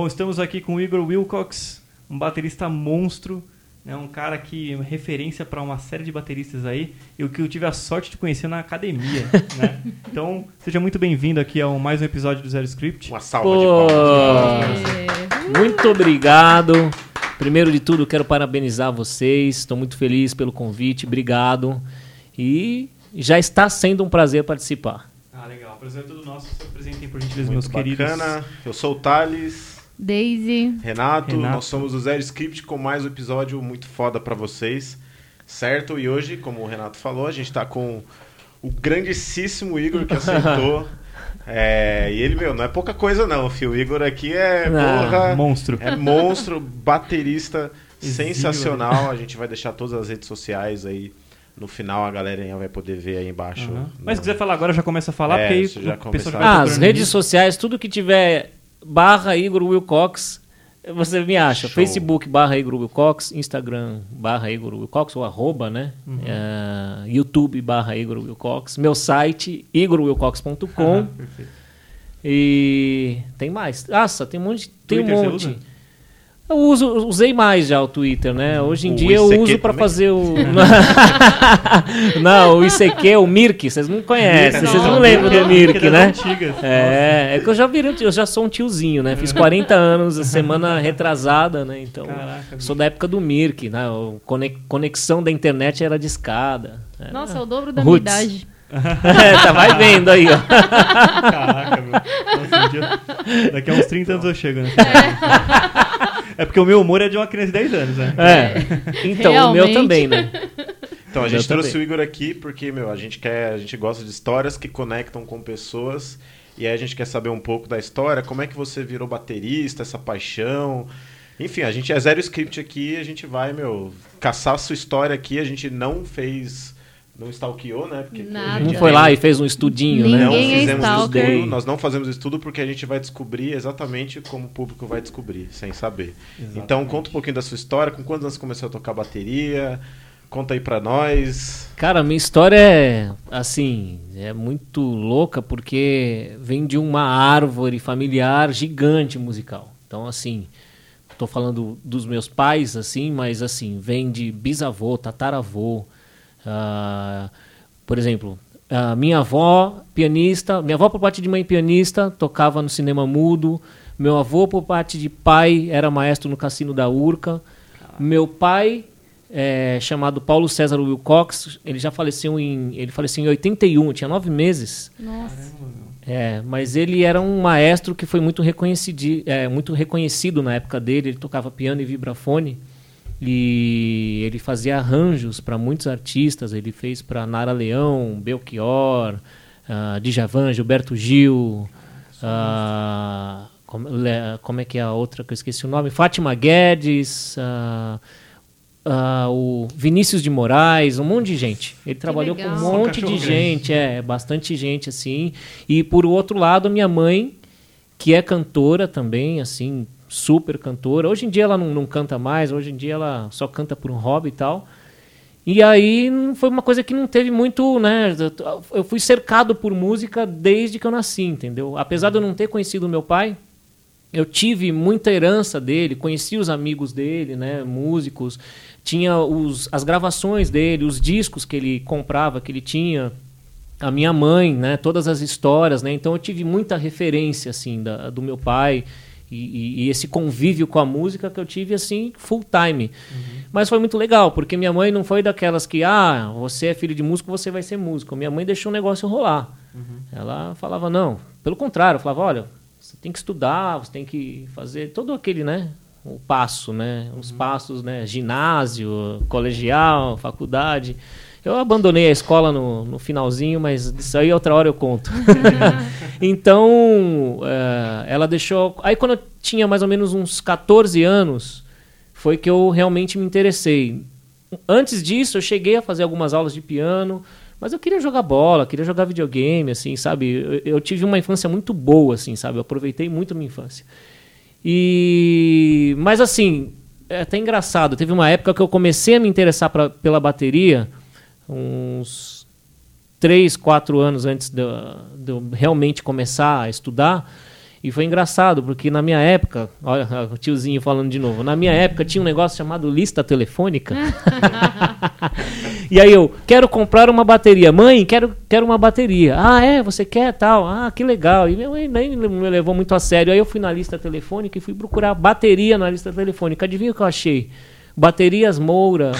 Bom, estamos aqui com o Igor Wilcox, um baterista monstro, né, um cara que é referência para uma série de bateristas aí, e o que eu tive a sorte de conhecer na academia. né? Então, seja muito bem-vindo aqui a mais um episódio do Zero Script. Uma salva de palmas. Muito obrigado. Primeiro de tudo, quero parabenizar vocês. Estou muito feliz pelo convite. Obrigado. E já está sendo um prazer participar. Ah, legal. O prazer é todo nosso. Se apresentem, por gentileza, Muito meus bacana. queridos. Eu sou o Thales, Daisy. Renato, Renato. nós somos o Zero Script com mais um episódio muito foda pra vocês, certo? E hoje, como o Renato falou, a gente tá com o grandíssimo Igor que aceitou. É, e ele, meu, não é pouca coisa não, fio. O Igor aqui é, Ah, porra, Monstro. é monstro, baterista, sensacional. A gente vai deixar todas as redes sociais aí. No final a galerinha vai poder ver aí embaixo. Aham. no- Mas se quiser falar agora, já começa a falar, É, porque aí isso já o pessoal começar. vai Ah, as redes sociais, tudo que tiver barra Igor Wilcox, você me acha. Show. Facebook barra Igor Wilcox, Instagram barra Igor Wilcox, ou arroba, né? Uhum. É, YouTube barra Igor Wilcox. Meu site, igorwilcox.com. Ah. E tem mais. Nossa, tem um monte. Tem Twitter um monte. Eu uso, usei mais já o Twitter, né? Hoje em O dia eu ICQ uso pra também? fazer o. não, o ICQ, o Mirk, vocês não conhecem, vocês não Não. lembram do Mirk, das né? antigas. É, é que eu já virei, eu já sou um tiozinho, né? Fiz 40 anos a semana retrasada, né? Então, Caraca, sou da época do Mirk, né? Conex- conexão da internet era de escada. Era- Nossa, é o dobro da Roots. minha idade. É, tá, vai vendo aí, ó. Caraca, meu. Nossa, um dia- Daqui a uns 30 anos eu chego, né? É porque o meu humor é de uma criança de 10 anos, né? É. Então, o meu Realmente. também, né? Então, a gente trouxe também. o Igor aqui porque, meu, a gente quer, a gente gosta de histórias que conectam com pessoas. E aí a gente quer saber um pouco da história, como é que você virou baterista, essa paixão. Enfim, a gente é zero script aqui, a gente vai, meu, caçar a sua história aqui. A gente não fez, não stalkeou, né? Porque Nada. Não foi lá e fez um estudinho, né? não Ninguém é fizemos stalker. estudo, nós não fazemos estudo porque a gente vai descobrir exatamente como o público vai descobrir, sem saber. Então conta um pouquinho da sua história, com quantos anos você começou a tocar bateria? Conta aí pra nós. Cara, minha história é assim, é muito louca porque vem de uma árvore familiar gigante musical. Então, assim, tô falando dos meus pais, assim, mas assim, vem de bisavô, tataravô. Ah, por exemplo, a minha avó, pianista, minha avó por parte de mãe pianista, tocava no cinema mudo. Meu avô por parte de pai era maestro no Cassino da Urca. Meu pai é, chamado Paulo César Wilcox, ele já faleceu em ele faleceu em 81, tinha nove meses. Nossa. É, mas ele era um maestro que foi muito reconhecido, é, muito reconhecido na época dele. Ele tocava piano e vibrafone e ele fazia arranjos para muitos artistas. Ele fez para Nara Leão, Belchior, uh, Djavan, Gilberto Gil, ah, como, é que é a outra que eu esqueci o nome? Fátima Guedes. ah, ah, o Vinícius de Moraes, um monte de gente. Ele trabalhou com um monte de gente, é, bastante gente assim. E por outro lado, a minha mãe, que é cantora também, assim, super cantora. Hoje em dia ela não, não canta mais, hoje em dia ela só canta por um hobby e tal. E aí foi uma coisa que não teve muito, né? Eu fui cercado por música desde que eu nasci, entendeu? Apesar de eu não ter conhecido meu pai, eu tive muita herança dele, conheci os amigos dele, né, músicos, tinha os, as gravações dele, os discos que ele comprava, que ele tinha, a minha mãe, né, todas as histórias, né, então eu tive muita referência assim da, do meu pai e, e- esse convívio com a música que eu tive assim full time. Mas foi muito legal porque minha mãe não foi daquelas que ah você é filho de músico você vai ser músico. Minha mãe deixou o negócio rolar. Ela falava não, pelo contrário, falava olha você tem que estudar, você tem que fazer todo aquele, né? O passo, né? Os passos, né? Ginásio, colegial, faculdade. Eu abandonei a escola no, no finalzinho, mas isso aí outra hora eu conto. então, eh, ela deixou. Aí, quando eu tinha mais ou menos uns 14 anos, foi que eu realmente me interessei. Antes disso, eu cheguei a fazer algumas aulas de piano, mas eu queria jogar bola, queria jogar videogame, assim, sabe? Eu, eu tive uma infância muito boa, assim, sabe? Eu aproveitei muito a minha infância. E mas assim, é até engraçado. Teve uma época que eu comecei a me interessar pra, pela bateria, uns três, quatro anos antes de, eu- de eu realmente começar a estudar. E foi engraçado, porque na minha época, olha o tiozinho falando de novo, na minha época tinha um negócio chamado lista telefônica. e aí eu, quero comprar uma bateria. Mãe, quero, quero uma bateria. Ah, é? Você quer tal? Ah, que legal. E minha mãe nem me levou muito a sério. Aí eu fui na lista telefônica e fui procurar bateria na lista telefônica. Adivinha o que eu achei? Baterias Moura.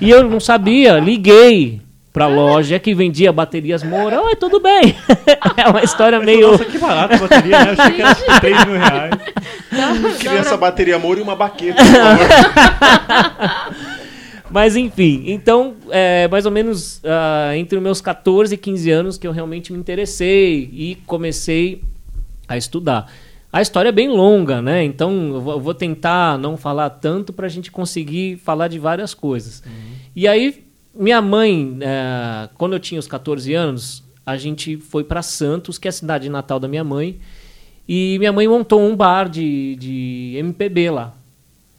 E eu não sabia, liguei pra loja que vendia baterias Moura. Oi, tudo bem? é uma história meio. Nossa, que barato a bateria, né? Eu achei que era tipo 3 mil reais. Queria essa bateria Moura e uma baqueta. Mas enfim, então, é, mais ou menos ah, entre os meus 14 e 15 anos que eu realmente me interessei e comecei a estudar. A história é bem longa, né? Então eu vou- tentar não falar tanto para a gente conseguir falar de várias coisas. E aí, minha mãe, é, quando eu tinha os 14 anos, a gente foi para Santos, que é a cidade natal da minha mãe, e minha mãe montou um bar de, de MPB lá.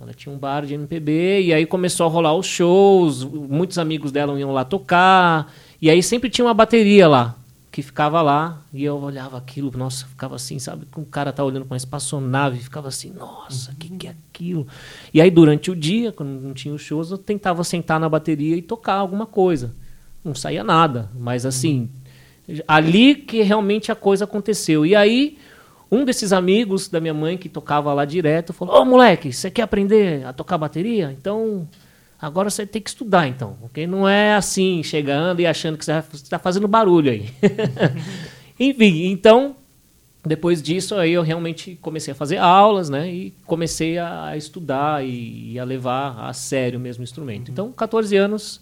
Ela tinha um bar de MPB e aí começou a rolar os shows, muitos amigos dela iam lá tocar, e aí sempre tinha uma bateria lá, que ficava lá, e eu olhava aquilo, nossa, ficava assim, sabe? O cara tá olhando para uma espaçonave, ficava assim, nossa, o que, que é aquilo? E aí durante o dia, quando não tinha os shows, eu tentava sentar na bateria e tocar alguma coisa. Não saía nada, mas assim, ali que realmente a coisa aconteceu. E aí, um desses amigos da minha mãe que tocava lá direto falou: Ô moleque, você quer aprender a tocar bateria? Então agora você tem que estudar, então. Porque não é assim, chegando e achando que você está fazendo barulho aí. Enfim, então. Depois disso, aí eu realmente comecei a fazer aulas, né? E comecei a estudar e, e a levar a sério mesmo o instrumento. Então, 14 anos,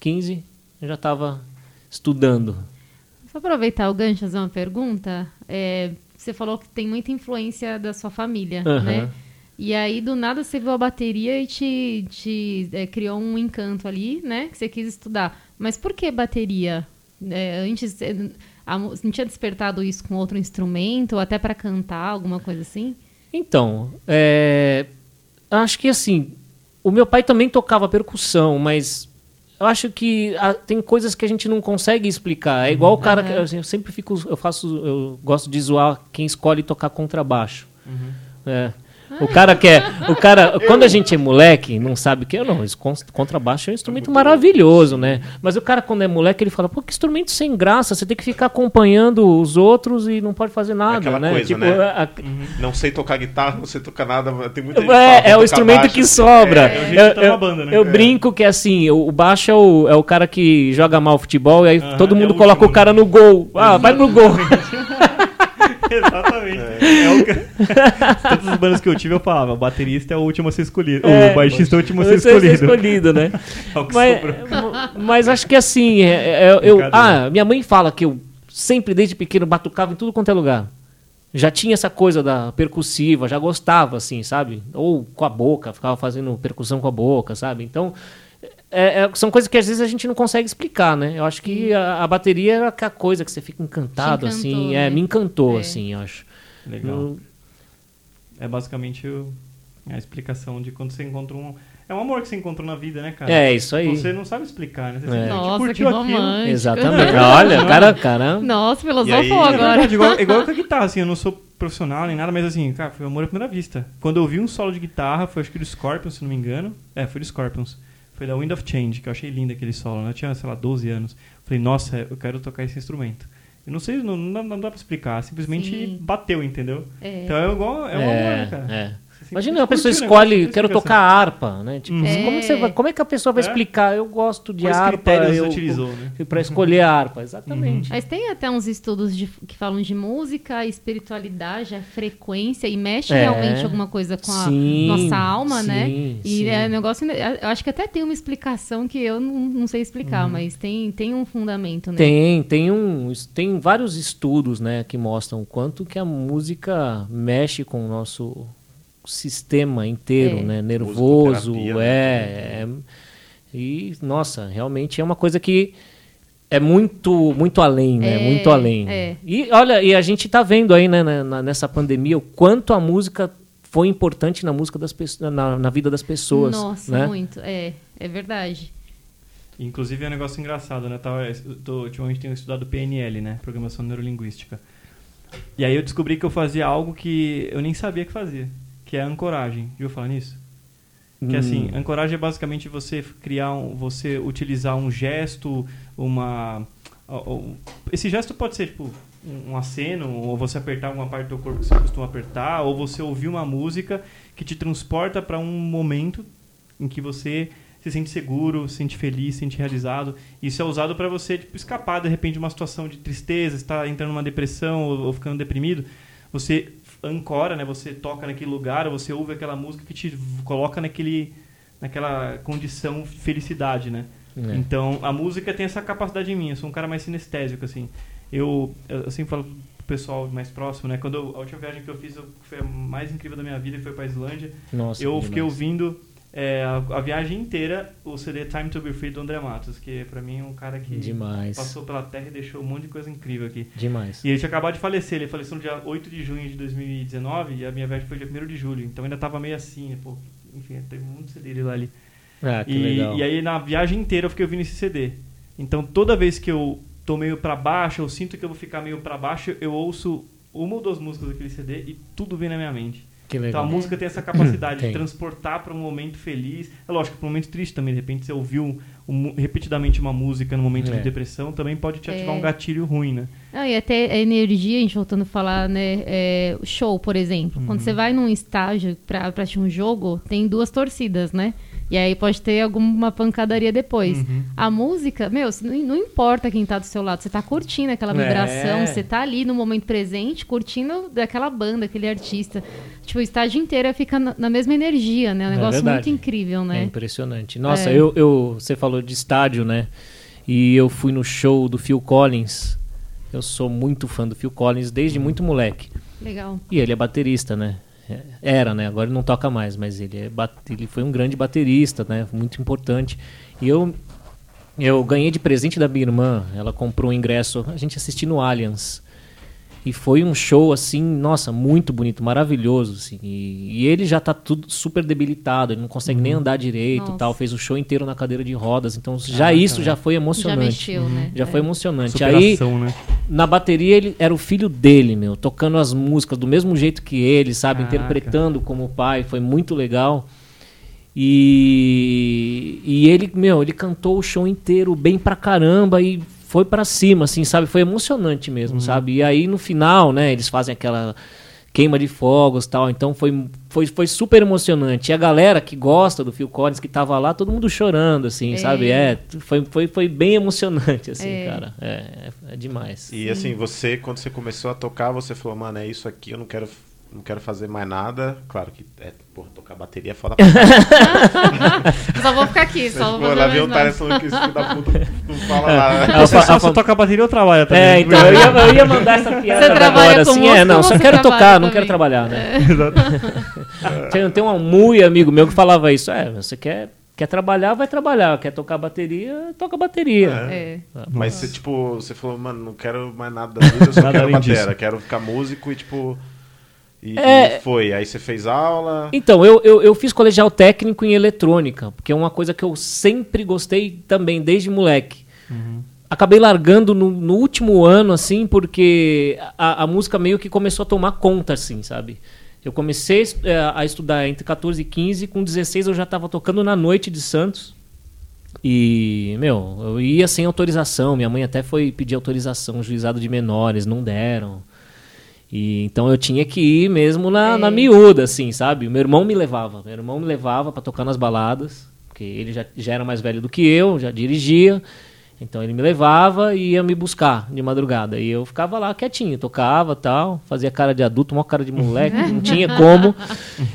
15, eu já estava estudando. Só aproveitar o gancho e fazer uma pergunta. É, você falou que tem muita influência da sua família, Aham. né? E aí, do nada, você viu a bateria e te, te é, criou um encanto ali, né? Que você quis estudar. Mas por que bateria? É, antes, é, a mu- não tinha despertado isso com outro instrumento? Ou até para cantar, alguma coisa assim? Então, é, acho que assim, o meu pai também tocava percussão, mas eu acho que ah, tem coisas que a gente não consegue explicar. É igual o cara que Aham. assim, eu sempre fico, eu faço, eu gosto de zoar quem escolhe tocar contrabaixo. É. O cara quer, o cara, quando a gente é moleque, não sabe o que é, não, contrabaixo é um instrumento maravilhoso, né? Mas o cara quando é moleque, ele fala, pô, que instrumento sem graça, você tem que ficar acompanhando os outros e não pode fazer nada, Aquela né? coisa, tipo, né? a- Não sei tocar guitarra, não sei tocar nada. Tem muita gente que fala, É, "Vou é o instrumento baixo". que sobra. É, é eu uma eu- banda, né? eu É. brinco que assim, o, baixo é o, é o cara que joga mal futebol e aí todo é mundo o coloca último, o cara no gol. Ah, vai pro gol. Exatamente. É. o que... Todas as bandas que eu tive, eu falava, o baterista é o último a ser escolhido. É, o baixista é o último a ser escolhido. escolhido, né? É o que mas, sobrou. mas acho que assim, é- é- eu, ah, minha mãe fala que eu sempre desde pequeno batucava em tudo quanto é lugar. Já tinha essa coisa da percussiva, já gostava, assim, sabe? Ou com a boca, ficava fazendo percussão com a boca, sabe? Então, é- é- são coisas que às vezes a gente não consegue explicar, né? Eu acho que a, a bateria era aquela coisa que você fica encantado, encantou, assim. né? É, me encantou, É. assim, eu acho. Legal. Eu- É basicamente o- a explicação de quando você encontra um. É um amor que você encontrou na vida, né, cara? É, isso aí. Você não sabe explicar, né? Você É. simplesmente Nossa, que curtiu aquilo. romântico. Exatamente. Olha, cara, cara. Nossa, E aí- filosofou É agora. verdade, igual, igual com a guitarra, assim, eu não sou profissional nem nada, mas assim, cara, foi amor à primeira vista. Quando eu vi um solo de guitarra, foi acho que do Scorpions, se não me engano. É, foi do Scorpions. Foi da Wind of Change, que eu achei lindo aquele solo, né? Eu tinha, sei lá, 12 anos. Falei, nossa, eu quero tocar esse instrumento. Eu não sei, não, não, dá, não dá pra explicar, simplesmente Sim. bateu, entendeu? É. Então é igual, é um amor, né, cara? é. Imagina simplesmente a pessoa escolhe, quero tocar harpa, né? Tipo, Uhum. como, você vai- como é que a pessoa vai É. explicar? Eu gosto de Quais harpa. critérios eu, você utilizou, né? Para escolher a harpa, exatamente. Mas tem até uns estudos de- que falam de música, espiritualidade, a frequência, e mexe É. realmente alguma coisa com a Sim, nossa alma, né? sim, E sim. é negócio. Eu acho que até tem uma explicação que eu não, não sei explicar, mas tem, tem um fundamento, né? Tem, tem, um, tem vários estudos né, que mostram o quanto que a música mexe com o nosso sistema inteiro, É. né? Nervoso, Musicoterapia, é, é. E, nossa, realmente é uma coisa que é muito muito além, né? É, muito além. é. E olha, e a gente tá vendo aí né, na- nessa pandemia o quanto a música foi importante na música das pessoas, na, na vida das pessoas. Nossa, né? muito. É, é verdade. Inclusive é um negócio engraçado, né? Tava, eu tô, ultimamente tenho estudado PNL, né? Programação Neurolinguística. E aí eu descobri que eu fazia algo que eu nem sabia que fazia, que é a ancoragem. Já ouviu falar nisso? Que Hum. assim, ancoragem é basicamente você criar um, você utilizar um gesto, uma esse gesto pode ser tipo um aceno, ou você apertar alguma parte do corpo que você costuma apertar, ou você ouvir uma música que te transporta para um momento em que você se sente seguro, se sente feliz, se sente realizado. Isso é usado para você tipo, escapar de repente de uma situação de tristeza, está entrando numa depressão ou, ou ficando deprimido. Você ancora, né? Você toca naquele lugar, você ouve aquela música que te coloca naquele naquela condição de felicidade, né? É. Então, a música tem essa capacidade em mim. Eu sou um cara mais sinestésico, assim. Eu, eu sempre falo pro pessoal mais próximo, né? Quando eu- a última viagem que eu fiz eu- foi a mais incrível da minha vida, foi pra Islândia. Nossa, eu demais. fiquei ouvindo é, a, a viagem inteira o CD Time to Be Free do André Matos, que pra mim é um cara que Demais. passou pela terra e deixou um monte de coisa incrível aqui. Demais. E ele tinha acabado de falecer, ele faleceu no dia 8 de junho de 2019 e a minha viagem foi dia 1 de julho, então ainda tava meio assim, né? Pô, enfim, teve muito CD dele lá ali. Ah, que E, legal. e aí na viagem inteira eu fiquei ouvindo esse CD. Então toda vez que eu tô meio pra baixo, eu sinto que eu vou ficar meio pra baixo, eu ouço uma ou duas músicas daquele CD e tudo vem na minha mente. Que Então a música tem essa capacidade Tem. de transportar para um momento feliz. É lógico, para um momento triste também. De repente você ouviu um- repetidamente uma música no momento É. de depressão, também pode te ativar É. um gatilho ruim, né? Ah, e até a energia, a gente voltando a falar, né? é, o show, por exemplo. Quando você vai num estágio pra, pra assistir um jogo, tem duas torcidas, né? E aí pode ter alguma pancadaria depois. Uhum. A música, meu, não, importa quem tá do seu lado, você tá curtindo aquela É. vibração, você tá ali no momento presente, curtindo daquela banda, aquele artista. Tipo, o estágio inteiro fica na, na mesma energia, né? Um É negócio verdade. muito incrível, É né? impressionante. Nossa, É. eu, eu, você falou de estádio, né? E eu fui no show do Phil Collins. Eu sou muito fã do Phil Collins desde muito moleque. Legal. E ele é baterista, né? É, Era, né? Agora ele não toca mais, mas ele, é ele foi um grande baterista, né? Muito importante. E eu, eu ganhei de presente da minha irmã. Ela comprou um ingresso, a gente assistiu no Allianz. E foi um show, assim, nossa, muito bonito, maravilhoso, assim. E, e ele já tá tudo super debilitado, ele não consegue nem andar direito Nossa. tal. Fez o show inteiro na cadeira de rodas. Então, já isso já foi Já emocionante. mexeu, né? Já É. foi emocionante. Aí, Superação, né? na bateria ele era o filho dele, meu, tocando as músicas do mesmo jeito que ele, sabe, Caraca. interpretando como pai, foi muito legal. E, e ele, meu, ele cantou o show inteiro bem pra caramba e foi pra cima, assim, sabe? Foi emocionante mesmo, sabe? E aí no final, né, eles fazem aquela queima de fogos tal, então foi, foi, foi super emocionante. E a galera que gosta do Phil Collins, que tava lá, todo mundo chorando, assim, É. sabe? É, foi, foi, foi bem emocionante, assim, É. cara. É, é, é demais. E assim, você, quando você começou a tocar, você falou, mano, é isso aqui, eu não quero, não quero fazer mais nada. Claro que, é, porra, tocar bateria é foda. Só vou ficar aqui, só vou Pô, fazer lá vem o. Thales falando que esse filho da puta não fala nada. Você só toca bateria ou trabalha também? É, então, eu ia, eu ia mandar essa piada Você trabalha agora, com assim, música é, não, só você quero tocar, não quero também? trabalhar, né? Exato. Tem, tem um muito amigo meu que falava isso, é, você quer, quer trabalhar, vai trabalhar, quer tocar bateria, toca bateria. É. Mas você, tipo, você falou, mano, não quero mais nada da vida, eu só Nada quero batera, disso. quero ficar músico e, tipo... E, É. e foi. Aí você fez aula... Então, eu, eu, eu fiz colegial técnico em eletrônica, porque é uma coisa que eu sempre gostei também, desde moleque. Acabei largando no, no último ano, assim, porque a, a música meio que começou a tomar conta, assim, sabe? Eu comecei eh, a estudar entre 14 e 15, com 16 eu já estava tocando na noite de Santos. E, meu, eu ia sem autorização. Minha mãe até foi pedir autorização, juizado de menores, não deram. E, então eu tinha que ir mesmo na, na miúda, assim, sabe? O meu irmão me levava. Meu irmão me levava para tocar nas baladas, porque ele já, já era mais velho do que eu, já dirigia. Então ele me levava e ia me buscar de madrugada. E eu ficava lá quietinho, tocava tal, fazia cara de adulto, uma cara de moleque, não tinha como.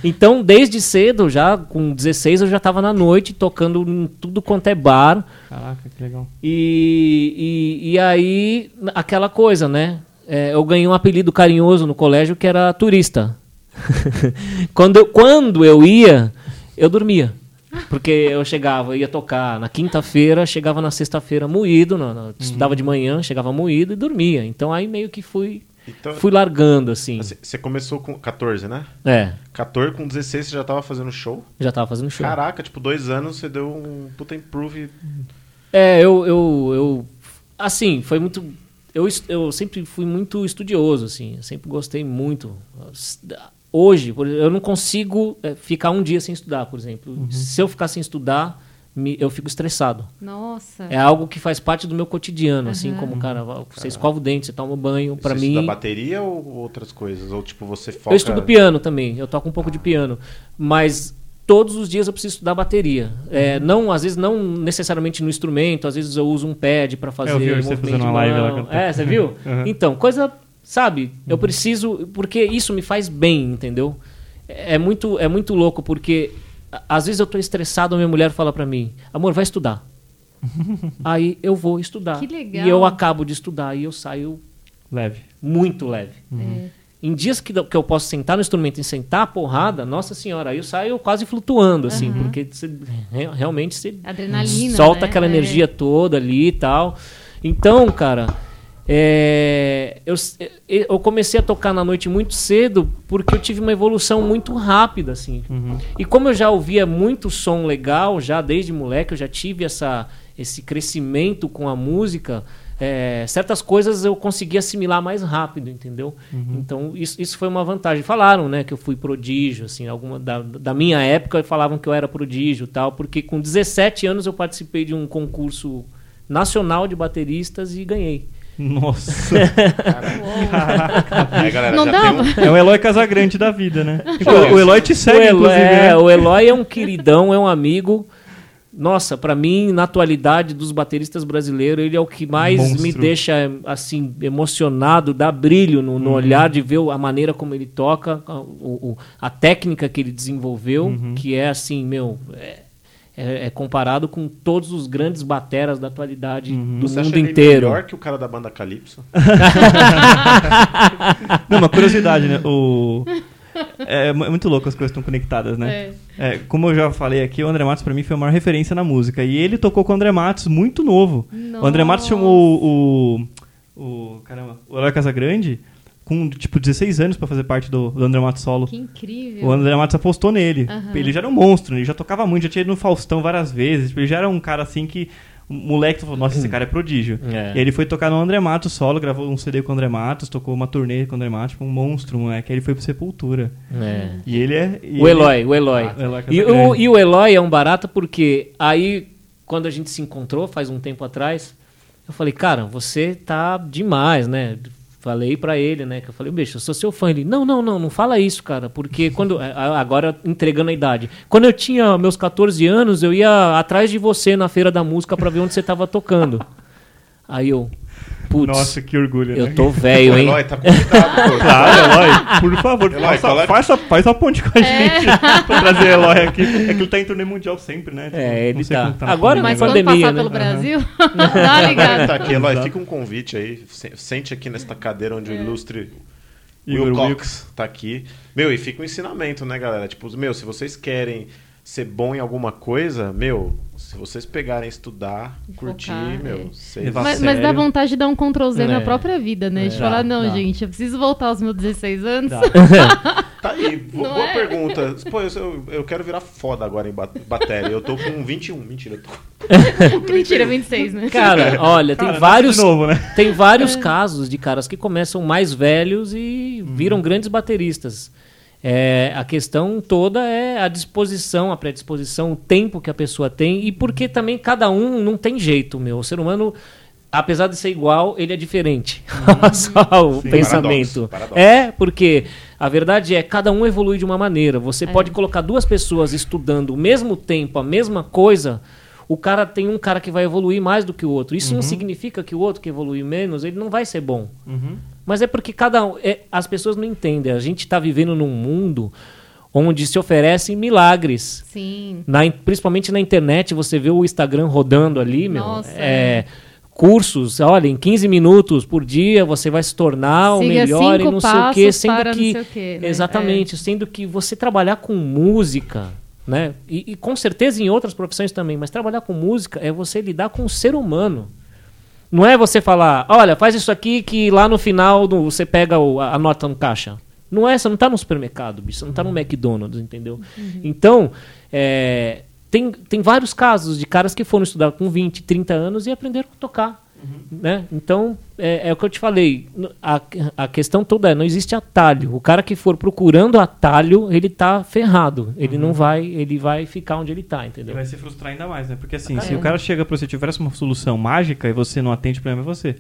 Então, desde cedo, já com 16, eu já estava na noite tocando em tudo quanto é bar. Caraca, que legal. E, e, e aí, aquela coisa, né? É, eu ganhei um apelido carinhoso no colégio que era turista. quando, eu, quando eu ia, eu dormia. Porque eu chegava, ia tocar na quinta-feira, chegava na sexta-feira moído, na- na- estudava de manhã, chegava moído e dormia. Então aí meio que fui, Então, fui largando, assim. assim, você começou com 14, né? É, 14, com 16 você já tava fazendo show? já tava fazendo show. Caraca, tipo, dois anos você deu um puta improve. É, eu, eu, eu. Assim, foi muito. Eu, eu sempre fui muito estudioso, assim. Sempre gostei muito. Hoje, por exemplo, eu não consigo eh, ficar um dia sem estudar, por exemplo. Se eu ficar sem estudar, me- eu fico estressado. Nossa. É algo que faz parte do meu cotidiano, assim Aham. como, cara, você escova o dente, você toma banho. Pra você mim, estuda bateria ou outras coisas? Ou tipo, você foca... eu estudo piano também, eu toco um pouco de piano, mas todos os dias eu preciso estudar bateria. É, não, às vezes não necessariamente no instrumento, às vezes eu uso um pad para fazer É, eu vi você movimento fazendo uma live lá. É, você viu? Uhum. Então, coisa, sabe? Eu preciso, porque isso me faz bem, entendeu? É é muito, é muito louco porque às vezes eu tô estressado, a minha mulher fala para mim: "Amor, vai estudar". Aí eu vou estudar. Que legal. E eu acabo de estudar e eu saio Leve. muito leve. É. Em dias que, que eu posso sentar no instrumento e sentar a porrada, nossa senhora, aí eu saio quase flutuando, assim, Uhum. porque você, realmente você Adrenalina, solta né? aquela É. energia toda ali e tal. Então, cara, é, eu, eu comecei a tocar na noite muito cedo porque eu tive uma evolução muito rápida, assim. Uhum. E como eu já ouvia muito som legal, já desde moleque, eu já tive essa, esse crescimento com a música, é, certas coisas eu consegui assimilar mais rápido, entendeu? Então isso, isso foi uma vantagem. Falaram, né, que eu fui prodígio, assim, alguma da, da minha época falavam que eu era prodígio, e tal, porque com 17 anos eu participei de um concurso nacional de bateristas e ganhei. Nossa. É, galera, Não dá? um- é o Eloy Casagrande da vida, né? Pô, o Eloy te segue, o, Eloy, inclusive, é, né? o Eloy é um queridão, é um amigo. Nossa, pra mim, na atualidade dos bateristas brasileiros, ele é o que mais Monstro. me deixa assim emocionado, dá brilho no, no Uhum. olhar de ver a maneira como ele toca, a, o- a técnica que ele desenvolveu, Uhum. que é assim, meu, é, é- é comparado com todos os grandes bateras da atualidade Uhum. do Você acha mundo ele inteiro. melhor que o cara da banda Calypso? Não, uma curiosidade, né? O... É mu- é muito louco as coisas estão conectadas, né? É. É, como eu já falei aqui, o André Matos pra mim foi a maior referência na música. E ele tocou com o André Matos muito novo. O André Matos Nossa. chamou o, o, o, caramba, o Eloy Casagrande com tipo 16 anos pra fazer parte do, do André Matos solo. Que incrível. O André Matos apostou nele. Aham. Ele já era um monstro, ele já tocava muito, já tinha ido no Faustão várias vezes. tipo, Ele já era um cara assim que. Moleque falou, nossa, esse cara é prodígio. É. E ele foi tocar no André Matos solo, gravou um CD com o André Matos, tocou uma turnê com o André Matos, tipo, um monstro, moleque. Aí ele foi pro Sepultura. É. E ele é. e O ele- Eloy, o Eloy. Ah, o Eloy e, o, e o Eloy é um barato porque aí, quando a gente se encontrou, faz um tempo atrás, eu falei, cara, você tá demais, né? Falei pra ele, né? Que eu falei, bicho, eu sou seu fã. Ele, não, não, não, não fala isso, cara, porque quando. a- Agora entregando a idade. Quando eu tinha meus 14 anos, eu ia atrás de você na feira da música pra ver onde você tava tocando. Aí eu, putz, Nossa, que orgulho, né? eu tô velho, hein? Eloy, tá convidado, pô. Claro, Eloy, por favor, Eloy, faça, faça, faz a ponte com a gente pra trazer Eloy aqui. É que ele tá em turnê mundial sempre, né? Tipo, É, ele não sei tá. como na Agora, Mas quando pandemia, passar né? pelo. Brasil, dá uma Agora ligada. tá aqui, Eloy, fica um convite aí. se- Sente aqui nesta cadeira onde o ilustre Will. Cox tá aqui. Meu, e fica um ensinamento, né, galera? Tipo, meu, se vocês querem ser bom em alguma coisa, meu, se vocês pegarem estudar, curtir, Focar, meu, é. vocês... Levar- Mas, mas dá vontade de dar um Ctrl Z É. na própria vida, né? De Dá, falar, não, dá. gente, eu preciso voltar aos meus 16 anos. Tá aí, boa é? pergunta. Pô, eu, eu, quero virar foda agora em ba- bateria. Eu tô com 21. Mentira, eu tô. Mentira, 26, né? Cara, olha, Cara, tem vários. de novo, né? Tem vários casos de caras que começam mais velhos e viram grandes bateristas. É, a questão toda é a disposição, a predisposição, o tempo que a pessoa tem e porque também cada um não tem jeito, meu. O ser humano, apesar de ser igual, ele é diferente. Só o Sim. pensamento. Paradoxo, paradoxo. É, porque a verdade é cada um evolui de uma maneira. Você pode colocar duas pessoas estudando o mesmo tempo, a mesma coisa. O cara tem um cara que vai evoluir mais do que o outro. Isso não significa que o outro que evolui menos, ele não vai ser bom. Uhum. Mas é porque cada um. é- as pessoas não entendem. A gente está vivendo num mundo onde se oferecem milagres. Sim. Na in- principalmente na internet, você vê o Instagram rodando ali, meu. Nossa, é, Cursos, olha, em 15 minutos por dia você vai se tornar o Siga melhor e não sei o quê, sendo que. sei o quê, né? Exatamente, sendo que você trabalhar com música, né? E, e com certeza em outras profissões também, mas trabalhar com música é você lidar com o ser humano. Não é você falar, olha, faz isso aqui que lá no final do- você pega o- a, a nota no caixa. Não é, você não está no supermercado, bicho, você não está no McDonald's, entendeu? Então, é, tem, tem vários casos de caras que foram estudar com 20, 30 anos e aprenderam a tocar. Né? Então, é, é o que eu te falei. A, a questão toda é, não existe atalho. O cara que for procurando atalho, ele tá ferrado. Ele Uhum. não vai, ele vai ficar onde ele tá, Ele entendeu? vai se frustrar ainda mais, né? Porque assim, se É. o cara chega pra você e tivesse uma solução mágica e você não atende, o problema é você.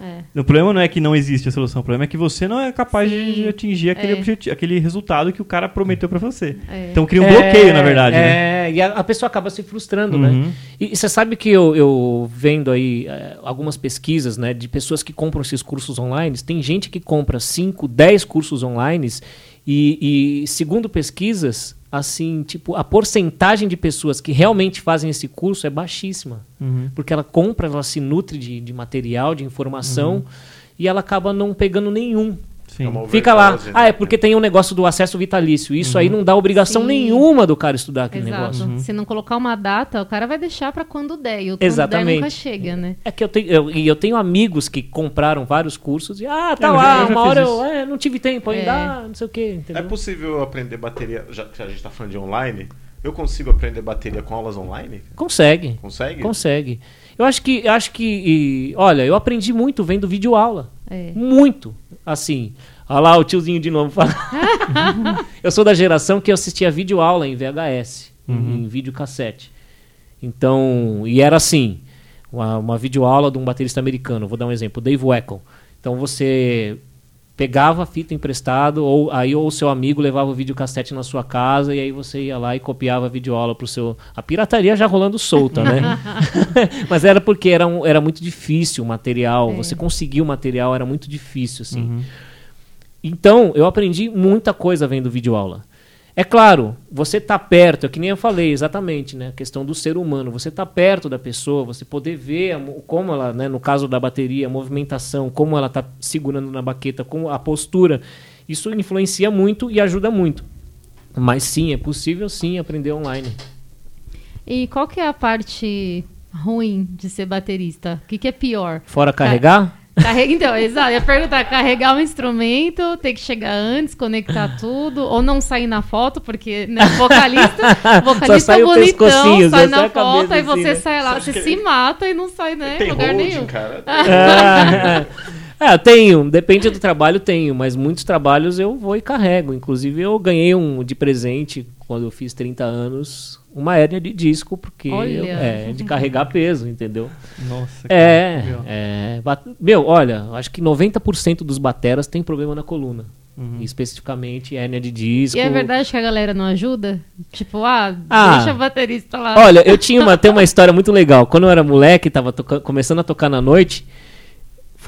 É. O problema não é que não existe a solução, o problema é que você não é capaz de- Sim. de atingir aquele, É. objeti- aquele resultado que o cara prometeu pra você. É. Então cria um bloqueio, na verdade, é, né? e a, a pessoa acaba se frustrando, Uhum. né? E, e você sabe que eu, eu vendo aí é, algumas pesquisas, né, de pessoas que compram esses cursos online, tem gente que compra 5, 10 cursos online e, e segundo pesquisas, assim, tipo, a porcentagem de pessoas que realmente fazem esse curso é baixíssima. Uhum. Porque ela compra, ela se nutre de, de material, de informação Uhum. e ela acaba não pegando nenhum. É Fica lá. Ah, né? é porque tem o negócio do acesso vitalício. Isso Uhum. aí não dá obrigação Sim. nenhuma do cara estudar aquele Exato. negócio. Uhum. Se não colocar uma data, o cara vai deixar pra quando der. E o quando Exatamente. der nunca chega, né? É que eu tenho, eu, e eu tenho amigos que compraram vários cursos e, ah, tá Eu lá, já uma hora isso. eu é, não tive tempo ainda, É. ah, não sei o quê, É entendeu? possível aprender bateria, já que a gente tá falando de online? Eu consigo aprender bateria com aulas online? Consegue, Consegue? consegue. Eu acho que, eu acho que, e, olha, eu aprendi muito vendo vídeo aula. É. Muito. Assim. Olha lá o tiozinho de novo falando. eu sou da geração que assistia vídeo aula em VHS, Uhum. em videocassete. Então, e era assim, uma, uma videoaula de um baterista americano, vou dar um exemplo, Dave Weckl. Então você pegava a fita emprestado, ou aí ou o seu amigo levava o videocassete na sua casa, e aí você ia lá e copiava a videoaula pro seu... A pirataria já rolando solta, né? Mas era porque era, um- era muito difícil o material, É. você conseguir o material era muito difícil, assim. Uhum. Então, eu aprendi muita coisa vendo videoaula. É claro, você tá perto, é que nem eu falei exatamente, né? A questão do ser humano. Você tá perto da pessoa, você poder ver a como ela, né, no caso da bateria, a movimentação, como ela tá segurando na baqueta, como a postura. Isso influencia muito e ajuda muito. Mas sim, é possível sim aprender online. E qual que é a parte ruim de ser baterista? O que, que é pior? Fora carregar, Carrega, então, exato. Ia perguntar, carregar um instrumento, ter que chegar antes, conectar tudo, ou não sair na foto, porque, né, vocalista, vocalista sai o bonitão, sai só sai na foto, aí assim, você né? sai lá, Você você acha se que- mata e não sai, né, Tem em lugar holding, nenhum. cara. Ah, é, eu tenho, depende do trabalho, tenho, mas muitos trabalhos eu vou e carrego. Inclusive, eu ganhei um de presente quando eu fiz 30 anos, uma hérnia de disco, porque eu- é de carregar peso, entendeu? Nossa, É, meu. é, bat- meu, olha, acho que 90% dos bateras tem problema na coluna. Uhum. Especificamente hérnia de disco. E é verdade que a galera não ajuda? Tipo, ah, Ah. deixa a baterista lá. Olha, eu tinha uma, tem uma história muito legal. Quando eu era moleque, tava toca- começando a tocar na noite,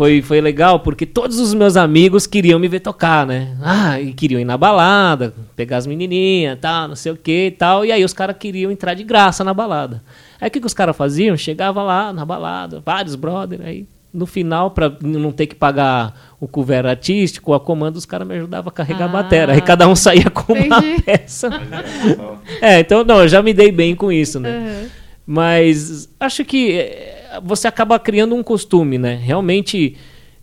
foi, foi legal porque todos os meus amigos queriam me ver tocar, né? Ah, e queriam ir na balada, pegar as menininhas, tal, não sei o que e tal. E aí os caras queriam entrar de graça na balada. Aí o que, que os caras faziam? Chegava lá na balada, vários brother, aí no final, pra não ter que pagar o cover artístico, a comando, os caras me ajudavam a carregar a Ah. batera. Aí cada um saía com uma Entendi. peça. Mas é É, então, não, eu já me dei bem com isso, né? Uhum. Mas acho que é, você acaba criando um costume, né? Realmente,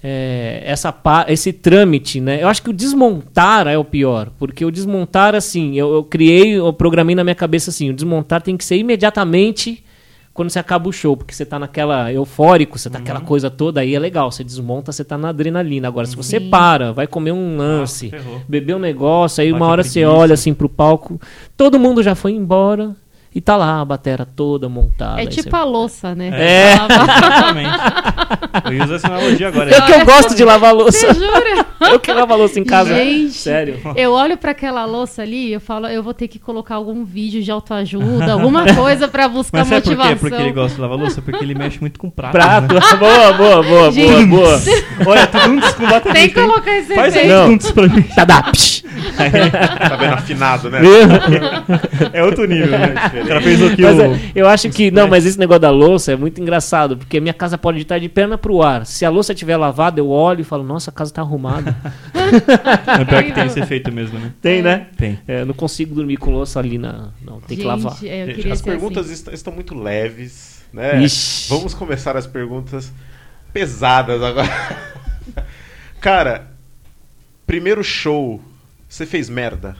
é, essa, esse trâmite, né? Eu acho que o desmontar é o pior. Porque o desmontar, assim, eu, eu criei, eu programei na minha cabeça assim, o desmontar tem que ser imediatamente quando você acaba o show, porque você tá naquela eufórico, você tá aquela coisa toda, aí é legal, você desmonta, você tá na adrenalina. Agora, se você para, vai comer um lance, ferrou. beber um negócio, aí Bate uma hora você preguiça. olha assim pro palco, todo mundo já foi embora e tá lá a batera toda montada. É tipo você- a louça, né? É. Exatamente. Eu ia usar essa analogia agora. Eu que eu gosto de lavar louça. Você jura? Eu que lavo a louça em casa. Gente. Sério. Eu olho pra aquela louça ali e eu falo, eu vou ter que colocar algum vídeo de autoajuda, alguma coisa pra buscar Mas sabe por motivação. quê? Porque ele gosta de lavar louça? Porque ele mexe muito com prato. Prato. né? boa, boa, boa, boa, Gente. boa. Olha, tudo um com baterista, Tem que colocar esse Faz aí efeito. Pra mim. Tá dá. Tá vendo afinado, né? É outro nível, né? O cara fez aqui Mas o... é, eu acho que. Não, mas esse negócio da louça é muito engraçado, porque minha casa pode estar de perna pro ar. Se a louça estiver lavada, eu olho e falo, nossa, a casa tá arrumada. É pior que tem esse efeito mesmo, né? Tem, né? Tem. É, não consigo dormir com louça ali na. Não, tem que lavar. Gente, é, eu Gente, queria as perguntas assim. est- estão muito leves, né? Ixi. Vamos começar as perguntas pesadas agora. Cara, primeiro show, você fez merda?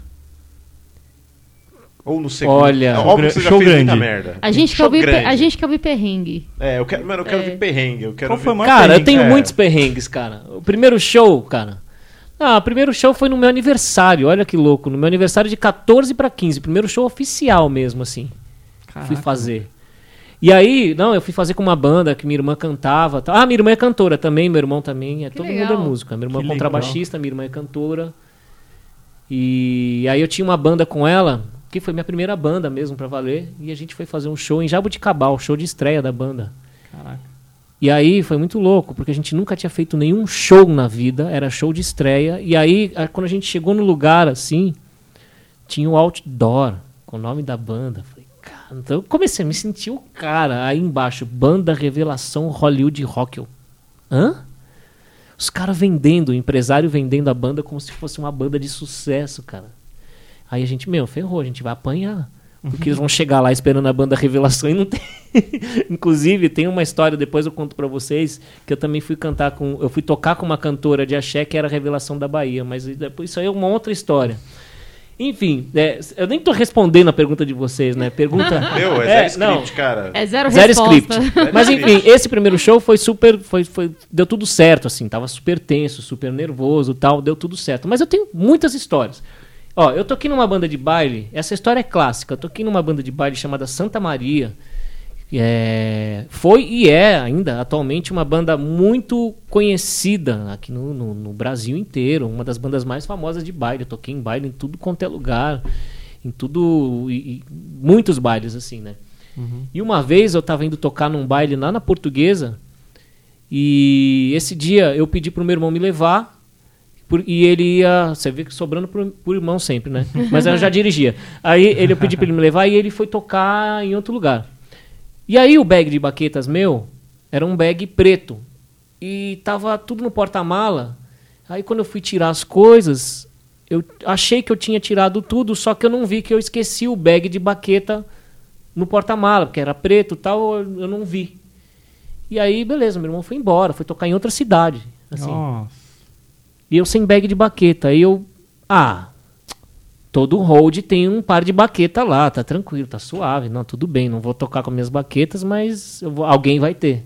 Ou no segundo? Olha, É show óbvio que você já show fez muita grande. merda. A gente, quer ouvir, grande. a gente quer ouvir perrengue. É, eu quero, mano, eu quero É. ver perrengue. Eu quero Qual foi maior Cara, eu perrengue? tenho É. muitos perrengues, cara. O primeiro show, cara. Ah, o primeiro show foi no meu aniversário. Olha que louco. No meu aniversário de 14 pra 15. Primeiro show oficial mesmo, assim. Fui Caraca. fazer. E aí, não, eu fui fazer com uma banda que minha irmã cantava. tal. Ah, minha irmã é cantora também, meu irmão também. É, Que todo legal. mundo é músico. Minha irmã é Que contrabaixista, minha irmã é cantora. E aí eu tinha uma banda com ela, que foi minha primeira banda mesmo pra valer. E a gente foi fazer um show em Jabuticabal, show de estreia da banda. Caraca. E aí foi muito louco, porque a gente nunca tinha feito nenhum show na vida, era show de estreia. E aí, a- quando a gente chegou no lugar assim, tinha um outdoor com o nome da banda. Falei, cara, então eu comecei a me sentir o cara. Aí embaixo, Banda Revelação Hollywood Rock. Eu, Hã? Os caras vendendo, o empresário vendendo a banda como se fosse uma banda de sucesso, cara. Aí a gente, meu, ferrou, a gente vai apanhar. Porque eles vão chegar lá esperando a banda Revelação e não tem. Inclusive, tem uma história, depois eu conto pra vocês, que eu também fui cantar com. Eu fui tocar com uma cantora de axé que era a Revelação da Bahia, mas depois isso aí é uma outra história. Enfim, é, eu nem tô respondendo a pergunta de vocês, né? Pergunta. Meu, é, zero não. script, cara. É zero, Zero resposta. script. Mas enfim, esse primeiro show foi super. Foi, foi, deu tudo certo, assim. Tava super tenso, super nervoso tal. Deu tudo certo. Mas eu tenho muitas histórias. Ó, eu toquei numa banda de baile. Essa história é clássica. Eu toquei numa banda de baile chamada Santa Maria. É, foi e é ainda atualmente uma banda muito conhecida aqui no, no- no Brasil inteiro, uma das bandas mais famosas de baile. Eu toquei em baile em tudo quanto é lugar, em tudo, e- e muitos bailes assim, né? E uma vez eu tava indo tocar num baile lá na Portuguesa e esse dia eu pedi pro meu irmão me levar por- e ele ia. Você vê que sobrando pro, pro irmão sempre, né? Mas eu já dirigia. Aí ele, eu pedi pra ele me levar e ele foi tocar em outro lugar. E aí o bag de baquetas meu era um bag preto. E tava tudo no porta-mala. Aí quando eu fui tirar as coisas, eu achei que eu tinha tirado tudo, só que eu não vi que eu esqueci o bag de baqueta no porta-mala, porque era preto e tal, eu não vi. E aí, beleza, meu irmão foi embora, foi tocar em outra cidade. Assim. Nossa. E eu sem bag de baqueta. Aí eu. Ah, todo hold tem um par de baqueta lá, tá tranquilo, tá suave. Não, tudo bem, não vou tocar com minhas baquetas, mas vou- alguém vai ter.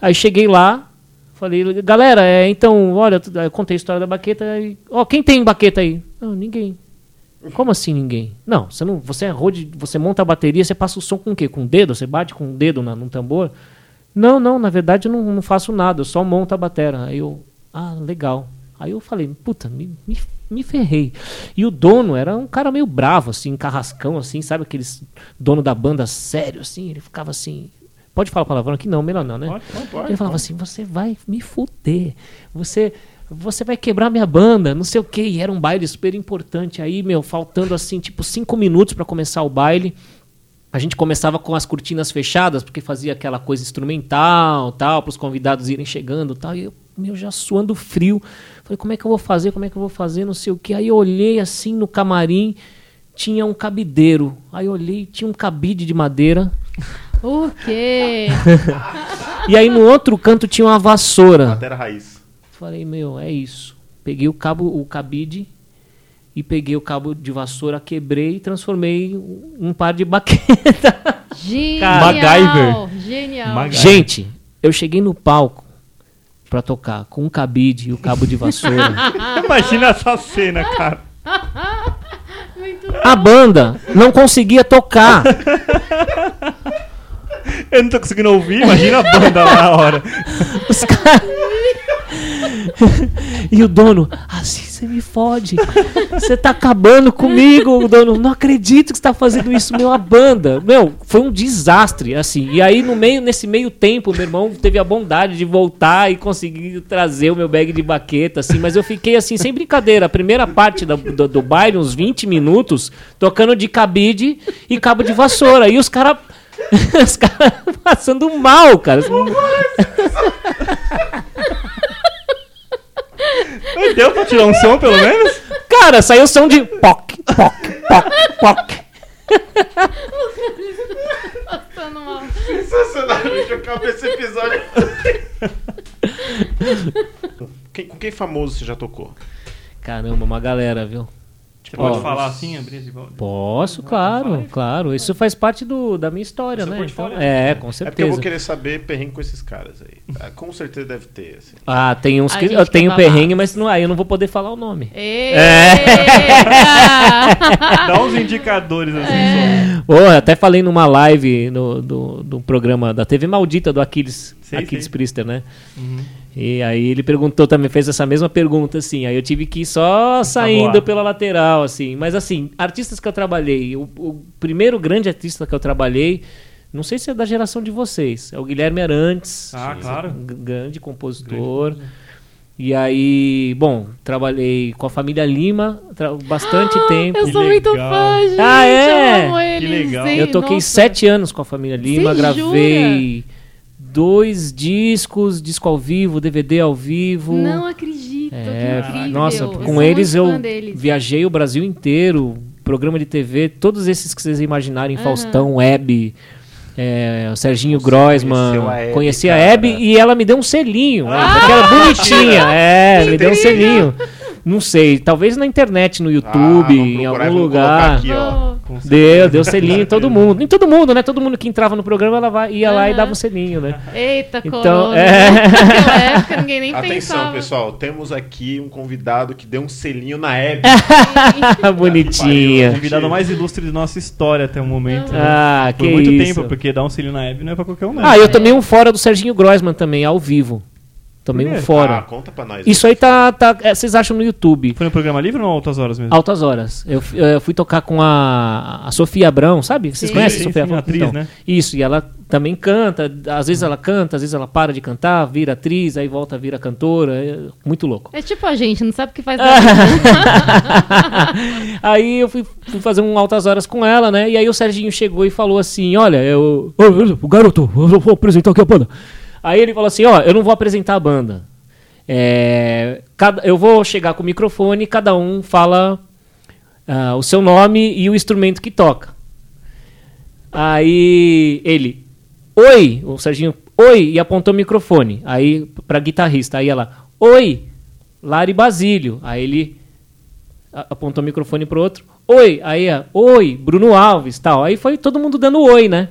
Aí cheguei lá, falei, galera, é, então, olha, eu contei a história da baqueta. Ó, quem tem baqueta aí? Não, ninguém. Como assim ninguém? Não, você não, você é road, você monta a bateria, você passa o som com o quê? Com o dedo? Você bate com o dedo na, num tambor? Não, não, na verdade eu não, não faço nada, eu só monto a bateria. Aí eu, ah, legal. Aí eu falei, puta, me, me, me ferrei. E o dono era um cara meio bravo, assim, carrascão, assim, sabe aqueles dono da banda sério, assim, ele ficava assim. Pode falar palavrão aqui? Não, melhor não, né? Pode, pode, pode. Ele falava assim: você vai me fuder. Você, você vai quebrar minha banda, não sei o quê. E era um baile super importante. Aí, meu, faltando assim, tipo, cinco minutos pra começar o baile. A gente começava com as cortinas fechadas, porque fazia aquela coisa instrumental, tal, para os convidados irem chegando, tal. E eu, meu, já suando frio. Falei, como é que eu vou fazer? Como é que eu vou fazer? Não sei o quê. Aí eu olhei assim no camarim, tinha um cabideiro. Aí eu olhei, tinha um cabide de madeira. O quê? E aí no outro canto tinha uma vassoura. Matéria raiz. Falei, meu, é isso. Peguei o cabo, o cabide e peguei o cabo de vassoura, quebrei e transformei um par de baqueta. Genial! MacGyver. Genial! Mag- Gente, eu cheguei no palco pra tocar com um cabide e o cabo de vassoura. Imagina essa cena, cara. Muito A banda não conseguia tocar. Eu não tô conseguindo ouvir, imagina a banda lá na hora. Os caras. e o dono, assim você me fode. Você tá acabando comigo, o dono. Não acredito que você tá fazendo isso, meu, a banda. Meu, foi um desastre, assim. E aí, no meio, nesse meio tempo, meu irmão teve a bondade de voltar e conseguir trazer o meu bag de baqueta, assim. Mas eu fiquei, assim, sem brincadeira. A primeira parte do, do, do baile, uns 20 minutos, tocando de cabide e cabo de vassoura. E os caras. Os caras passando mal, cara. Deu pra tirar um som, pelo menos? Cara, saiu som de poc, poc, poc, poc. passando mal. Sensacional, gente. Eu acabei esse episódio. Quem- com quem famoso você já tocou? Caramba, uma galera, viu? Você pode falar assim, abrir volta? Posso, claro, claro. Isso faz parte do, da minha história, né? Então, é, com É porque eu certeza. vou querer saber perrengue com esses caras aí. Ah, com certeza deve ter, assim. Ah, tem uns A que eu tenho perrengue, mas não, aí eu não vou poder falar o nome. Eita! Dá uns indicadores assim É. Pô, eu até falei numa live no, do, do programa da TV Maldita do Aquiles, Sei, Aquiles sei. Priester, né? Uhum. E aí ele perguntou também, fez essa mesma pergunta, assim. Aí eu tive que ir só saindo pela lateral, assim. Mas assim, artistas que eu trabalhei, o, o primeiro grande artista que eu trabalhei, não sei se é da geração de vocês, é o Guilherme Arantes. Ah, claro. um grande compositor. E aí, bom, trabalhei com a família Lima bastante tempo. Eu Que sou muito legal. fã, gente. Ah, é? Eu amo eles, legal. hein? Eu toquei Nossa. sete anos com a família Lima, Você gravei dois discos, disco ao vivo, DVD ao vivo. Não acredito, É, que incrível. nossa, Eu com eles eu deles. viajei o Brasil inteiro, programa de TV, todos esses que vocês imaginarem, Aham. Faustão, Hebe, é, o Serginho Groisman, conheci a. Hebe e ela me deu um selinho, né, Ah, porque ela é bonitinha, é, me deu um selinho. Não sei, talvez na internet, no Ah, YouTube, vamos em algum lugar. aqui, ó. Deu, deu selinho em todo mundo. Em todo mundo, né? Todo mundo que entrava no programa, ela vai, ia lá e dava o selinho, né? Eita, Então, corona. é. Naquela época ninguém nem Atenção, pensava. pessoal. Temos aqui um convidado que deu um selinho na Hebe. Bonitinha. O convidado mais ilustre da nossa história até o momento. né? Ah, Por que muito isso. tempo, porque dar um selinho na Hebe não é pra qualquer um. né? Ah, eu tomei um fora do Serginho Groisman também, ao vivo. Tomei Por um quê? Ah, fora. conta pra nós. Isso aí tá. tá é, vocês acham no YouTube. Foi no programa livre ou no Altas Horas mesmo? Altas horas. Eu, f- eu fui tocar com a, a Sofia Abrão, sabe? Vocês Sim. conhecem Sim, a Sofia sim, Abrão? atriz, Então, né? Isso, e ela também canta. Às vezes ela canta, às vezes ela para de cantar, vira atriz, aí volta a vira cantora. É muito louco. É tipo a gente, não sabe o que faz da vida. aí eu fui, fui fazer um altas horas com ela, né? E aí o Serginho chegou e falou assim: Olha, eu. Ô, o garoto, eu vou apresentar aqui a banda. Aí ele falou assim: Ó, eu não vou apresentar a banda. É, cada, eu vou chegar com o microfone e cada um fala ah, o seu nome e o instrumento que toca. Aí ele, oi, o Serginho, oi, e apontou o microfone. Aí pra guitarrista, aí ela, oi, Lari Basílio. Aí ele apontou o microfone pro outro, oi, aí oi, Bruno Alves, tal. Aí foi todo mundo dando oi, né?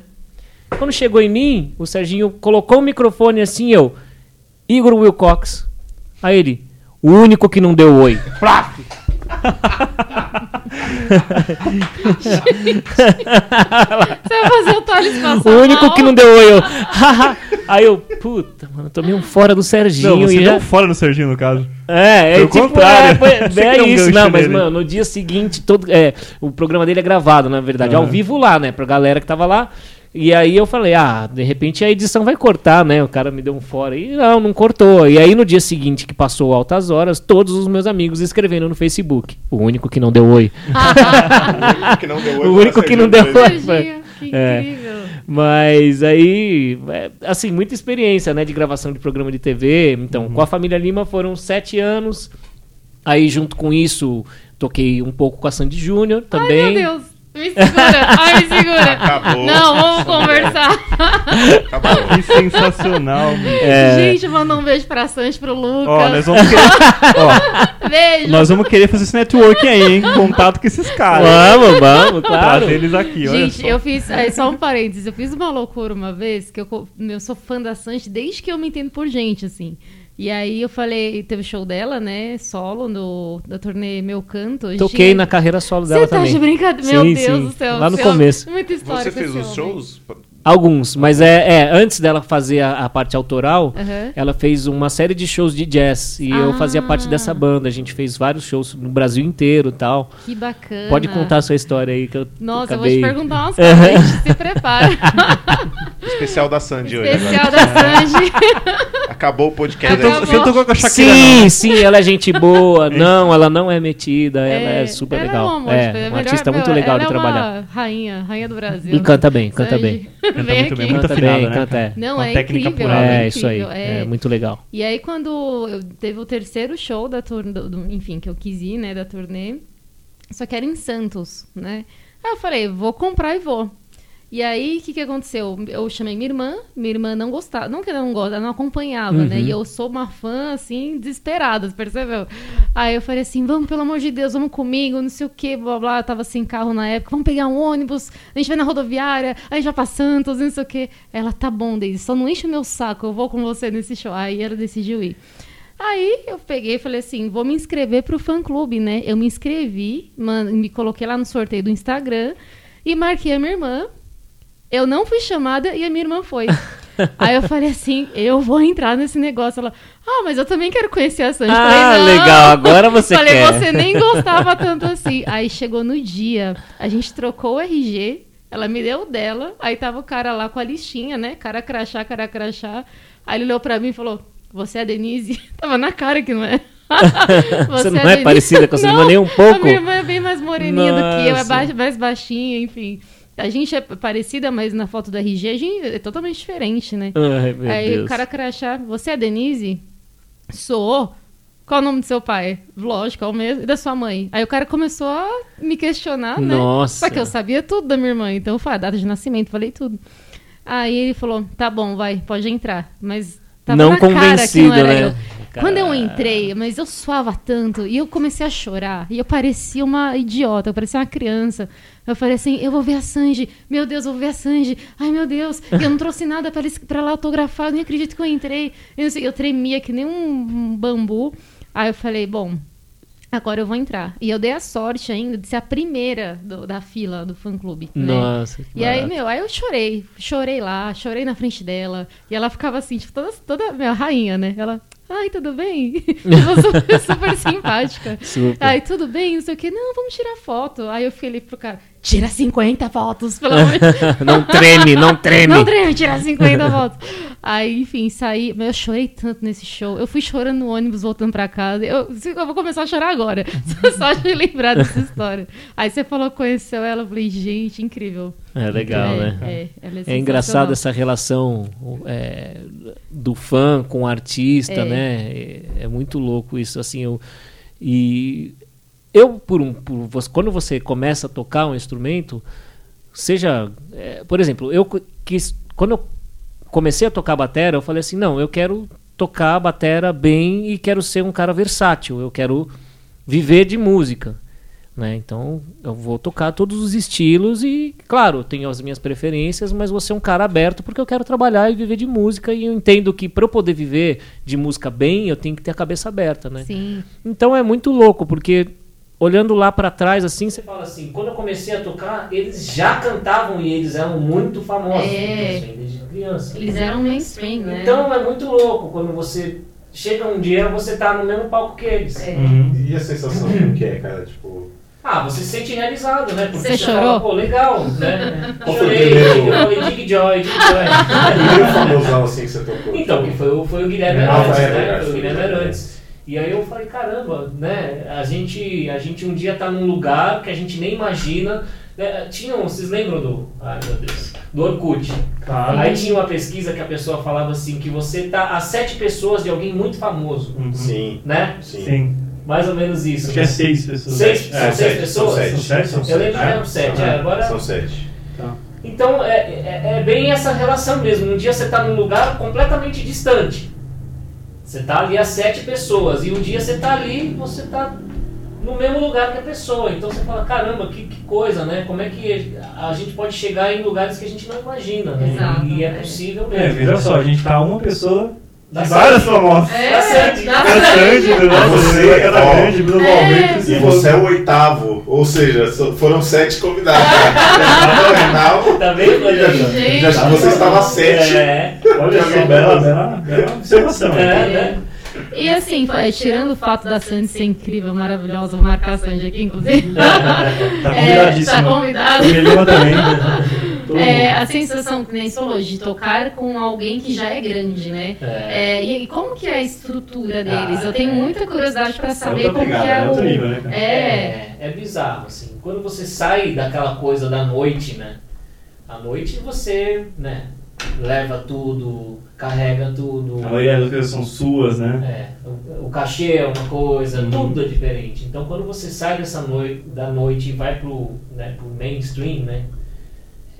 Quando chegou em mim, o Serginho colocou o microfone assim, eu, Igor Wilcox. Aí ele, o único que não deu oi. Flap! Você vai fazer o Thales passar O único mal? que não deu oi, eu. Aí eu, puta, mano, tomei um fora do Serginho Não, você e já. deu fora no Serginho, no caso. É, é Foi o tipo, contrário. é, foi- é um isso, não, mas mano, no dia seguinte, todo, é, o programa dele é gravado, na verdade, ao Aham. vivo lá, né, pra galera que tava lá. E aí eu falei, ah, de repente a edição vai cortar, né? O cara me deu um fora. E não, não cortou. E aí no dia seguinte que passou altas horas, todos os meus amigos escrevendo no Facebook. O único que não deu oi. O único que não deu oi O foi único que não Serginho deu mesmo. oi. Serginho, que É. incrível. Mas aí, é, assim, muita experiência, né, de gravação de programa de TV. Então, com a família Lima foram sete anos. Aí, junto com isso, toquei um pouco com a Sandy Júnior também. Ai, meu Deus. Me segura. Ai, me segura. Acabou. Não, vamos conversar. Acabou. Que sensacional. É. Gente, manda um beijo pra Sanji, pro Lucas. Ó, nós vamos querer. Ó, Beijo. nós vamos querer fazer esse network aí, hein? Contato com esses caras. Vamos, vamos, claro. Trazer eles aqui, olha Gente, eu fiz. aí, só um parênteses. Eu fiz uma loucura uma vez, que eu, eu sou fã da Sanji desde que eu me entendo por gente, assim. E aí eu falei, teve show dela, né? Solo no, da turnê Meu Canto. Toquei Gente, na carreira solo dela Você tá também. de brincadeira? Meu Sim, Deus sim. do céu. Lá no você é começo. Muita história Você fez esse os homem. shows? Alguns, mas é, é, antes dela fazer a, a parte autoral, Aham. ela fez uma série de shows de jazz e eu Ah. fazia parte dessa banda. A gente fez vários shows no Brasil inteiro e tal. Que bacana. Pode contar a sua história aí que eu Nossa, acabei... eu vou te perguntar umas coisas. gente, se prepara. Especial da Sandy hoje. Especial agora. da Sanji. Acabou o podcast. Você, aí. to- você tocou com a Shakira, Sim, sim, ela é gente boa. não, ela não é metida, ela é super ela legal. É, um, é, tipo, uma melhor- artista muito legal ela de é trabalhar. Uma rainha, rainha do Brasil. E canta bem, canta Sanji. bem. Canta Vem muito aqui. bem, muito Canta bem, né? canta, é. Não, Uma é técnica incrível. apurada. É, é isso aí. incrível, É. muito legal. E aí, quando eu teve o terceiro show da turnê, do- do- enfim, que eu quis ir, né, da turnê, só que era em Santos, né? Aí eu falei, vou comprar e vou. E aí, o que, que aconteceu? Eu chamei minha irmã, minha irmã não gostava, não que ela não gosta, ela não acompanhava, né? E eu sou uma fã, assim, desesperada, percebeu? Aí eu falei assim, vamos, pelo amor de Deus, vamos comigo, não sei o que, blá, blá, eu tava sem carro na época, vamos pegar um ônibus, a gente vai na rodoviária, a gente vai pra Santos, não sei o que. Ela, tá bom, Daisy, só não enche o meu saco, eu vou com você nesse show. Aí ela decidiu ir. Aí eu peguei e falei assim, vou me inscrever pro fã-clube, né? Eu me inscrevi, man- me coloquei lá no sorteio do Instagram e marquei a minha irmã. Eu não fui chamada e a minha irmã foi. Aí eu falei assim, eu vou entrar nesse negócio. Ela, ah, mas eu também quero conhecer a Sandy. Ah, falei, "Não." legal, agora você falei, quer. você nem gostava tanto assim. Aí chegou no dia, a gente trocou o RG, ela me deu o dela, aí tava o cara lá com a listinha, né? Cara crachá, cara crachá. Aí ele olhou pra mim e falou, você é a Denise? Tava na cara que não é. Você não a é Denise?" parecida com a sua irmã Não, nem um pouco? A minha irmã é bem mais moreninha do que eu, é Nossa. mais baixinha, enfim. A gente é parecida, mas na foto do RG a gente é totalmente diferente, né? Ai, meu Aí Deus. o cara crachá, você é a Denise? Sou. Qual o nome do seu pai? Lógico, é o mesmo. E da sua mãe? Aí o cara começou a me questionar, né? Nossa. Só que eu sabia tudo da minha irmã, então eu falei, a data de nascimento, falei tudo. Aí ele falou, tá bom, vai, pode entrar. Mas tava Não na cara que convencido, não era né? eu. Quando eu Cara. entrei, mas eu suava tanto, e eu comecei a chorar, e eu parecia uma idiota, eu parecia uma criança. Eu falei assim, eu vou ver a Sanji, meu Deus, eu vou ver a Sanji, ai meu Deus, e eu não trouxe nada pra lá autografar, eu nem acredito que eu entrei. Eu, eu tremia que nem um, bambu. Aí eu falei, bom, agora eu vou entrar. E eu dei a sorte ainda de ser a primeira do- da fila do fã-clube. né? Nossa. que E aí, barato. meu, aí eu chorei. Chorei lá, chorei na frente dela. E ela ficava assim, tipo, toda, toda minha rainha, né? Ela, ai, tudo bem? Ela super, super simpática. Super. Ai, tudo bem? Não sei o quê. Não, vamos tirar foto. Aí eu falei pro cara, tira 50 fotos, pelo amor de Deus. não treme, não treme. Não treme, tirar 50 fotos. Aí, enfim, saí. Mas eu chorei tanto nesse show. Eu fui chorando no ônibus voltando pra casa. Eu, eu vou começar a chorar agora. Só de lembrar dessa história. Aí você falou que conheceu ela. Eu falei, gente, incrível. É legal, é, né? É, ela É engraçado essa relação é, do fã com o artista, É. né? É, é muito louco isso, assim. Eu, e eu, por um, por, você- quando você começa a tocar um instrumento, seja, é, por exemplo, eu quis, quando eu comecei a tocar batera, eu falei assim, não, eu quero tocar a batera bem e quero ser um cara versátil, eu quero viver de música. Né? Então eu vou tocar todos os estilos e, claro, eu tenho as minhas preferências, mas vou ser um cara aberto porque eu quero trabalhar e viver de música e eu entendo que para eu poder viver de música bem, eu tenho que ter a cabeça aberta, né? Sim. Então é muito louco porque olhando lá para trás assim, você fala assim, quando eu comecei a tocar, eles já cantavam e eles eram muito famosos, É. assim, desde criança. Eles eram mainstream, né? Então é muito louco quando você chega um dia você tá no mesmo palco que eles. É. Uhum. E a sensação que é, cara? Tipo. Ah, você se sente realizado, né? Porque Você fala, chorou? pô, legal, né? Foi o Chorei, falei Dig Joy, Dig O Joy. primeiro famosão assim que você tocou. então, que foi, o- foi o Guilherme Arantes, é né? Foi o Guilherme verdade. E aí eu falei, caramba, né? A gente, a gente um dia tá num lugar que a gente nem imagina. né? Tinha, um- vocês lembram do. Ai meu Deus. Do Orkut. Claro. Aí tinha uma pesquisa que a pessoa falava assim, que você tá a sete pessoas de alguém muito famoso. Uhum. Sim, Né? sim. Sim. Mais ou menos isso. Acho que é seis pessoas. Seis, É, são seis sete, pessoas? São sete. São sete? São Eu lembro que É? eram sete, São- é, agora. São sete. Tá. Então é, é, é bem essa relação mesmo. Um dia você está num lugar completamente distante. Você está ali a sete pessoas. E um dia você está ali você está no mesmo lugar que a pessoa. Então você fala, caramba, que, que coisa, né? Como é que a gente pode chegar em lugares que a gente não imagina, né? Exato, e é é. possível É, mesmo. veja só, a gente tá uma pessoa De várias famosas. Tá certo. Bastante, né? Nossa, Você, você era ó, grande, globalmente. E você é o oitavo, ou seja, foram sete convidados. Fenomenal. Tá vendo. Já acho que você estava sete. É, Olha só, bela, bela, bela observação. é, né? E assim, é, tirando o fato da Sandy ser incrível, maravilhosa, vou marcar a Sandy aqui, inclusive. Tá É, convidadíssimo. tá convidado. E Melima também. É, a sensação que nem falou, de tocar com alguém que já é grande, né? É. É, e, como que é a estrutura deles? Ah, Eu tenho é. muita curiosidade pra saber como que é é o... outro nível, né? É, É, é bizarro, assim. Quando você sai daquela coisa da noite, né? À noite você, né? Leva tudo, carrega tudo. A maioria das coisas são suas, né? É, o, o cachê é uma coisa, Uhum. tudo é diferente. Então quando você sai dessa noite, da noite e vai pro, né, pro mainstream, né?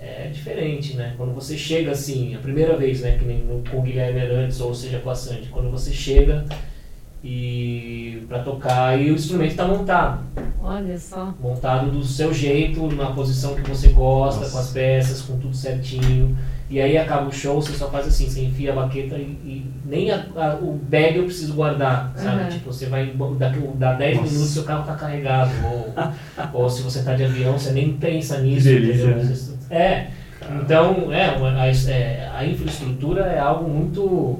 É diferente, né? Quando você chega assim, a primeira vez, né? Que nem no, com o Guilherme Arantes, ou seja, com a Sandy, quando você chega e para tocar e o instrumento está montado. Olha só. Montado do seu jeito, na posição que você gosta, Nossa. com as peças, com tudo certinho. E aí acaba o show, você só faz assim, você enfia a baqueta e, e nem a- a- o bag eu preciso guardar, sabe? Uhum. Tipo, você vai, daqui, dá 10 Nossa. minutos seu carro tá carregado. Ou, ou se você tá de avião, você nem pensa nisso. Que delícia, entendeu? né? Você- É, então, é, uma- a, é, a infraestrutura é algo muito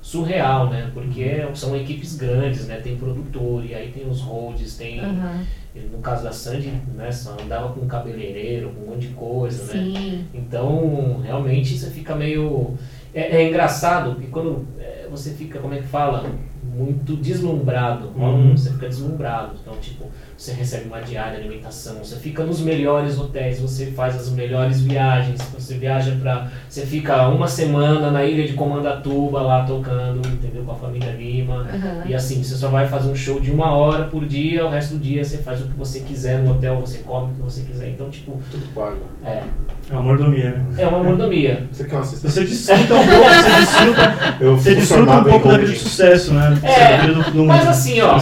surreal, né? Porque são equipes grandes, né? Tem produtor, e aí tem os holds, tem... Aham. No caso da Sandy, né? Só andava com cabeleireiro, com um monte de coisa, né? Sim. Então, realmente, você fica meio... É, é engraçado, porque quando é, você fica, como é que fala? Muito deslumbrado. Uhum. Você fica deslumbrado. Então, tipo, você recebe uma diária, alimentação, você fica nos melhores hotéis, você faz as melhores viagens, você viaja pra... Você fica uma semana na ilha de Comandatuba lá tocando, entendeu? Com a família Lima. Aham. E assim, você só vai fazer um show de uma hora por dia, o resto do dia você faz o que você quiser no hotel, você come o que você quiser. Então, tipo, Tudo pago. é, É uma mordomia, né? é uma mordomia. Você quer uma assistência? Você desfruta um pouco, você desfruta, Eu você desfruta um pouco da vida de sucesso, né? É, do- do mas assim, ó,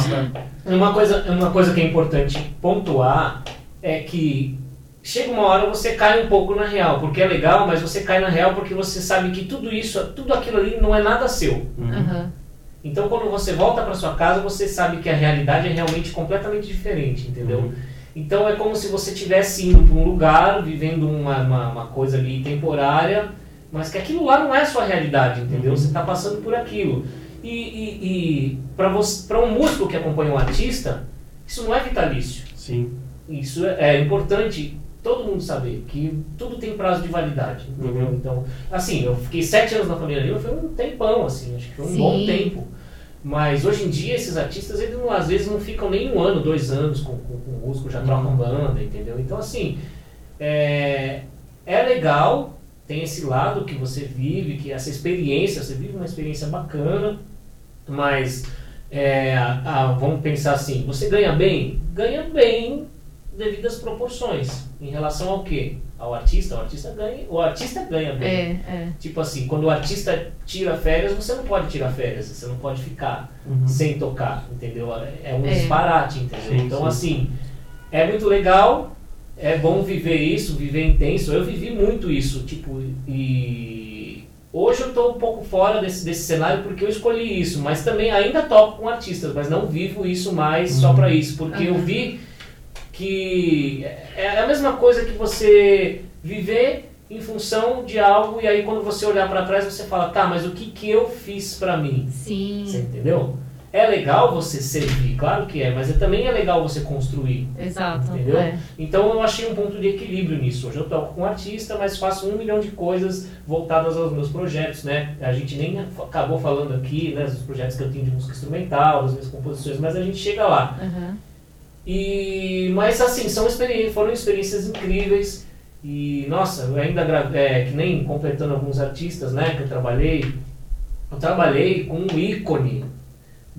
uma coisa, uma coisa que é importante pontuar é que chega uma hora você cai um pouco na real, porque é legal, mas você cai na real porque você sabe que tudo isso, tudo aquilo ali não é nada seu. Uhum. Então quando você volta para sua casa, você sabe que a realidade é realmente completamente diferente, entendeu? Uhum. Então é como se você estivesse indo para um lugar, vivendo uma, uma, uma coisa ali temporária, mas que aquilo lá não é a sua realidade, entendeu? Uhum. Você está passando por aquilo. E, e, e para um músico que acompanha um artista, isso não é vitalício. Sim. Isso é, é importante todo mundo saber que tudo tem prazo de validade, entendeu? Uhum. Então, assim, eu fiquei sete anos na família Lima, foi um tempão, assim, acho que foi um Sim. bom tempo. Mas hoje em dia esses artistas, eles não- às vezes não ficam nem um ano, dois anos com, com, com o músico, já trocam banda, entendeu? Então, assim, é, é legal, tem esse lado que você vive, que essa experiência, você vive uma experiência bacana, mas é, ah, vamos pensar assim, você ganha bem? Ganha bem devido às proporções. Em relação ao quê? Ao artista, o artista ganha, o artista ganha bem. É, é. Tipo assim, quando o artista tira férias, você não pode tirar férias, você não pode ficar Uhum. sem tocar, entendeu? É um É. disparate, entendeu? Sim, então, sim. assim, é muito legal, é bom viver isso, viver intenso. Eu vivi muito isso, tipo, e hoje eu tô um pouco fora desse, desse cenário porque eu escolhi isso, mas também ainda toco com artistas, mas não vivo isso mais só Uhum. pra isso, porque eu Aham. vi que é a mesma coisa que você viver em função de algo e aí quando você olhar pra trás você fala, tá, mas o que que eu fiz pra mim? Você Sim. entendeu? É legal você servir, claro que é, mas é, também é legal você construir. Exato. Entendeu? É. Então eu achei um ponto de equilíbrio nisso. Hoje eu toco com artista, mas faço um milhão de coisas voltadas aos meus projetos, né? A gente nem acabou falando aqui, né, dos projetos que eu tenho de música instrumental, das minhas composições, mas a gente chega lá. Aham. E, mas assim, são experiências, foram experiências incríveis. E nossa, eu ainda gra- é, que nem completando alguns artistas, né, que eu trabalhei. Eu trabalhei com um ícone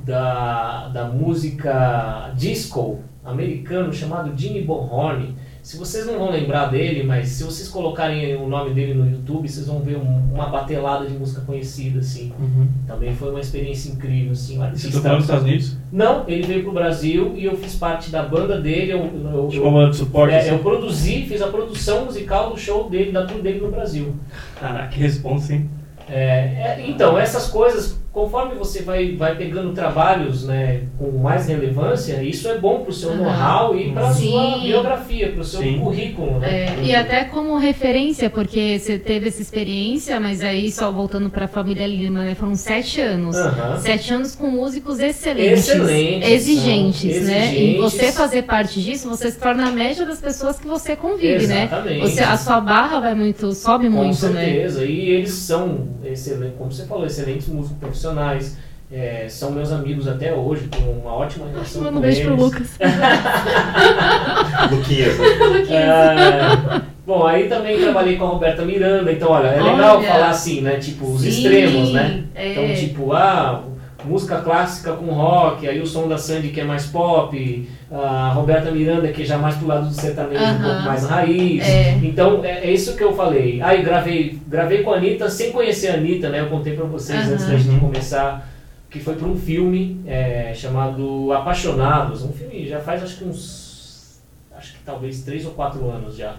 da, da música disco americano chamado Jimmy Bonhorn. Se vocês não vão lembrar dele, mas se vocês colocarem o nome dele no YouTube, vocês vão ver um- uma batelada de música conhecida, assim. Uhum. Também foi uma experiência incrível, assim. Um Você artista... tá falando dos Estados Unidos? Não, ele veio pro Brasil e eu fiz parte da banda dele. Eu, eu, Tipo uma banda de suporte? é, assim? eu produzi, fiz a produção musical do show dele, da tour dele no Brasil. Caraca, que responsa, hein? É, é, então, essas coisas, conforme você vai, vai pegando trabalhos né, com mais relevância, isso é bom pro seu Aham. know-how e pra Sim. sua biografia, pro seu Sim. currículo, né? É, e até como referência, porque você teve essa experiência, mas aí só voltando para a família Lima, né, foram sete anos. Aham. Sete anos com músicos excelentes, Excelentes, exigentes, são né? E exigentes. você fazer parte disso, você se torna a média das pessoas que você convive, né? Exatamente. Você, a sua barra vai muito, sobe Com muito, né? certeza. E eles são, excelentes, como você falou, excelentes músicos profissionais. é, são meus amigos até hoje, tenho uma ótima relação Manda com um beijo pro eles. Lucas. Luquinhas, né? É, bom, aí também trabalhei com a Roberta Miranda, então olha, é legal Olha. falar assim, né? Tipo, os Sim, extremos, né? é. Então, tipo, ah, música clássica com rock, aí o som da Sandy que é mais pop, a Roberta Miranda que já mais pro lado do sertanejo, um pouco mais raiz. É. Então é, é isso que eu falei. Aí gravei, gravei com a Anitta sem conhecer a Anitta, né? Eu contei pra vocês Aham. antes da gente começar, que foi pra um filme é, chamado Apaixonados. Um filme já faz acho que uns. Acho que talvez três ou quatro anos já.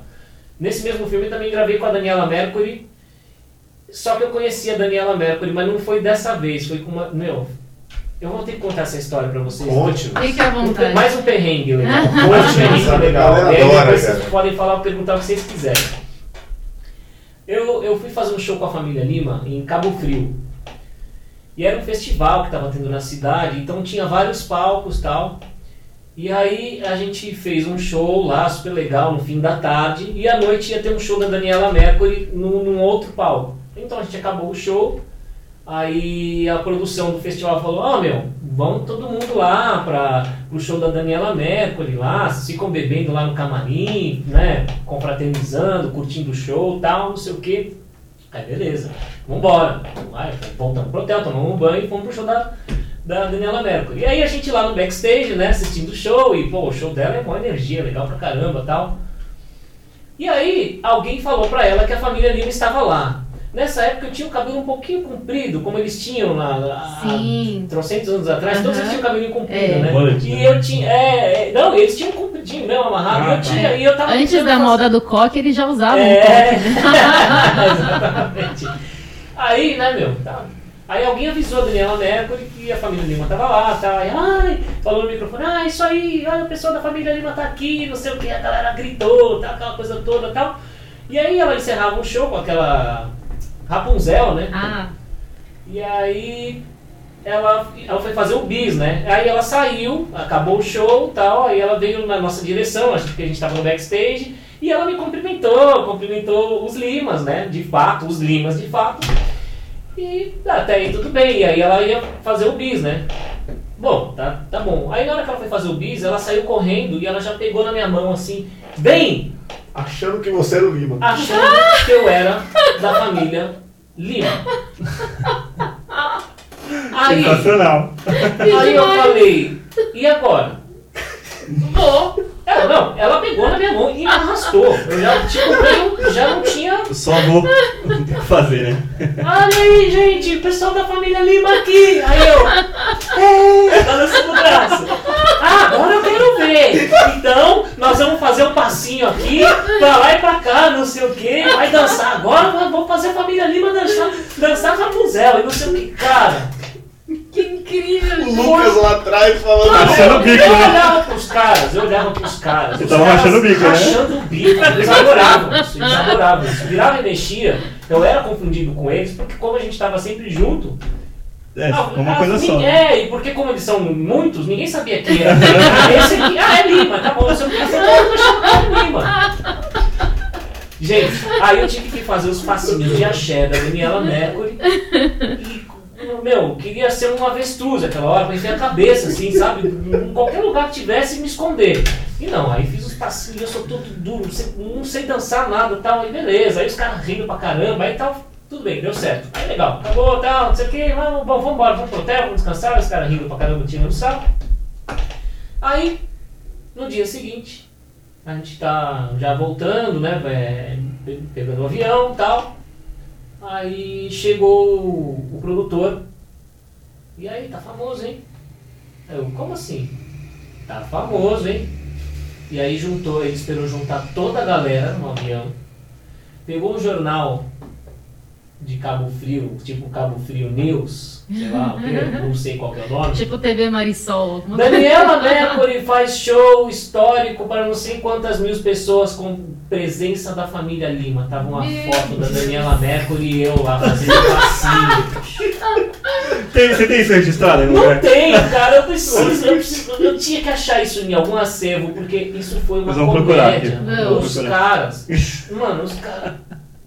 Nesse mesmo filme também gravei com a Daniela Mercury. Só que eu conhecia a Daniela Mercury, mas não foi dessa vez, foi com uma. Meu, eu vou ter que contar essa história pra vocês. Conte-nos. Fique à vontade. Mais um perrengue legal. Mais um perrengue legal. a galera E aí adora, depois vocês cara. podem falar, perguntar o que vocês quiserem. Eu, eu fui fazer um show com a família Lima em Cabo Frio. E era um festival que estava tendo na cidade, então tinha vários palcos e tal. E aí a gente fez um show lá, super legal, no fim da tarde. E à noite ia ter um show da Daniela Mercury num, num outro palco. Então a gente acabou o show. Aí a produção do festival falou: Ó, meu, vamos todo mundo lá para o show da Daniela Mercury lá. Ficam bebendo lá no camarim, né? Confraternizando, curtindo o show tal, não sei o quê. Aí beleza, vambora. Vai, voltamos pro hotel, tomamos um banho e fomos pro show da, da Daniela Mercury. E aí a gente lá no backstage, né, assistindo o show, e pô, o show dela é uma energia, legal pra caramba tal. E aí alguém falou pra ela que a família Lima estava lá. Nessa época eu tinha o cabelo um pouquinho comprido, como eles tinham na, há Sim. trocentos anos atrás, todos Aham. eles tinham o cabelinho comprido, É. né? E né? eu tinha. É, é, não, eles tinham compridinho mesmo, amarrado, Ah, eu tá. tinha, e eu tava Antes da moda do coque, eles já usavam um é, coque. exatamente. Aí, né, meu, tá. Aí alguém avisou a Daniela Mercury que a família Lima tava lá, tá? Aí, ai, falou no microfone, ah, isso aí, olha, o pessoal da família Lima tá aqui, não sei o que, a galera gritou, tá, aquela coisa toda e tal. E aí ela encerrava o show com aquela Rapunzel, né? Ah, E aí ela, ela foi fazer o bis, né? Aí ela saiu, acabou o show e tal, aí ela veio na nossa direção, acho que a gente estava no backstage, e ela me cumprimentou, cumprimentou os Limas, né? De fato, os Limas de fato. E até aí tudo bem, e aí ela ia fazer o bis, né? Bom, tá, tá bom. Aí na hora que ela foi fazer o bis, ela saiu correndo e ela já pegou na minha mão assim, vem! Achando que você era o Lima. achando que eu era da família Lima. Aí, Sensacional. aí eu falei, e agora? Vou. Ela, não, ela pegou na minha mão e me arrastou. Eu já, tipo, eu já não tinha. Só vou. Fazer, né? Olha aí, gente, pessoal da família Lima aqui. Aí eu. É, balançando o braço. Ah, agora eu quero ver. Então, nós vamos fazer um passinho aqui, pra lá e pra cá, não sei o que. Vai dançar. Agora vamos fazer a família Lima dançar, dançar Rapunzel e não sei o que. Cara, que incrível! O Lucas lá atrás falando. Rachando o bico, eu né? olhava pros caras, eu olhava pros caras. Você os tava caras rachando o bico, né? Rachando o bico. Eles adoravam isso, eles adoravam isso. Virava e mexia. Eu era confundido com eles, porque como a gente tava sempre junto, É, ah, uma ah, coisa ni- só. É, e porque como eles são muitos, ninguém sabia quem era. Esse aqui, ah, é Lima, tá bom, você não quer ser eu vou chamar de Lima. Gente, aí eu tive que fazer os passinhos de axé da Daniela Mercury. E, meu, queria ser um avestruz aquela hora, enfiar a cabeça, assim, sabe? Em qualquer lugar que tivesse, me esconder. E não, aí fiz os passinhos, eu sou todo duro, não sei, não sei dançar nada tal, aí beleza. Aí os caras rindo pra caramba, aí tal, tudo bem, deu certo. Aí legal, acabou, tal, não sei o que, vamos, vamos embora, vamos pro hotel, vamos descansar, os caras rindo pra caramba, tirando sal. Aí, no dia seguinte, a gente tá já voltando, né, é, pe- pegando o avião tal. Aí chegou o, produtor. E aí, tá famoso, hein? Eu, como assim? Tá famoso, hein? E aí juntou, ele esperou juntar toda a galera no avião. Pegou um jornal de Cabo Frio, tipo Cabo Frio News, sei lá, não sei qual que é o nome. Tipo TV Marisol. Daniela Mercury faz show histórico para não sei quantas mil pessoas com presença da família Lima. Tava uma Meu foto da Daniela Mercury e eu lá fazendo passinho. Tem- você tem isso registrado Não lugar? tem, cara, eu preciso, eu preciso, eu tinha que achar isso em algum acervo, porque isso foi uma Nós vamos procurar comédia. aqui. Os procurar. caras, mano, os caras,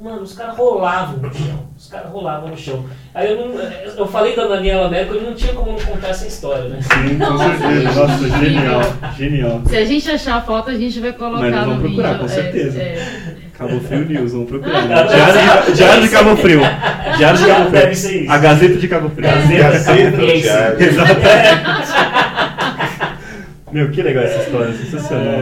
mano, os caras rolavam no chão, os caras rolavam no chão. Aí eu não, eu falei da Daniela Mercury, não tinha como não contar essa história, né? Sim, com certeza. Nossa, genial. Genial. Se a gente achar a foto, a gente vai colocar Mas vamos procurar, vídeo. com É, certeza. é. Cabo Frio News, vamos procurar. Né? Diário, de, Diário de Cabo Frio. Diário de Cabo Frio. A Gazeta de Cabo Frio. Gazeta do Esse. Diário. Meu, que legal essa história, sensacional.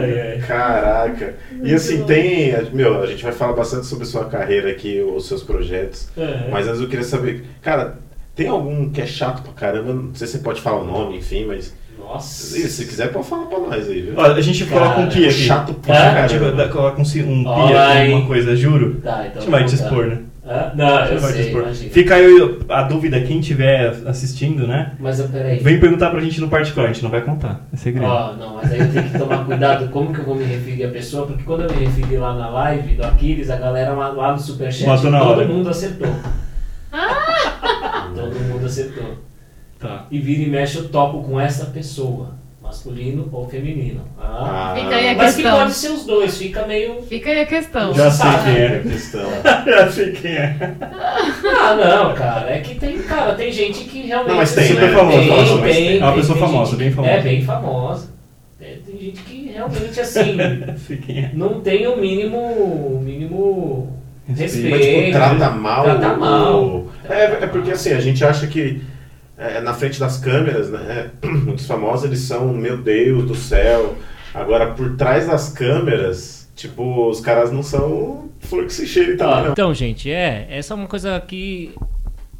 Caraca. E assim, tem. Meu, a gente vai falar bastante sobre sua carreira aqui, os seus projetos. É. Mas antes eu queria saber, cara, tem algum que é chato pra caramba? Não sei se você pode falar o nome, enfim, mas. Nossa. Se quiser, pode falar pra nós aí, viu? Ó, a gente coloca um pi aqui. Chato pra A gente caramba. dá- coloca um, um pi Olha aqui, alguma coisa, juro. Tá, A então gente vai te vamos lá. expor, né? Ah, não, eu sei. Fica aí a dúvida, quem estiver assistindo, né? Mas eu- peraí. Vem perguntar pra gente no particular, a gente não vai contar. É segredo. Ó, não, mas aí eu tenho que tomar cuidado como que eu vou me referir à pessoa, porque quando eu me referi lá na live do Aquiles, a galera lá, lá no Superchat, na todo hora. mundo acertou. todo mundo acertou. Tá. E vira e mexe eu topo com essa pessoa, masculino ou feminino. Ah. Ah, Fica aí a Mas que questão. pode ser os dois, fica meio. Fica aí a questão. Já sei quem é a questão. Já sei quem é. Ah, não, cara, é que tem, cara, tem gente que realmente. Não, mas tem, assim, né? famoso, tem, tem, tem. É uma pessoa tem famosa, gente- bem famosa. É, bem famosa. É, tem gente que realmente, assim, é. não tem o mínimo. O mínimo Respeito. Mas, tipo, trata mal. Trata mal. É, é porque assim, a gente acha que é, na frente das câmeras, né? Muitos famosos eles são, meu Deus do céu. Agora, por trás das câmeras, tipo, os caras não são flor que se cheire também, não. Então, gente, é, essa é uma coisa que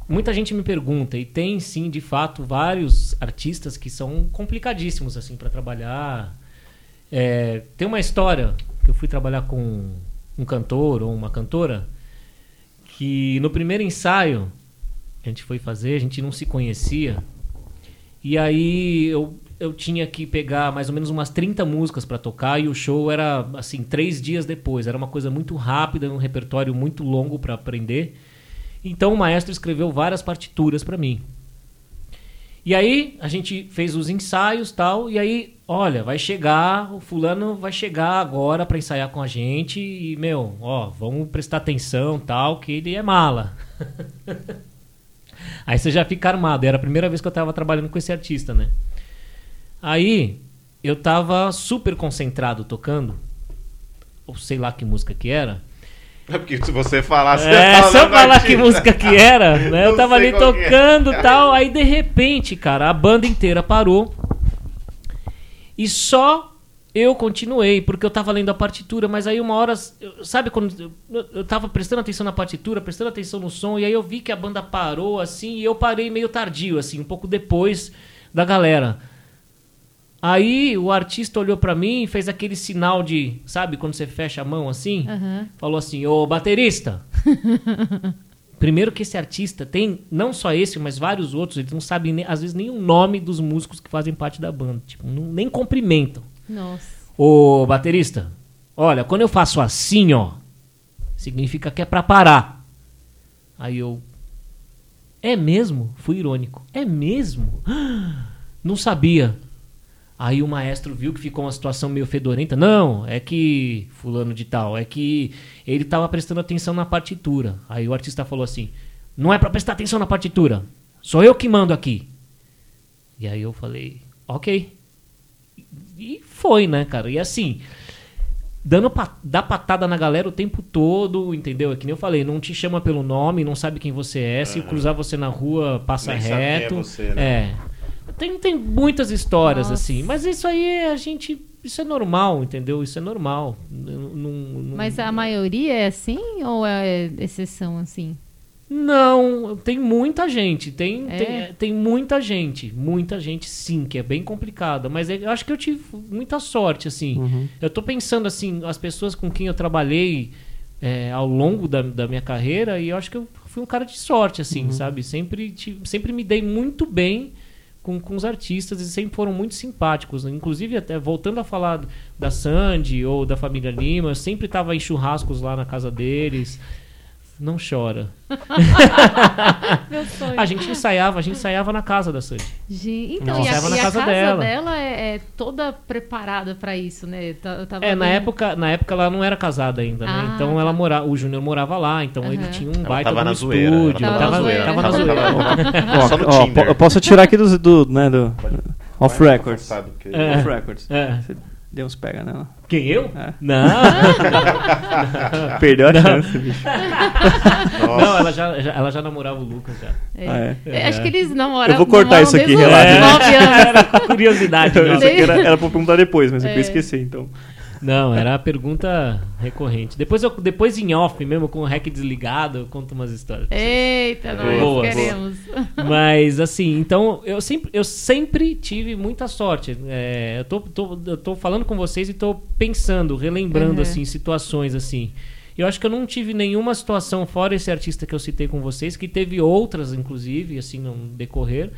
muita gente me pergunta e tem sim, de fato, vários artistas que são complicadíssimos assim para trabalhar. É, tem uma história que eu fui trabalhar com um cantor ou uma cantora que no primeiro ensaio a gente foi fazer, a gente não se conhecia. E aí eu, eu tinha que pegar mais ou menos umas 30 músicas para tocar e o show era assim, três dias depois. Era uma coisa muito rápida, um repertório muito longo para aprender. Então o maestro escreveu várias partituras para mim. E aí a gente fez os ensaios tal, e aí, olha, vai chegar, o fulano vai chegar agora para ensaiar com a gente e, meu, ó, vamos prestar atenção tal, que ele é mala. aí você já fica armado. Era a primeira vez que eu tava trabalhando com esse artista, né? Aí eu tava super concentrado tocando, ou sei lá que música que era. É porque se você você É, se eu falar que música que era, né? Eu tava ali é. tocando e tal, aí de repente, cara, a banda inteira parou. E só eu continuei, porque eu tava lendo a partitura, mas aí uma hora, sabe quando eu, eu tava prestando atenção na partitura, prestando atenção no som, e aí eu vi que a banda parou assim, e eu parei meio tardio assim, um pouco depois da galera. Aí o artista olhou pra mim e fez aquele sinal de, sabe, quando você fecha a mão assim? Aham. falou assim: Ô baterista. Primeiro que esse artista tem, não só esse, mas vários outros, eles não sabem, nem- às vezes, nem o nome dos músicos que fazem parte da banda. Tipo, não- nem cumprimentam. Nossa. Ô baterista, olha, quando eu faço assim, ó, significa que é pra parar. Aí eu. É mesmo? Fui irônico. É mesmo? Não sabia. Aí o maestro viu que ficou uma situação meio fedorenta. Não, é que. Fulano de tal, é que ele tava prestando atenção na partitura. Aí o artista falou assim: Não é pra prestar atenção na partitura. Sou eu que mando aqui. E aí eu falei: Ok. E foi, né, cara? E assim, dando pa dá patada na galera o tempo todo, entendeu? É que nem eu falei, não te chama pelo nome, não sabe quem você é, se cruzar você na rua, passa Nem sabe quem é reto. você, né? É. Tem, tem muitas histórias, Nossa. assim, mas isso aí é a gente. Isso é normal, entendeu? Isso é normal. Não- não- não- Mas a maioria é assim ou é exceção assim? Não, tem muita gente. Tem, É? tem, tem muita gente. Muita gente, sim, que é bem complicada. Mas é- eu acho que eu tive muita sorte, assim. Uhum. Eu tô pensando, assim, as pessoas com quem eu trabalhei é, ao longo da, da minha carreira, e eu acho que eu fui um cara de sorte, assim, sabe? Sempre, tive- sempre me dei muito bem com, com os artistas e sempre foram muito simpáticos. né? Inclusive, até voltando a falar da Sandy ou da família Lima, eu sempre tava em churrascos lá na casa deles. Não chora. Meu sonho. A gente ensaiava, a gente ensaiava na casa da Sandy. Gente, então, Nossa. e a, Ensaiava na e a casa casa, dela. dela, é, é toda preparada pra isso, né? Eu ta- eu tava É, na época, na época ela não era casada ainda, né? Ah, Então ela tá. morava, o Júnior morava lá, então ele Aham. tinha um Ela baita tava um na zoeira, ela estúdio. tava na Tava, zoeira, tava na tava- zoeira. Só no Tinder. po- eu posso tirar aqui do, do, né, do Off Records. Que- É. Off Records. É. Você Deu uns pega nela. Quem, eu? É. Não, Perdeu a chance, bicho. não ela, já, já- ela já namorava o Lucas já. É. Ah, é. É, Acho que eles namoram. Eu vou cortar isso aqui, relaxa. anos. Era com curiosidade. Não. era, era pra perguntar depois, mas eu É. ia esquecer, então. Não, era a pergunta recorrente. Depois, eu, depois em off, mesmo com o rec desligado, eu conto umas histórias. Eita, nós Boa, queremos. Mas assim, então eu sempre, eu sempre tive muita sorte. É, eu, tô, tô- eu tô falando com vocês e tô pensando, relembrando Uhum. assim, situações assim. Eu acho que eu não tive nenhuma situação, fora esse artista que eu citei com vocês, que teve outras, inclusive, assim, no decorrer,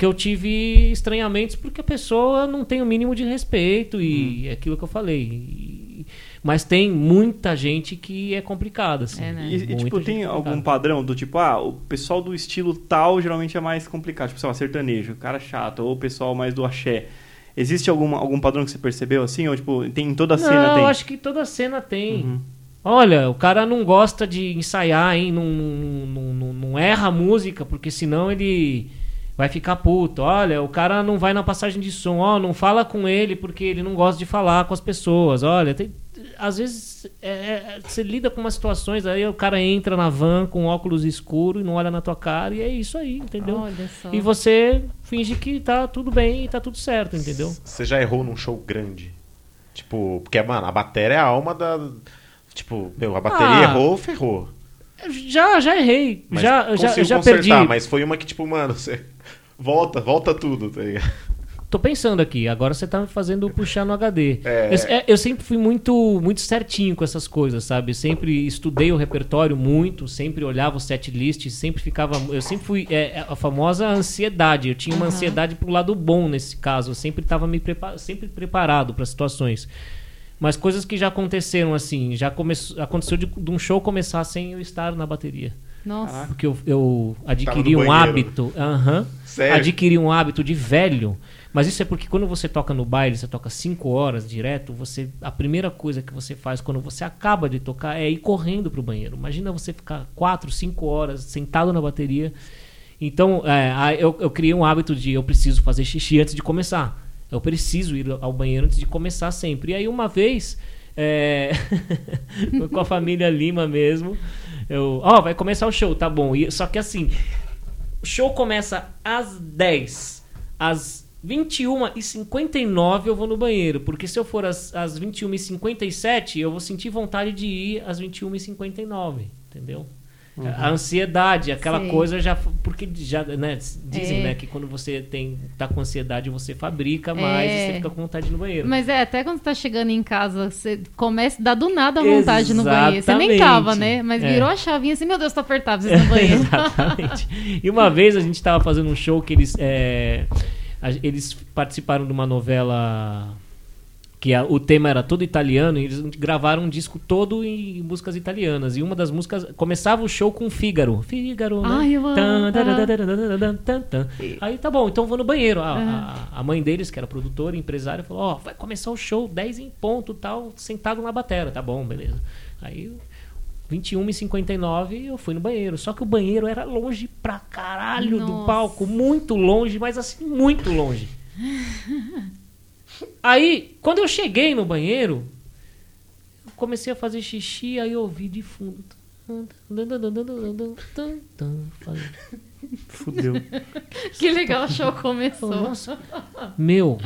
que eu tive estranhamentos porque a pessoa não tem o mínimo de respeito e é aquilo que eu falei. E- mas tem muita gente que é complicada, assim. É, né? E, e, tipo, tem complicada. algum padrão do tipo, ah, o pessoal do estilo tal geralmente é mais complicado. Tipo, sei lá, sertanejo, cara chato, ou o pessoal mais do axé. Existe alguma, algum padrão que você percebeu assim? Ou, tipo, tem em toda a cena não, tem? acho que toda cena tem. Uhum. Olha, o cara não gosta de ensaiar, hein? Não, não, não, não- não erra a música, porque senão ele vai ficar puto. Olha, o cara não vai na passagem de som. Ó, não fala com ele porque ele não gosta de falar com as pessoas. Olha, tem- às vezes é, é, você lida com umas situações, aí o cara entra na van com óculos escuros e não olha na tua cara, e é isso aí, entendeu? Olha só. E você finge que tá tudo bem e tá tudo certo, entendeu? Você já errou num show grande? Tipo, porque, mano, a bateria é a alma da. Tipo, meu, a bateria Ah. errou, ferrou. Já, já errei. Mas já já, já consertar, perdi. mas foi uma que, tipo, mano, você. Volta, volta tudo, tá ligado? Tô pensando aqui, agora você tá me fazendo puxar no HD. É. Eu, é, eu sempre fui muito, muito certinho com essas coisas, sabe? Sempre estudei o repertório muito, sempre olhava o set list, sempre ficava. Eu sempre fui. é, é, a famosa ansiedade. Eu tinha uma Aham. ansiedade pro lado bom nesse caso. Eu sempre estava me prepa sempre preparado para situações. Mas coisas que já aconteceram assim, já começou, aconteceu de, de um show começar sem eu estar na bateria. Nossa. Porque eu, eu adquiri um hábito. aham, adquiri um hábito de velho. Mas isso é porque quando você toca no baile, você toca 5 horas direto, você a primeira coisa que você faz quando você acaba de tocar é ir correndo pro banheiro. Imagina você ficar 4, 5 horas sentado na bateria. Então, é, eu, eu criei um hábito de eu preciso fazer xixi antes de começar. Eu preciso ir ao banheiro antes de começar sempre. E aí, uma vez, é, foi com a família Lima mesmo, eu, ó, vai começar o show, tá bom. E, só que assim, o show começa às 10. Às 21h59 eu vou no banheiro. Porque se eu for às, às 21h57, eu vou sentir vontade de ir às 21h59. Entendeu? A ansiedade, aquela Sei. coisa já. Porque já, né, dizem É. né, que quando você tem, tá com ansiedade, você fabrica mais É. e você fica com vontade no banheiro. Mas é, até quando você tá chegando em casa, você começa, dá do nada a vontade no banheiro. Você nem Exatamente. tava, né? Mas É. virou a chavinha assim, meu Deus, tô apertado, ir no banheiro. Exatamente. E uma vez a gente estava fazendo um show que eles, é, a- eles participaram de uma novela que a- o tema era todo italiano e eles gravaram um disco todo em músicas italianas. E uma das músicas começava o show com Fígaro. Fígaro, né? Ai. Tan, tan, tan. Aí tá bom, então vou no banheiro. A, a- a mãe deles, que era produtora, empresária, falou: Ó, vai começar o show 10 em ponto, tal, sentado na batera. Tá bom, beleza. Aí 21h59 eu fui no banheiro. Só que o banheiro era longe pra caralho do Nossa. palco. Muito longe, mas assim, muito longe. Aí, quando eu cheguei no banheiro, eu comecei a fazer xixi, aí eu ouvi de fundo. Fudeu. que legal, o show começou. Nossa, meu,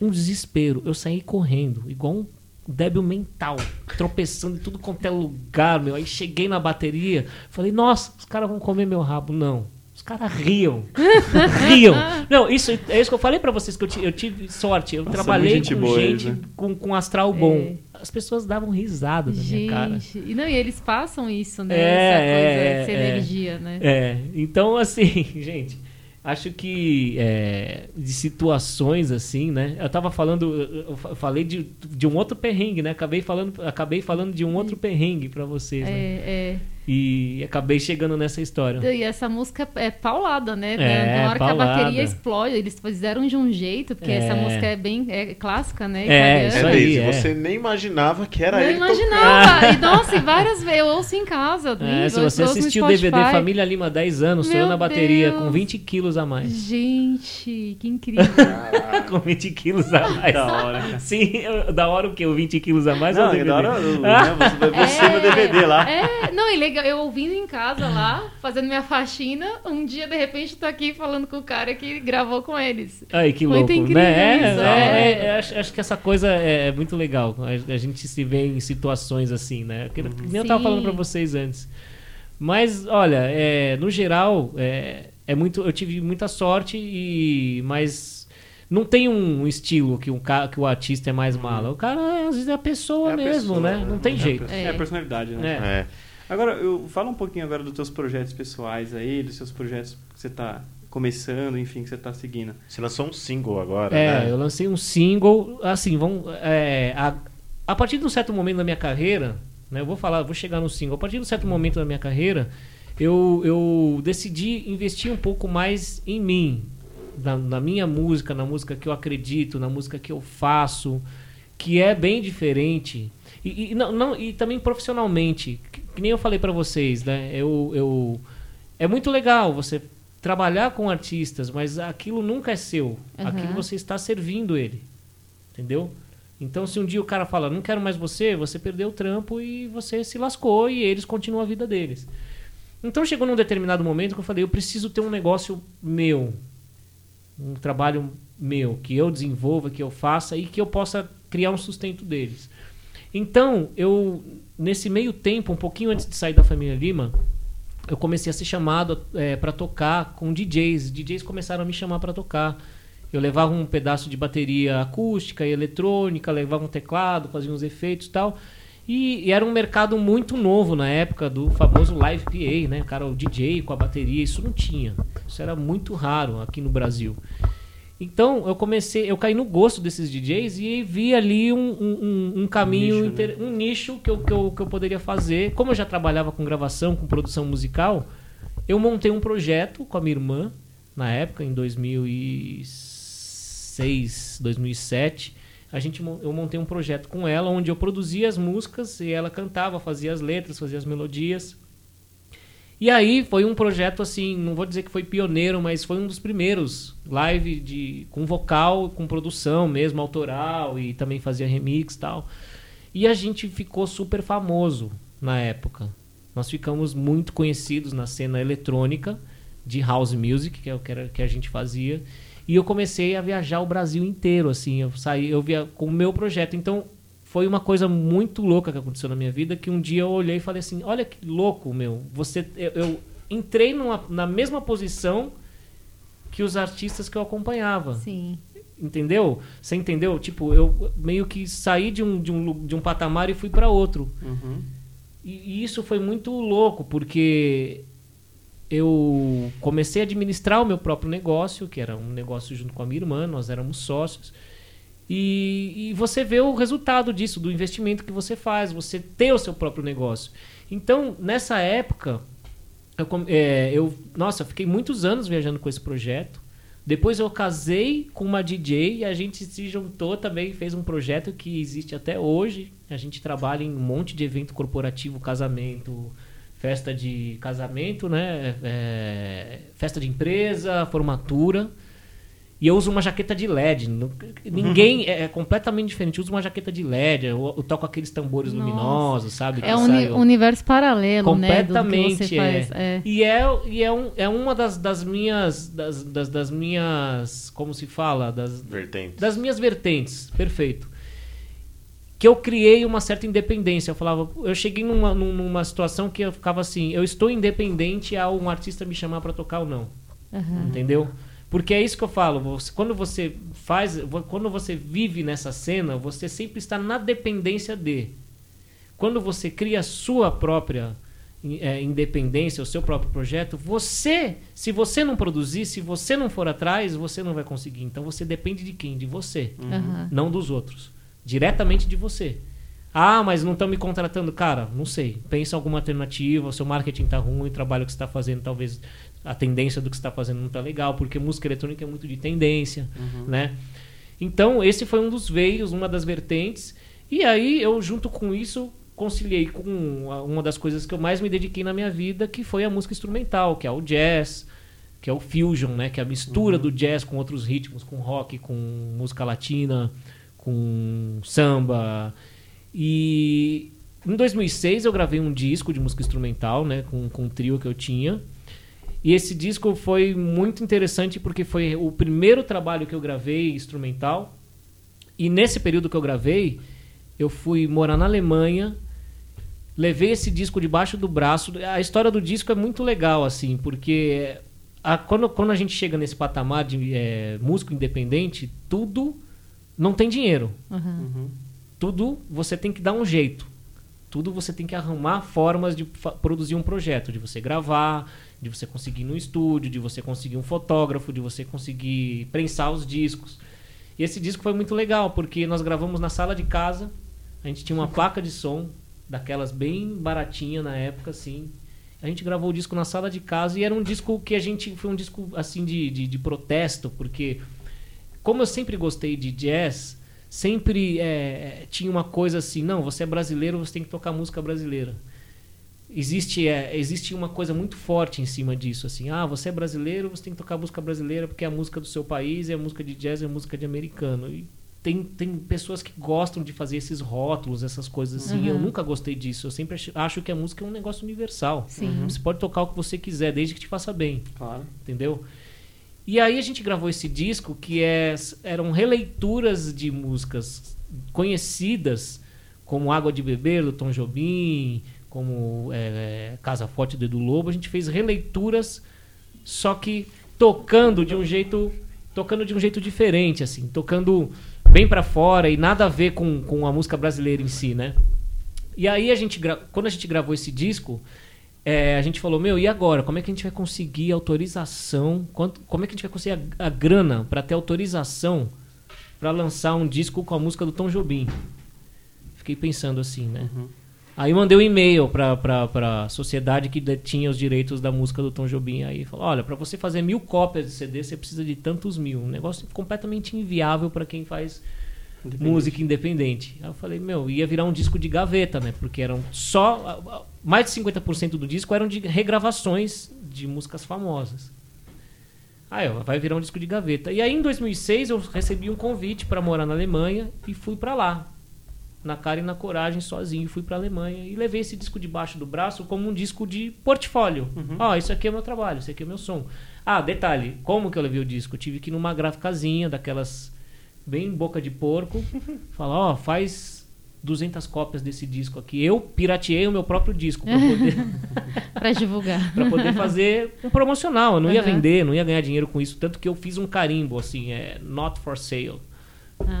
um desespero. Eu saí correndo, igual um débil mental, tropeçando em tudo quanto é lugar, meu. Aí cheguei na bateria, falei, nossa, os caras vão comer meu rabo. Não. Os caras riam. riam. Não, isso é isso que eu falei pra vocês, que eu, eu tive sorte. Eu Nossa, trabalhei gente com boa gente né? com, com astral bom. As pessoas davam risada na minha cara. Gente, e não, e eles passam isso, né? É, essa coisa, é, essa é. energia, né? É, então assim, gente, acho que é, de situações assim, né? Eu tava falando, eu fa- falei de, de um outro perrengue, né? Acabei falando, acabei falando de um outro perrengue pra vocês, né? É, é. E acabei chegando nessa história. E essa música é paulada, né? É, Na hora paulada. que a bateria explode, eles fizeram de um jeito, porque É. essa música é bem é clássica, né? É, isso É, aí, é. você nem imaginava que era Não ele imaginava. E, nossa, várias vezes eu ouço em casa. É, eu se você assistiu o DVD. Família Lima 10 anos, sou eu na bateria Deus. com 20 quilos a mais. Gente, que incrível. com 20 quilos a mais. Da hora, cara. Sim, eu- da hora o quê? O 20 quilos a mais ou Não, o é DVD? da hora o- né, você, você no DVD lá. É, não, e legal, eu ouvindo em casa lá, fazendo minha faxina, um dia, de repente, tô aqui falando com o cara que gravou com eles. Ai, que Muito louco. incrível né? Isso, é, é. é, acho, acho que essa coisa é, é muito legal. A, a gente se vê em situações assim, né? Que, que nem eu tava Sim. falando pra vocês antes. Mas, olha, é, no geral, é, é muito, eu tive muita sorte, e mas não tem um estilo que, um, ca- que o artista é mais mala. O cara, às vezes, é a pessoa É a mesmo, pessoa, né? né? Não tem É jeito. É, a personalidade, né? É. Agora, eu fala um pouquinho agora dos teus projetos pessoais aí, dos seus projetos que você tá começando, enfim, que você tá seguindo. Você lançou um single agora, É, né? eu lancei um single, assim, vão, é, a, a partir de um certo momento da minha carreira, né, eu vou falar, vou chegar no single, a partir de um certo momento da minha carreira, eu, eu decidi investir um pouco mais em mim, na, na minha música, na música que eu acredito, na música que eu faço, que é bem diferente. E, e, não, não, e também profissionalmente, que, nem eu falei pra vocês, né? Eu, eu, é muito legal você trabalhar com artistas, mas aquilo nunca é seu. Aham. Aquilo você está servindo ele. Entendeu? Então, se um dia o cara fala, não quero mais você, você perdeu o trampo e você se lascou e eles continuam a vida deles. Então, chegou num determinado momento que eu falei, eu preciso ter um negócio meu. Um trabalho meu, que eu desenvolva, que eu faça e que eu possa criar um sustento deles. Então, eu, nesse meio tempo, um pouquinho antes de sair da família Lima, eu comecei a ser chamado para tocar com DJs. DJs começaram a me chamar para tocar. Eu levava um pedaço de bateria acústica e eletrônica, levava um teclado, fazia uns efeitos e tal. E, e era um mercado muito novo na época do famoso live PA, né? Cara, o DJ com a bateria, isso não tinha. Isso era muito raro aqui no Brasil. Então eu comecei, eu caí no gosto desses DJs e vi ali um, um- um- um caminho, nicho, né? inter- um nicho que eu, que, eu, que eu poderia fazer. Como eu já trabalhava com gravação, com produção musical, eu montei um projeto com a minha irmã, na época, em 2006, 2007. A gente, eu montei um projeto com ela, onde eu produzia as músicas e ela cantava, fazia as letras, fazia as melodias. E aí foi um projeto assim, não vou dizer que foi pioneiro, mas foi um dos primeiros live de com vocal, com produção mesmo autoral e também fazia remix e tal. E a gente ficou super famoso na época. Nós ficamos muito conhecidos na cena eletrônica de house music, que é o que, era, que a gente fazia. E eu comecei a viajar o Brasil inteiro, assim. Eu saí, eu via com o meu projeto. Então, foi uma coisa muito louca que aconteceu na minha vida, que um dia eu olhei e falei assim, olha que louco, meu. Você, eu, eu entrei numa, na mesma posição que os artistas que eu acompanhava. Sim. Entendeu? Você entendeu? Tipo, eu meio que saí de um, de um, de um patamar e fui para outro. Uhum. E, e isso foi muito louco, porque eu comecei a administrar o meu próprio negócio, que era um negócio junto com a minha irmã, nós éramos sócios. E, e você vê o resultado disso, do investimento que você faz, você ter o seu próprio negócio. Então, nessa época, eu, é, eu, nossa, eu fiquei muitos anos viajando com esse projeto. Depois eu casei com uma DJ e a gente se juntou também, fez um projeto que existe até hoje. A gente trabalha em um monte de evento corporativo, casamento, festa de casamento, né? É, festa de empresa, formatura. E eu uso uma jaqueta de LED. Ninguém é, é completamente diferente. Eu uso uma jaqueta de LED. Eu, eu toco aqueles tambores Nossa. luminosos, sabe? É um uni- universo paralelo, né? Do que Completamente, faz. É. E é, e é, um, é uma das, das minhas. Das, das, das minhas. Como se fala? Das, Vertente. das minhas vertentes, perfeito. Que eu criei uma certa independência. Eu falava, eu cheguei numa, num- numa situação que eu ficava assim, eu estou independente ao um artista me chamar para tocar ou não. Aham. Entendeu? Porque é isso que eu falo. você- quando você faz, quando você vive nessa cena, você sempre está na dependência de. Quando você cria a sua própria eh, independência, o seu próprio projeto, você, se você não produzir, se você não for atrás, você não vai conseguir. Então você depende de quem? De você, Aham. não dos outros. Diretamente de você. Ah, mas não estão me contratando. Cara, não sei. Pensa em alguma alternativa. O seu marketing tá ruim, o trabalho que você está fazendo, talvez a tendência do que você está fazendo não tá legal, porque música eletrônica é muito de tendência, né? Então, esse foi um dos veios, uma das vertentes. E aí, eu, junto com isso, conciliei com uma das coisas que eu mais me dediquei na minha vida, que foi a música instrumental, que é o jazz, que é o fusion, né? Que é a mistura do jazz com outros ritmos, com rock, com música latina, com samba. E em 2006 eu gravei um disco de música instrumental, né? Com, com um trio que eu tinha. E esse disco foi muito interessante porque foi o primeiro trabalho que eu gravei instrumental. E nesse período que eu gravei, eu fui morar na Alemanha, levei esse disco debaixo do braço. A história do disco é muito legal, assim, porque a- quando, quando a gente chega nesse patamar de é, músico independente, tudo não tem dinheiro. Aham. Tudo você tem que dar um jeito. Tudo você tem que arrumar formas de produzir um projeto, de você gravar, de você conseguir ir no estúdio, de você conseguir um fotógrafo, de você conseguir prensar os discos. E esse disco foi muito legal, porque nós gravamos na sala de casa, a gente tinha uma placa de som, daquelas bem baratinha na época, assim. A gente gravou o disco na sala de casa e era um disco que a gente. Foi um disco assim de, de, de protesto, porque como eu sempre gostei de jazz, sempre é, tinha uma coisa assim, não, você é brasileiro, você tem que tocar música brasileira. Existe, é, existe uma coisa muito forte em cima disso, assim, ah, você é brasileiro, você tem que tocar música brasileira porque é a música do seu país, é a música de jazz, é a música de americano. E tem, tem pessoas que gostam de fazer esses rótulos, essas coisas assim. Eu Uhum. nunca gostei disso. Eu sempre ach- acho que a música é um negócio universal. Sim. Você pode tocar o que você quiser, desde que te faça bem Claro. entendeu? E aí a gente gravou esse disco que é, eram releituras de músicas conhecidas, como Água de Beber, do Tom Jobim, como é, Casa Forte do Edu Lobo. A gente fez releituras, só que tocando de um jeito tocando de um jeito diferente, assim, tocando bem pra fora e nada a ver com, com a música brasileira em si, né? E aí a gente, quando a gente gravou esse disco, é, a gente falou, meu, e agora? Como é que a gente vai conseguir autorização? Quanto, como é que a gente vai conseguir a, a grana para ter autorização para lançar um disco com a música do Tom Jobim? Fiquei pensando assim, né? Aí eu mandei um e-mail pra, pra, pra sociedade que detinha os direitos da música do Tom Jobim. Aí falou, olha, para você fazer mil cópias de CD, você precisa de tantos mil. Um negócio completamente inviável para quem faz música independente. Aí eu falei, meu, ia virar um disco de gaveta, né? Porque eram só. Mais de 50% do disco eram de regravações de músicas famosas. Aí, ó, vai virar um disco de gaveta. E aí, em 2006, eu recebi um convite para morar na Alemanha e fui para lá. Na cara e na coragem, sozinho, fui para Alemanha e levei esse disco debaixo do braço como um disco de portfólio. Ó, isso aqui é meu trabalho, isso aqui é meu som. Ah, detalhe, como que eu levei o disco? Eu tive que ir numa gráficazinha daquelas bem boca de porco, falar, ó, faz 200 cópias desse disco aqui. Eu pirateei o meu próprio disco para poder, Pra divulgar. pra poder fazer um promocional. Eu não ia Aham. vender, não ia ganhar dinheiro com isso, tanto que eu fiz um carimbo assim, é not for sale,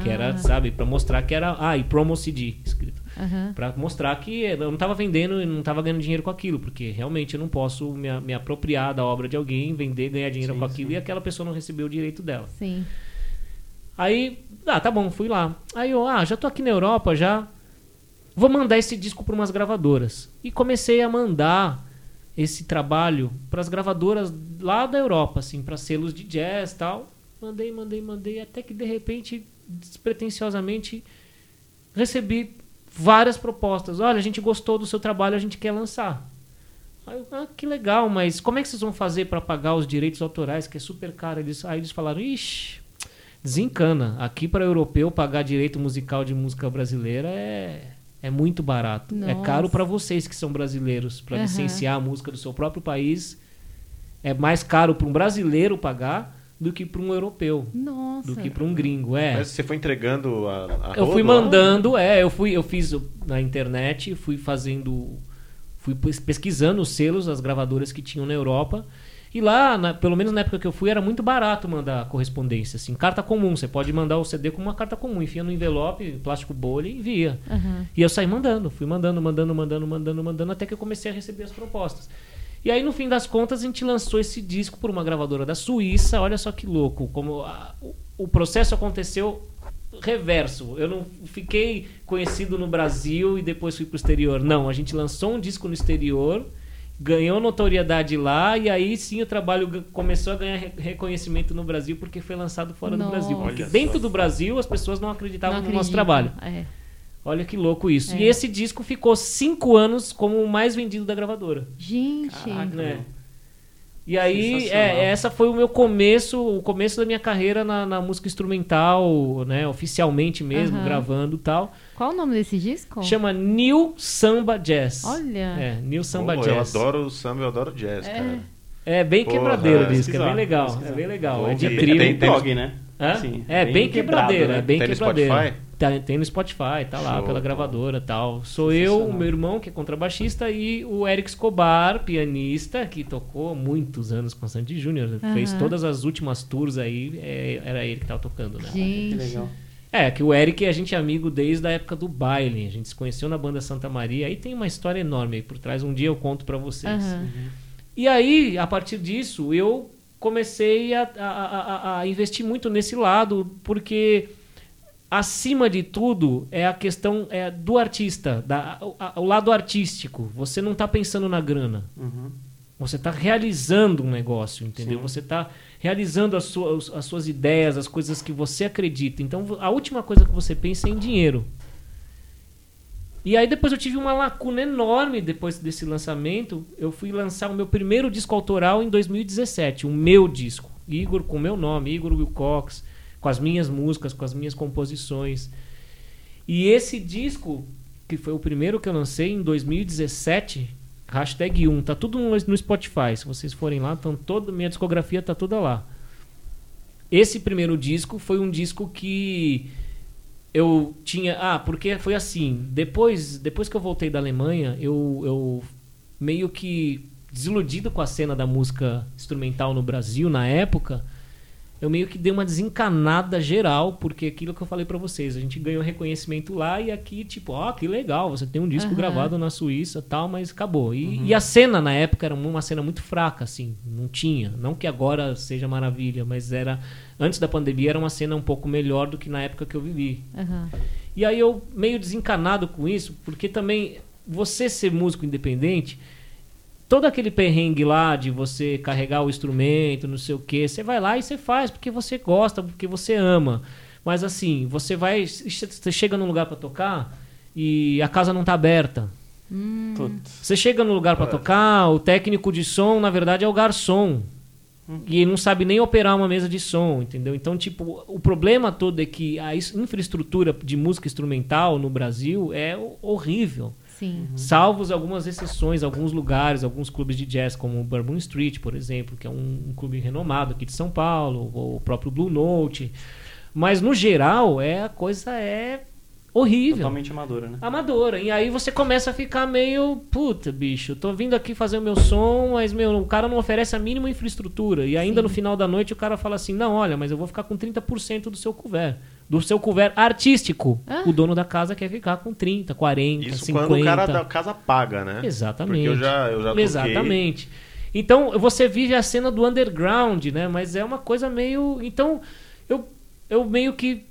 que era, Ah, sabe, para mostrar que era, ah, e promo CD escrito. aham. Pra mostrar que eu não tava vendendo e não tava ganhando dinheiro com aquilo, porque realmente eu não posso me, me apropriar da obra de alguém, vender, ganhar dinheiro Sim, com aquilo sim. e aquela pessoa não recebeu o direito dela. Sim. Aí, ah, tá bom, fui lá. Aí eu, ah, já tô aqui na Europa já. Vou mandar esse disco para umas gravadoras. E comecei a mandar esse trabalho para as gravadoras lá da Europa, assim, para selos de jazz, tal. Mandei, mandei, mandei, até que de repente, despretensiosamente, recebi várias propostas. Olha, a gente gostou do seu trabalho, a gente quer lançar. Aí ah, que legal, mas como é que vocês vão fazer para pagar os direitos autorais, que é super caro? Eles, aí eles falaram, ixi, desencana. Aqui para europeu pagar direito musical de música brasileira é, é muito barato. É Nossa. caro para vocês que são brasileiros, para Aham. licenciar a música do seu próprio país. É mais caro para um brasileiro pagar do que para um europeu, Nossa. do que para um gringo. É. Mas você foi entregando a, a Eu fui rodo lá? mandando, é, eu fui, eu fiz na internet, fui fazendo, fui pes- pesquisando os selos, as gravadoras que tinham na Europa. E lá, na- pelo menos na época que eu fui, era muito barato mandar correspondência, assim, carta comum. Você pode mandar o CD com uma carta comum, enfia no envelope, plástico bolha e envia. Aham. E eu saí mandando, fui mandando, mandando, mandando, mandando, mandando, até que eu comecei a receber as propostas. E aí, no fim das contas, a gente lançou esse disco por uma gravadora da Suíça. Olha só que louco, como a- o, o processo aconteceu reverso. Eu não fiquei conhecido no Brasil e depois fui pro exterior. Não, a gente lançou um disco no exterior, ganhou notoriedade lá e aí sim o trabalho começou a ganhar re- reconhecimento no Brasil porque foi lançado fora do Nossa. Brasil. Porque Olha dentro só. do Brasil as pessoas não acreditavam Não no nosso trabalho. É. Olha que louco isso. É. E esse disco ficou cinco anos como o mais vendido da gravadora. Gente. Caraca, né? E aí, é, essa foi o meu começo, o começo da minha carreira na, na música instrumental, né? Oficialmente mesmo, Aham. gravando e tal. Qual o nome desse disco? Chama New Samba Jazz. Olha. É, New Samba Pô, Jazz. Eu adoro o samba, eu adoro jazz, É. cara. É bem Porra, quebradeiro o é, disco, é bem legal. pesquisar. É bem legal. É de trio. Tem- tem- né? Hã? Sim, é bem, quebradeiro, né? é bem Tem no quebradeiro. Spotify? Tá- tem no Spotify, tá lá Show. pela gravadora e tal. Sou eu, o meu irmão, que é contrabaixista, e o Eric Escobar, pianista, que tocou muitos anos com Sandy Júnior. Fez Aham. todas as últimas tours aí, é, era ele que tava tocando, né? Que Gente. legal. É, que o Eric a gente é amigo desde a época do baile. A gente se conheceu na banda Santa Maria. Aí tem uma história enorme aí por trás. Um dia eu conto pra vocês. Aham. E aí, a partir disso, eu comecei a, a- a- a investir muito nesse lado, porque acima de tudo é a questão é, do artista, da, o, a- o lado artístico. Você não está pensando na grana. Uhum. Você está realizando um negócio, entendeu? Sim. Você está realizando as suas, as suas ideias, as coisas que você acredita. Então, a última coisa que você pensa é em dinheiro. E aí depois eu tive uma lacuna enorme depois desse lançamento. Eu fui lançar o meu primeiro disco autoral em 2017, o meu disco. Igor com o meu nome, Igor Wilcox, com as minhas músicas, com as minhas composições. E esse disco, que foi o primeiro que eu lancei em 2017, hashtag 1, tá tudo no, Spotify. Se vocês forem lá, então toda minha discografia tá toda lá. Esse primeiro disco foi um disco que eu tinha. Ah, porque foi assim. Depois, depois que eu voltei da Alemanha, eu, eu meio que desiludido com a cena da música instrumental no Brasil na época, eu meio que dei uma desencanada geral, porque aquilo que eu falei pra vocês, a gente ganhou reconhecimento lá e aqui, tipo, ó, que legal, você tem um disco Aham. gravado na Suíça tal, mas acabou. E, e a cena na época era uma cena muito fraca, assim, não tinha. Não que agora seja maravilha, mas era. Antes da pandemia era uma cena um pouco melhor do que na época que eu vivi. Aham. E aí eu meio desencanado com isso, porque também você ser músico independente, todo aquele perrengue lá de você carregar o instrumento, não sei o que, você vai lá e você faz porque você gosta, porque você ama. Mas assim, você vai, você chega num lugar pra tocar e a casa não tá aberta. Hum. Você chega no lugar pra tocar, o técnico de som, na verdade, é o garçom. E ele não sabe nem operar uma mesa de som, entendeu? Então, tipo, o problema todo é que a infraestrutura de música instrumental no Brasil é ho- horrível. Sim. Salvo algumas exceções, alguns lugares, alguns clubes de jazz, como o Bourbon Street, por exemplo, que é um, um clube renomado aqui de São Paulo, ou o próprio Blue Note. Mas, no geral, é a coisa é horrível Totalmente amadora, né? amadora. E aí você começa a ficar meio, puta, bicho, tô vindo aqui fazer o meu som, mas meu, o cara não oferece a mínima infraestrutura. E ainda Sim. no final da noite o cara fala assim: "Não, olha, mas eu vou ficar com 30% do seu couvert, do seu couvert artístico". Ah. O dono da casa quer ficar com 30, 40, Isso 50. quando o cara da casa paga, né? Exatamente. Porque eu já, eu já toquei. Exatamente. Então, você vive a cena do underground, né? Mas é uma coisa meio. Então, eu, eu meio que.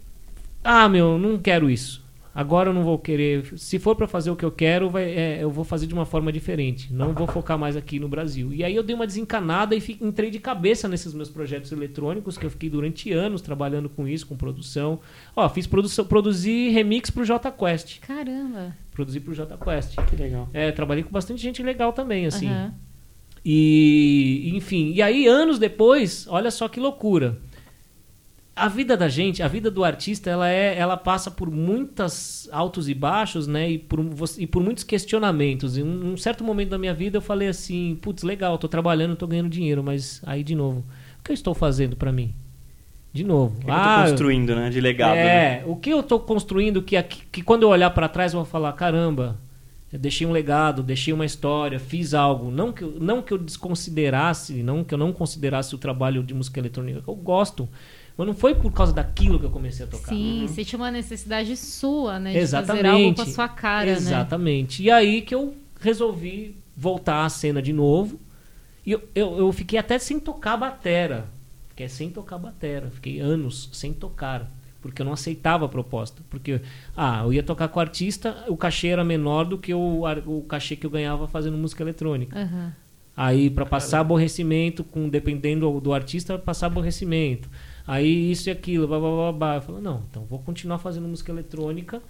Ah, meu, não quero isso. Agora eu não vou querer. Se for pra fazer o que eu quero, vai- é, eu vou fazer de uma forma diferente. Não vou focar mais aqui no Brasil. E aí eu dei uma desencanada e fi- entrei de cabeça nesses meus projetos eletrônicos, que eu fiquei durante anos trabalhando com isso, com produção. Ó, fiz produção, produzi remix pro J Quest. Caramba. Produzi pro J Quest. Que legal. É, trabalhei com bastante gente legal também, assim. Aham. E, enfim, e aí anos depois, olha só que loucura. A vida da gente, a vida do artista, ela é, ela passa por muitos altos e baixos, né? E por, e por muitos questionamentos. Em um, um certo momento da minha vida eu falei assim, putz, legal, tô trabalhando, tô ganhando dinheiro, mas aí de novo, o que eu estou fazendo pra mim? De novo. O que, ah, eu tô construindo, né? De legado. né? é, o que eu tô construindo que, aqui- que quando eu olhar pra trás eu vou falar, caramba, eu deixei um legado, deixei uma história, fiz algo. Não que, eu- não que eu desconsiderasse, não que eu não considerasse o trabalho de música eletrônica, eu gosto. Mas não foi por causa daquilo que eu comecei a tocar. Sim, você tinha uma necessidade sua, né? De Exatamente. fazer algo com a sua cara, né? Exatamente. E aí que eu resolvi voltar à cena de novo. E eu, eu, eu fiquei até sem tocar batera. Fiquei sem tocar batera. Fiquei anos sem tocar. porque eu não aceitava a proposta. Porque, ah, eu ia tocar com o artista, o cachê era menor do que o, o cachê que eu ganhava fazendo música eletrônica. Aham. Aí, para passar aborrecimento, com dependendo do, do artista, passar aborrecimento. Aí, isso e aquilo, blá, blá, blá, blá. Eu falei, não, então vou continuar fazendo música eletrônica.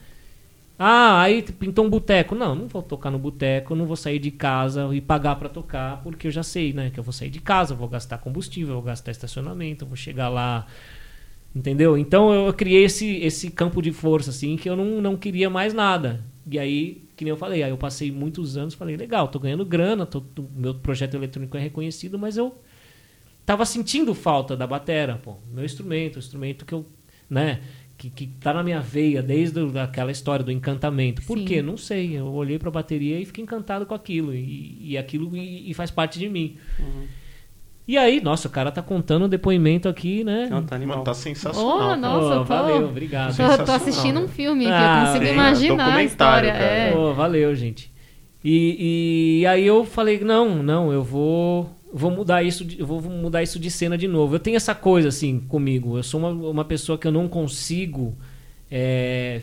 Ah, aí pintou um boteco. Não, não vou tocar no boteco, não vou sair de casa e pagar para tocar, porque eu já sei, né, que eu vou sair de casa, vou gastar combustível, vou gastar estacionamento, vou chegar lá, entendeu? Então eu criei esse, esse campo de força, assim, que eu não, não queria mais nada. E aí, que nem eu falei, aí eu passei muitos anos, falei, legal, tô ganhando grana, tô- meu projeto eletrônico é reconhecido, mas eu tava sentindo falta da batera, pô, meu instrumento, o instrumento que eu, né, que, que tá na minha veia desde aquela história do encantamento. Por Sim. quê? Não sei. Eu olhei pra bateria e fiquei encantado com aquilo e, e aquilo e, e faz parte de mim. E aí, nossa, o cara tá contando um depoimento aqui, né? Não, tá animal. Mano, tá sensacional. Oh, nossa, tô- valeu, obrigado. Tô, tô assistindo um filme aqui, Ah, eu consigo sim, imaginar a história. cara. É. Pô, valeu, gente. E, e aí eu falei, não, não, eu vou vou mudar isso, de- vou mudar isso de cena de novo. Eu tenho essa coisa assim comigo. Eu sou uma, uma pessoa que eu não consigo é,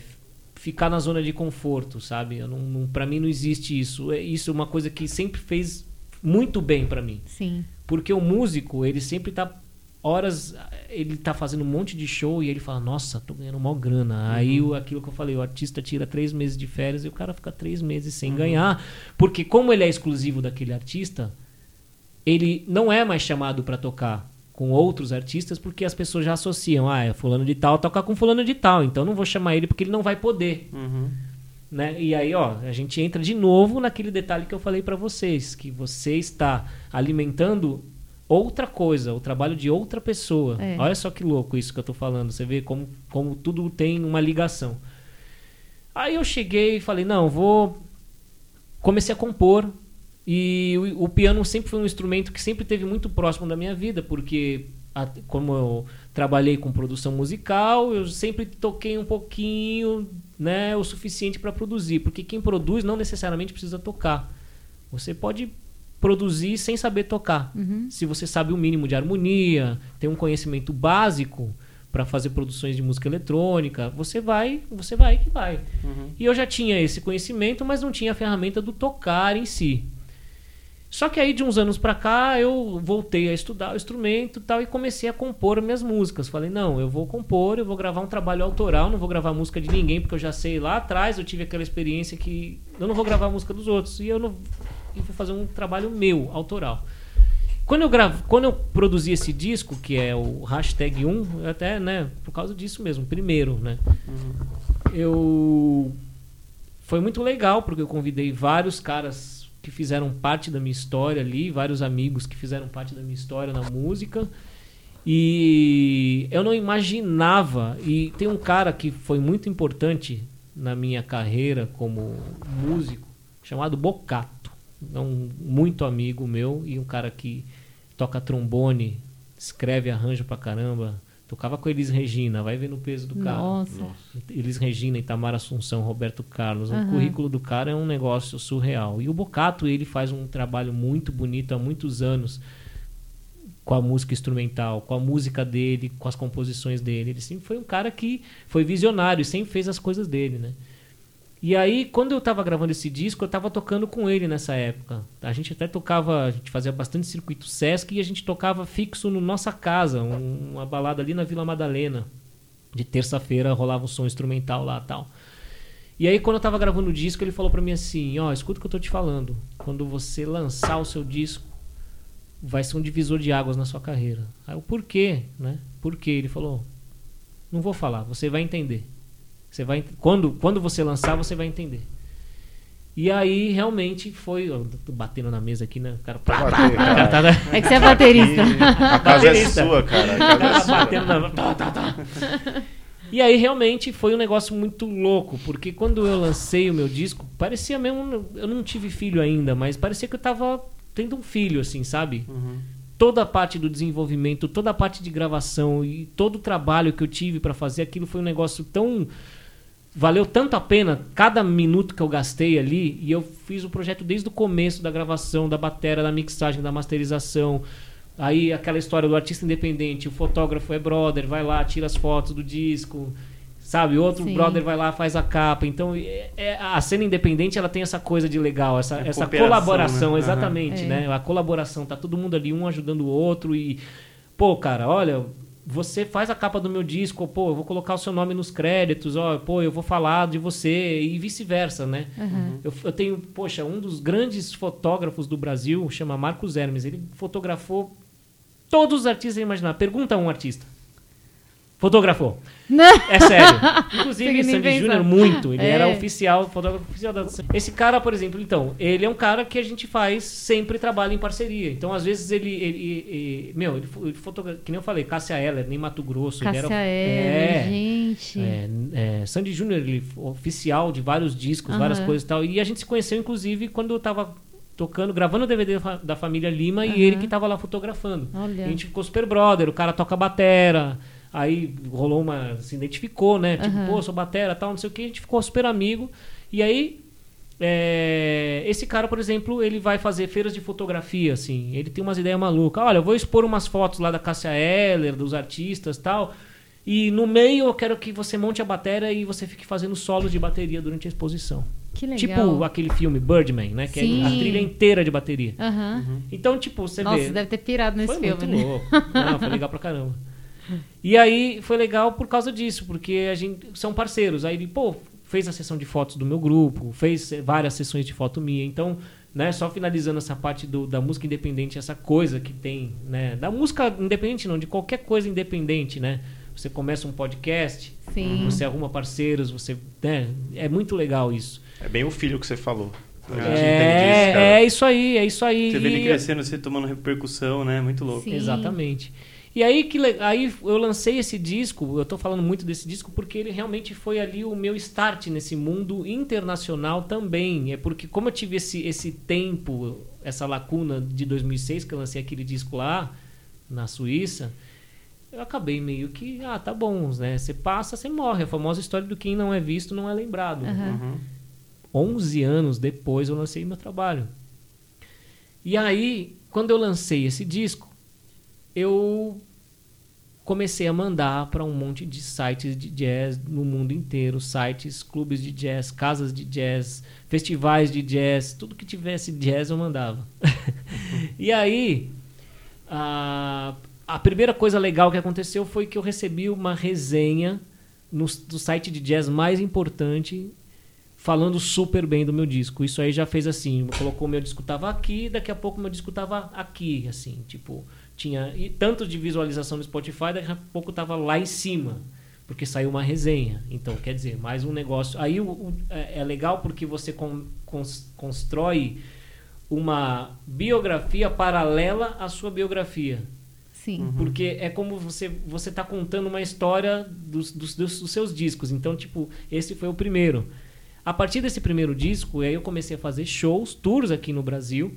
ficar na zona de conforto, sabe? Eu não, não, para mim não existe isso. É- Isso é uma coisa que sempre fez muito bem pra mim. Sim. Porque o músico, ele sempre tá horas, ele tá fazendo um monte de show e ele fala, nossa, tô ganhando mó grana. Aí o- aquilo que eu falei, o artista tira três meses de férias e o cara fica três meses sem ganhar. Porque como ele é exclusivo daquele artista, ele não é mais chamado para tocar com outros artistas porque as pessoas já associam, ah, é fulano de tal, tocar com fulano de tal, então não vou chamar ele porque ele não vai poder Uhum. né? E aí, ó, a gente entra de novo naquele detalhe que eu falei pra vocês, que você está alimentando outra coisa, o trabalho de outra pessoa. É. Olha só que louco isso que eu tô falando. Você vê como, como tudo tem uma ligação. Aí eu cheguei e falei, não, vou comecei a compor e o, o piano sempre foi um instrumento que sempre teve muito próximo da minha vida, porque a- como eu trabalhei com produção musical, eu sempre toquei um pouquinho, né, o suficiente para produzir, porque quem produz não necessariamente precisa tocar. Você pode produzir sem saber tocar. Uhum. Se você sabe o mínimo de harmonia, tem um conhecimento básico para fazer produções de música eletrônica, você vai, você vai que vai. Uhum. E eu já tinha esse conhecimento, mas não tinha a ferramenta do tocar em si. Só que aí de uns anos pra cá eu voltei a estudar o instrumento e tal e comecei a compor minhas músicas. Falei, não, eu vou compor, eu vou gravar um trabalho autoral, não vou gravar música de ninguém, porque eu já sei lá atrás, eu tive aquela experiência que eu não vou gravar música dos outros e eu não e vou fazer um trabalho meu, autoral. Quando eu gravo, quando eu produzi esse disco, que é o hashtag 1, eu até, né, por causa disso mesmo, primeiro, né? Eu foi muito legal porque eu convidei vários caras que fizeram parte da minha história ali, vários amigos que fizeram parte da minha história na música. E eu não imaginava. E tem um cara que foi muito importante na minha carreira como músico, chamado Bocato. É um muito amigo meu e um cara que toca trombone, escreve arranjo pra caramba. Tocava com Elis Regina, vai ver no peso do cara. Nossa. Elis Regina, Itamar Assunção, Roberto Carlos. O Aham. currículo do cara é um negócio surreal. E o Bocato, ele faz um trabalho muito bonito há muitos anos com a música instrumental, com a música dele, com as composições dele. Ele sempre foi um cara que foi visionário, sempre fez as coisas dele, né? E aí, quando eu tava gravando esse disco, eu tava tocando com ele nessa época. A gente até tocava, a gente fazia bastante circuito Sesc e a gente tocava fixo no Nossa Casa, um- uma balada ali na Vila Madalena. De terça-feira rolava um som instrumental lá tal. E aí, quando eu tava gravando o disco, ele falou pra mim assim: Ó, escuta o que eu tô te falando. Quando você lançar o seu disco, vai ser um divisor de águas na sua carreira. Aí eu, por quê? Né? Por quê? Ele falou: Não vou falar, você vai entender. Você vai, quando, quando você lançar, você vai entender. E aí, realmente, foi. Tô batendo na mesa aqui, né? O cara. Bater, cara. Tá- tá- É que você é baterista. A casa é sua, cara. A casa é Tava sua. batendo na... tá, tá, tá. E aí realmente foi um negócio muito louco, porque quando eu lancei o meu disco, parecia mesmo, eu não tive filho ainda, mas parecia que eu tava tendo um filho assim, sabe? Uhum. Toda a parte do desenvolvimento, toda a parte de gravação e todo o trabalho que eu tive pra fazer aquilo foi um negócio tão valeu tanto a pena cada minuto que eu gastei ali e eu fiz o projeto desde o começo da gravação, da bateria, da mixagem, da masterização, Aí aquela história do artista independente, o fotógrafo é brother, vai lá, tira as fotos do disco, sabe? Outro Sim. brother vai lá, faz a capa. Então, é- é- a cena independente, ela tem essa coisa de legal, essa, É essa colaboração, né? exatamente, Aham. né? A colaboração, tá todo mundo ali, um ajudando o outro e... Pô, cara, olha, você faz a capa do meu disco, pô, eu vou colocar o seu nome nos créditos, ó, pô, eu vou falar de você e vice-versa, né? Aham. Eu, eu tenho, poxa, um dos grandes fotógrafos do Brasil, chama Marcos Hermes, ele fotografou todos os artistas imagináveis. Pergunta a um artista. Fotografou. É sério. Inclusive, Sandy. Júnior, muito. Ele É. era oficial, fotógrafo oficial da Esse cara, por exemplo, então, ele é um cara que a gente faz sempre trabalho em parceria. Então, às vezes, ele. ele, ele- meu, ele, ele fotogra- Que nem eu falei, Cássia Eller, nem Mato Grosso. ele Cássia era, Eller, é, gente. é, é, Sandy Júnior, ele oficial de vários discos, Aham. várias coisas e tal. E a gente se conheceu, inclusive, quando eu tava tocando, gravando o DVD da família Lima Aham. e ele que tava lá fotografando. Olha. A gente ficou super brother, o cara toca batera. Aí rolou uma. Se identificou, né? Tipo, Aham. pô, sou batera tal, não sei o que. A gente ficou super amigo. E aí. é, esse cara, por exemplo, ele vai fazer feiras de fotografia, assim. Ele tem umas ideias malucas. Olha, eu vou expor umas fotos lá da Cássia Eller, dos artistas tal. E no meio eu quero que você monte a bateria e você fique fazendo solos de bateria durante a exposição. Que legal. Tipo aquele filme Birdman, né? Que Sim. é a trilha inteira de bateria. Aham. Então, tipo, você Nossa, vê. você deve ter pirado nesse Foi filme, muito né? louco. Não, foi legal pra caramba. E aí foi legal por causa disso, porque a gente são parceiros. Aí ele, pô, fez a sessão de fotos do meu grupo, fez eh, várias sessões de foto minha. Então, né, só finalizando essa parte do- da música independente, essa coisa que tem, né, da música independente não, de qualquer coisa independente, né? Você começa um podcast, Sim. você arruma parceiros, você, né, é muito legal isso. É bem o filho que você falou. A gente É, entende isso. É, isso aí, é isso aí. Você vê ele crescendo, você tomando repercussão, né? Muito louco. Sim. Exatamente. E aí que aí eu lancei esse disco, eu tô falando muito desse disco porque ele realmente foi ali o meu start nesse mundo internacional também. É porque como eu tive esse esse tempo, essa lacuna de 2006 que eu lancei aquele disco lá na Suíça, eu acabei meio que, ah, tá bom, né? Você passa, você morre. A famosa história do quem não é visto não é lembrado. Aham. Uhum. 11 anos depois eu lancei meu trabalho. E aí, quando eu lancei esse disco, eu comecei a mandar para um monte de sites de jazz no mundo inteiro, sites, clubes de jazz, casas de jazz, festivais de jazz, tudo que tivesse jazz eu mandava. e aí, a, a primeira coisa legal que aconteceu foi que eu recebi uma resenha no, do site de jazz mais importante falando super bem do meu disco. Isso aí já fez assim, colocou meu disco tava aqui, daqui a pouco meu disco tava aqui, assim, tipo, tinha e tanto de visualização no Spotify, daqui a pouco tava lá em cima, porque saiu uma resenha. Então, quer dizer, mais um negócio. Aí o- o- é é legal porque você con- cons- constrói uma biografia paralela à sua biografia. Sim. Porque é como você você tá contando uma história dos, dos, dos- dos seus discos. Então, tipo, esse foi o primeiro. A partir desse primeiro disco, aí eu comecei a fazer shows, tours aqui no Brasil.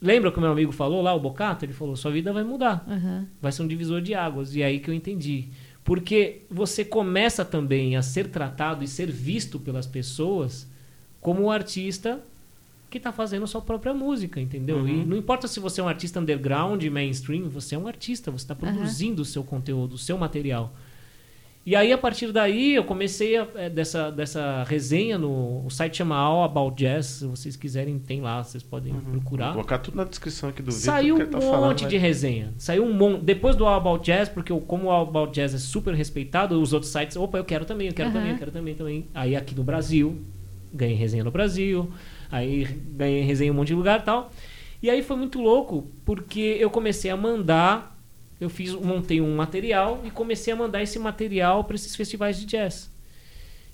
Lembra que o meu amigo falou lá, o Bocato? Ele falou, sua vida vai mudar. Aham. Vai ser um divisor de águas. E é aí que eu entendi. Porque você começa também a ser tratado e ser visto pelas pessoas como o artista que está fazendo sua própria música, entendeu? Uhum. E não importa se você é um artista underground, mainstream, você é um artista, você está produzindo o seu conteúdo, o seu material. E aí, a partir daí, eu comecei a, é, dessa, dessa resenha no. O site chama All About Jazz. Se vocês quiserem, tem lá, vocês podem Vou procurar. colocar tudo na descrição aqui do vídeo. Saiu um que ele tá falando, monte vai- de resenha. Saiu um monte. Depois do All About Jazz, porque o- como o All About Jazz é super respeitado, os outros sites, opa, eu quero também, eu quero Aham. também, eu quero também, também. Aí aqui no Brasil, ganhei resenha no Brasil, aí ganhei resenha em um monte de lugar e tal. E aí foi muito louco, porque eu comecei a mandar, eu fiz, montei um material e comecei a mandar esse material para esses festivais de jazz.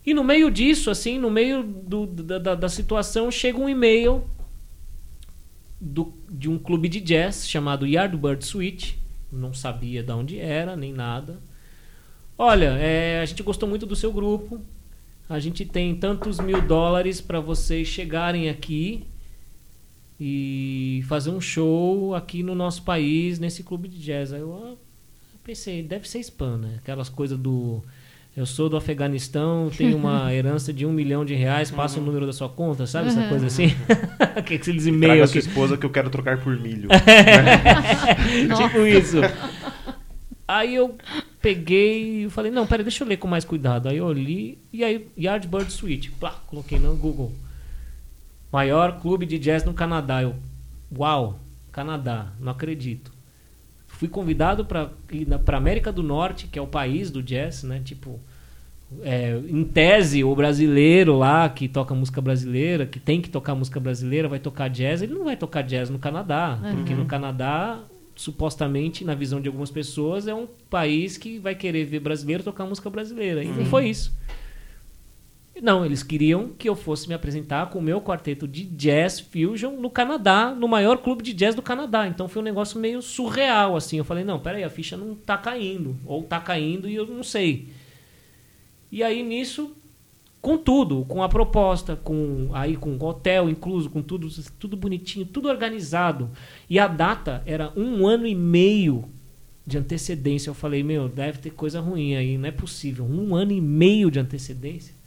E no meio disso, assim, no meio do- da, da- situação, chega um e-mail do- de um clube de jazz chamado Yardbird Suite. Não sabia de onde era, nem nada. Olha, é, a gente gostou muito do seu grupo. A gente tem tantos mil dólares para vocês chegarem aqui e fazer um show aqui no nosso país, nesse clube de jazz. Aí eu ah, pensei, deve ser spam, né? Aquelas coisas do Eu sou do Afeganistão, tenho uma herança de um milhão de reais, passa o número da sua conta, sabe essa Uhum. coisa assim? O que, que eles Traga e-mail sua esposa que eu quero trocar por milho. tipo isso. Aí eu peguei e falei, não, peraí, deixa eu ler com mais cuidado. Aí eu li, e aí Yardbird Suite, plá, coloquei no Google. Maior clube de jazz no Canadá. Eu, uau, Canadá, não acredito. Fui convidado para ir para América do Norte, que é o país do jazz, né? Tipo, é, em tese, o brasileiro lá que toca música brasileira, que tem que tocar música brasileira, vai tocar jazz, ele não vai tocar jazz no Canadá. Porque no Canadá, supostamente, na visão de algumas pessoas, é um país que vai querer ver brasileiro tocar música brasileira. E não Sim. foi isso. Não, eles queriam que eu fosse me apresentar com o meu quarteto de jazz fusion no Canadá, no maior clube de jazz do Canadá. Então foi um negócio meio surreal, assim. Eu falei, não, peraí, a ficha não tá caindo. Ou tá caindo e eu não sei. E aí nisso, com tudo, com a proposta, com aí com o hotel incluso, com tudo, tudo bonitinho, tudo organizado. E a data era um ano e meio de antecedência. Eu falei, meu, deve ter coisa ruim aí, não é possível. Um ano e meio de antecedência.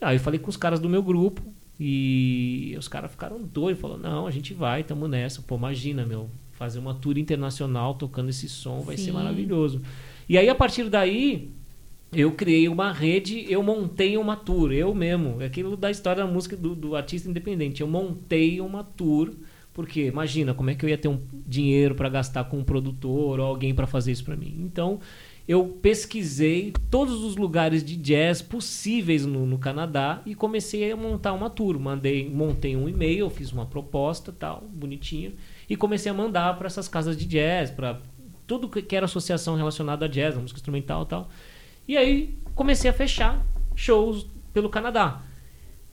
Aí eu falei com os caras do meu grupo e os caras ficaram doidos. Falaram, não, a gente vai, tamo nessa. Pô, imagina, meu, fazer uma tour internacional tocando esse som vai ser Sim. maravilhoso. E aí, a partir daí, eu criei uma rede, eu montei uma tour, eu mesmo. É aquilo da história da música do, do artista independente. Eu montei uma tour, porque imagina como é que eu ia ter um dinheiro para gastar com um produtor ou alguém para fazer isso para mim. Então, eu pesquisei todos os lugares de jazz possíveis no, no Canadá e comecei a montar uma tour. Mandei, montei um e-mail, fiz uma proposta, tal, bonitinho, e comecei a mandar para essas casas de jazz, para tudo que era associação relacionada a jazz, a música instrumental, tal. E aí comecei a fechar shows pelo Canadá.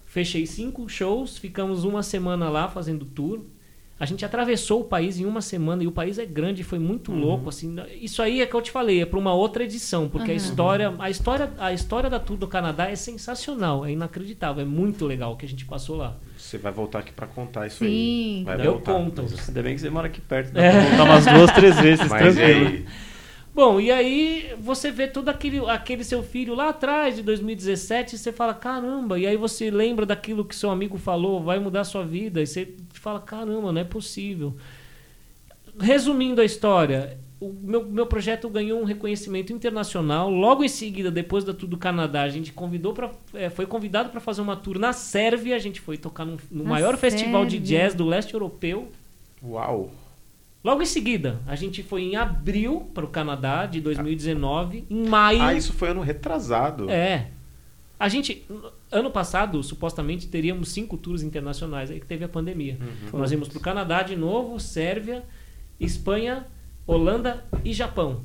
Fechei cinco shows, ficamos uma semana lá fazendo tour. A gente atravessou o país em uma semana e o país é grande, foi muito louco assim. Isso aí é que eu te falei, é para uma outra edição, porque a Uhum. história, a história, a história da tour do Canadá é sensacional, é inacreditável, é muito legal o que a gente passou lá. Você vai voltar aqui pra contar isso Sim. aí. Vai Eu voltar. conto. Ainda bem que você mora aqui perto. Dá pra voltar umas duas, três vezes, Mas e tranquilo. aí? Bom, e aí você vê todo aquele, aquele seu filho lá atrás de 2017 e você fala, caramba, e aí você lembra daquilo que seu amigo falou, vai mudar a sua vida, e você fala, caramba, não é possível. Resumindo a história, o meu, meu projeto ganhou um reconhecimento internacional. Logo em seguida, depois da Tudo Canadá, a gente convidou pra, é, foi convidado para fazer uma tour na Sérvia. A gente foi tocar no, no Na maior festival de Sérvia. jazz do leste europeu. Uau. Logo em seguida, a gente foi em abril para o Canadá de 2019. Em maio. Ah, isso foi ano retrasado. É. A gente, ano passado, supostamente teríamos cinco tours internacionais, aí que teve a pandemia. Uhum. Nós íamos para o Canadá de novo, Sérvia, Espanha, Holanda e Japão.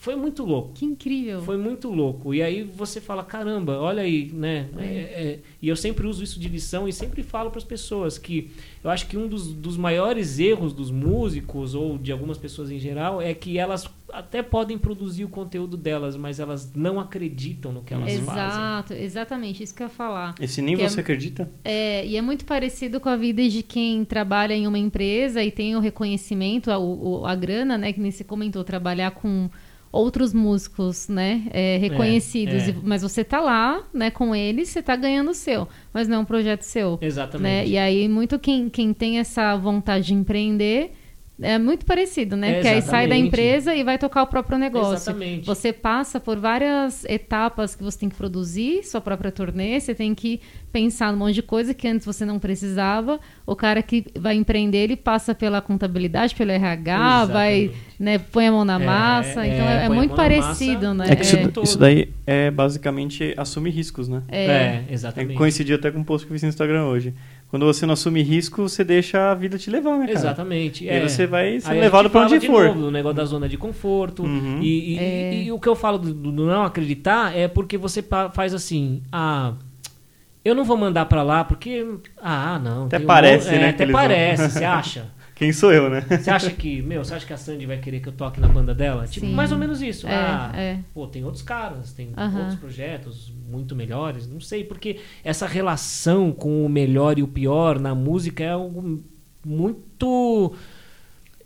Foi muito louco. Que incrível. Foi muito louco. E aí você fala, caramba, olha aí, né? É, é, e eu sempre uso isso de lição e sempre falo para as pessoas que eu acho que um dos, dos maiores erros dos músicos ou de algumas pessoas em geral é que elas até podem produzir o conteúdo delas, mas elas não acreditam no que elas fazem. Exato, exatamente, isso que eu ia falar. E se nem Que é- você acredita? É, e é muito parecido com a vida de quem trabalha em uma empresa e tem o reconhecimento, a, o- a grana, né? Que nem se comentou, trabalhar com outros músicos, né? é, reconhecidos. é. E- mas você tá lá, né? Com eles, você tá ganhando o seu. Mas não é um projeto seu. Né? Exatamente. E aí, muito quem, quem tem essa vontade de empreender é muito parecido, né? É, Porque aí sai da empresa e vai tocar o próprio negócio. Exatamente. Você passa por várias etapas que você tem que produzir sua própria turnê, você tem que pensar num monte de coisa que antes você não precisava. O cara que vai empreender, ele passa pela contabilidade, pelo RH, vai, Exatamente. né, põe a mão na É, massa. então é, é, é a muito parecido, massa. né? É que isso, É. isso daí é basicamente assumir riscos, né? É, É, É, exatamente. coincidiu até com um post que eu fiz no Instagram hoje. Quando você não assume risco, você deixa a vida te levar, né, cara? Exatamente. E é. aí você vai ser Aí levado fala onde de for. Novo, o negócio da zona de conforto. Uhum. E, e- É. e- e o que eu falo do, do não acreditar é porque você faz assim, ah, eu não vou mandar pra lá porque, ah, não. Até um parece, monte- é, né, Até vão. parece, você acha? Quem sou eu, né? Você acha que, meu, você acha que a Sandy vai querer que eu toque na banda dela? Tipo, Sim. mais ou menos isso. É, ah, é. pô, tem outros caras, tem outros projetos muito melhores, não sei, porque essa relação com o melhor e o pior na música é algo muito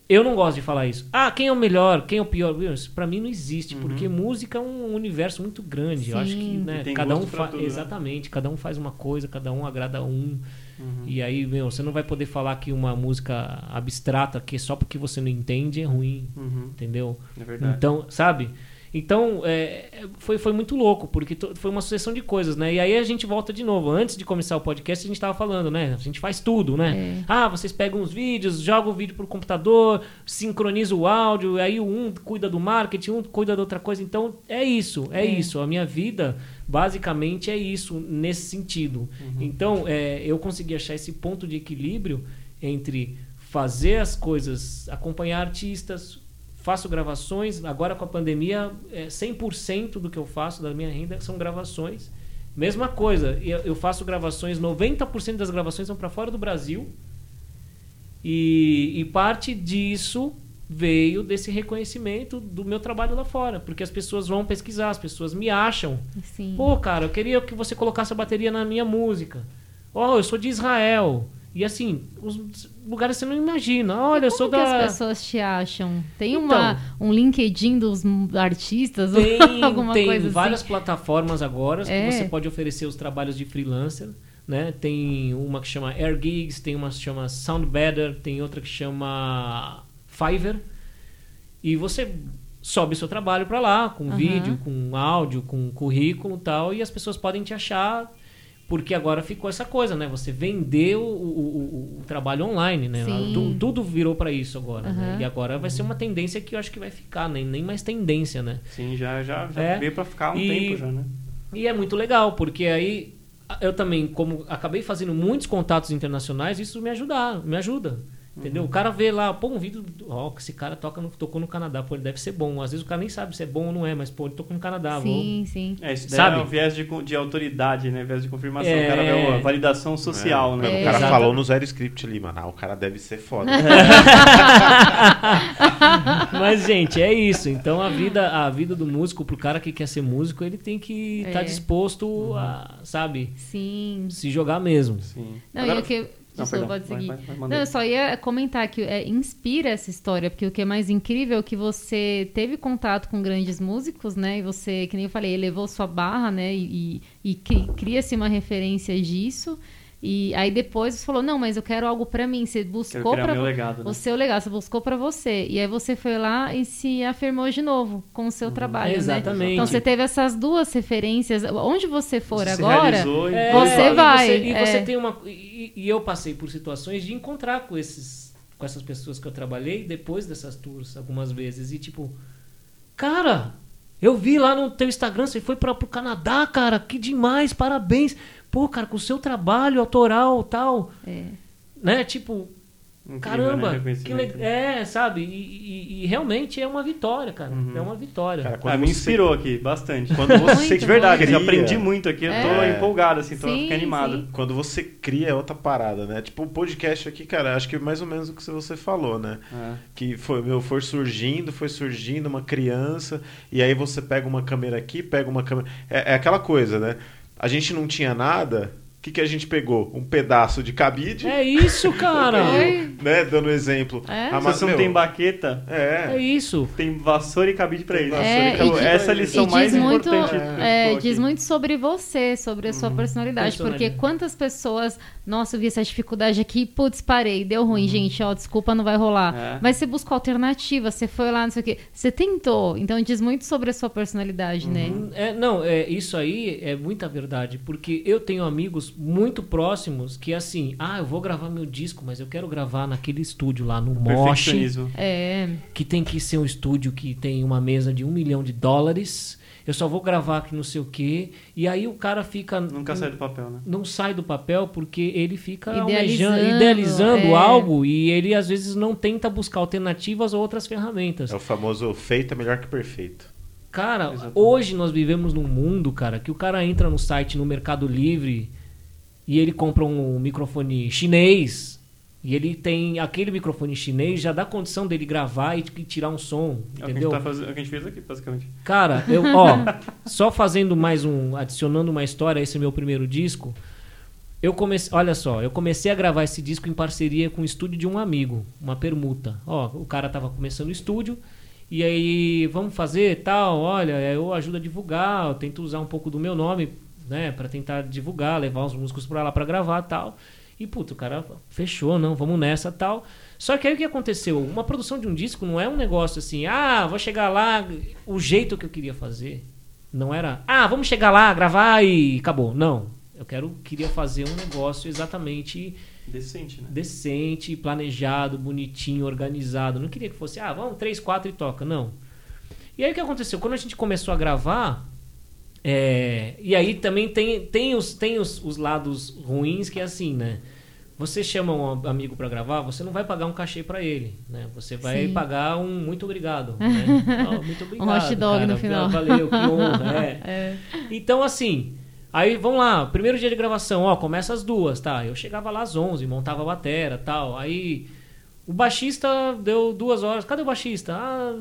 eu não gosto de falar isso. Ah, quem é o melhor, quem é o pior? Isso pra mim não existe, Uhum. porque música é um universo muito grande. Eu acho que, Sim. né, cada um faz. né? Exatamente, cada um faz uma coisa, cada um agrada um. Uhum. E aí, meu, você não vai poder falar que uma música abstrata, que só porque você não entende é ruim, Uhum. entendeu? É verdade. Então, sabe? Então, é, foi, foi muito louco, porque foi uma sucessão de coisas, né? E aí a gente volta de novo. Antes de começar o podcast, a gente tava falando, né? A gente faz tudo, né? É. Ah, vocês pegam os vídeos, jogam o vídeo pro computador, sincroniza o áudio, aí um cuida do marketing, um cuida de outra coisa. Então, é isso, é, É. isso. A minha vida, basicamente, é isso, nesse sentido. Então, é, eu consegui achar esse ponto de equilíbrio entre fazer as coisas, acompanhar artistas, faço gravações. Agora com a pandemia, é 100% do que eu faço da minha renda são gravações. Mesma coisa, eu faço gravações, 90% das gravações são para fora do Brasil. E, e parte disso veio desse reconhecimento do meu trabalho lá fora, porque as pessoas vão pesquisar, as pessoas me acham. Sim. Pô, cara, eu queria que você colocasse a bateria na minha música. Ó, eu sou de Israel. E assim, os lugares você não imagina. Olha, eu Como sou que da. as pessoas te acham? Tem Então. uma, um LinkedIn dos artistas? Tem, alguma tem coisa várias assim? plataformas agora É. que você pode oferecer os trabalhos de freelancer. Né? Tem uma que chama Air Gigs, tem uma que chama Soundbetter, tem outra que chama Fiverr. E você sobe seu trabalho para lá, com Aham. vídeo, com áudio, com currículo e tal, e as pessoas podem te achar, porque agora ficou essa coisa, né? Você vendeu o, o- o- trabalho online, né? Sim. Tu- tudo virou para isso agora, né? Aham. E agora vai ser uma tendência que eu acho que vai ficar, nem, nem mais tendência, né? Sim, já, já, já É. veio pra ficar há um E- tempo já, né? E é muito legal, porque aí eu também, como acabei fazendo muitos contatos internacionais, isso me ajuda, me ajuda. Entendeu? Uhum. O cara vê lá, pô, um vídeo, ó, que esse cara toca no, tocou no Canadá, pô, ele deve ser bom. Às vezes o cara nem sabe se é bom ou não é, mas pô, ele tocou no Canadá, vou- Sim, sim. É, isso daí Sabe? é o viés de, de autoridade, né? Viés de confirmação. É. O cara vê a validação social, É, né? O É. cara Exato. falou no zero script ali, mano. Ah, o cara deve ser foda. Mas, gente, é isso. Então a vida, a vida do músico, pro cara que quer ser músico, ele tem que estar É. disposto a, sabe, Sim. se jogar mesmo. Sim. Não, Agora- e o que... Não, Desculpa, pode Vai, seguir. vai, vai, manda Não, eu só ia comentar que é, inspira essa história, porque o que é mais incrível é que você teve contato com grandes músicos, né? E você, que nem eu falei, elevou sua barra, né? E, e, e cri- cria-se uma referência disso. E aí depois você falou, não, mas eu quero algo pra mim. Você buscou legado, né? o seu legado, você buscou pra você. E aí você foi lá e se afirmou de novo com o seu trabalho, né? Exatamente. Então você teve essas duas referências. Onde você for Você agora, realizou e É, Você e vai, você- e é. você tem uma. E, e eu passei por situações de encontrar com esses. Com essas pessoas que eu trabalhei depois dessas tours algumas vezes. E tipo, cara, eu vi lá no teu Instagram, você foi para pro Canadá, cara, que demais, parabéns. Pô, cara, com o seu trabalho autoral tal. É. Né? Tipo, Incrível, caramba, né? que é, sabe? E, e- e realmente é uma vitória, cara. Uhum. É uma vitória. Cara, Ah, me você- inspirou aqui, bastante. Quando você Muito, de verdade, cria- eu aprendi muito aqui, eu tô É. empolgado, assim, tô Sim, fiquei animado. sim. Quando você cria é outra parada, né? Tipo, o podcast aqui, cara, acho que é mais ou menos o que você falou, né? É. Que foi, meu, foi surgindo, foi surgindo uma criança, e aí você pega uma câmera aqui, pega uma câmera. É, é aquela coisa, né? A gente não tinha nada, que, que a gente pegou? Um pedaço de cabide, É isso, cara. Né? Dando exemplo. É? Você não tem baqueta, É É. isso. tem vassoura e cabide pra isso. vassoura É, e essa é a lição mais diz muito, importante. é, eu diz muito sobre você, sobre a sua personalidade. Porque quantas pessoas, nossa, eu vi essa dificuldade aqui, putz, parei, deu ruim, gente, ó, desculpa, não vai rolar. É. Mas você buscou alternativa, você foi lá, não sei o quê. Você tentou. Então diz muito sobre a sua personalidade, né? É, não, é, isso aí é muita verdade, porque eu tenho amigos muito próximos que assim, ah, eu vou gravar meu disco, mas eu quero gravar naquele estúdio lá no Mosh, Perfeccionismo. É. que tem que ser um estúdio que tem uma mesa de um milhão de dólares, eu só vou gravar aqui não sei o quê, e aí o cara fica... Nunca sai do papel, né? Não sai do papel porque ele fica Idealizando, almejando, idealizando é. algo e ele às vezes não tenta buscar alternativas ou outras ferramentas. É o famoso feito é melhor que perfeito. Cara, Exatamente. hoje nós vivemos num mundo, cara, que o cara entra no site no Mercado Livre e ele compra um microfone chinês e ele tem aquele microfone chinês já dá condição dele gravar e tirar um som, É o que, a gente entendeu? tá fazendo, é o que a gente fez aqui, basicamente. Cara, eu, ó, só fazendo mais um, adicionando uma história a esse meu primeiro disco, Eu comecei, olha só, eu comecei a gravar esse disco em parceria com o estúdio de um amigo, uma permuta. Ó, o cara tava começando o estúdio e aí vamos fazer tal, olha, eu ajudo a divulgar, eu tento usar um pouco do meu nome, né, para tentar divulgar, levar os músicos para lá para gravar tal. E puto, o cara fechou, não, vamos nessa tal. Só que aí o que aconteceu? Uma produção de um disco não é um negócio assim, ah, vou chegar lá, o jeito que eu queria fazer. Não era, ah, vamos chegar lá, gravar e acabou. Não. Eu quero, queria fazer um negócio exatamente Decente, né? decente, planejado, bonitinho, organizado. Não queria que fosse, ah, vamos, três, quatro e toca. Não. E aí o que aconteceu? Quando a gente começou a gravar, é, e aí também tem, tem, os, tem os, os lados ruins que é assim, né? Você chama um amigo para gravar, você não vai pagar um cachê para ele, né? Você vai Sim. pagar um muito obrigado, né? Oh, muito obrigado, hot dog cara, no final. Valeu, que honra, é. É. Então, assim, aí vamos lá, primeiro dia de gravação, ó, começa às duas, tá? Eu chegava lá às 11, montava a batera tal. Aí o baixista deu duas horas, cadê o baixista? Ah,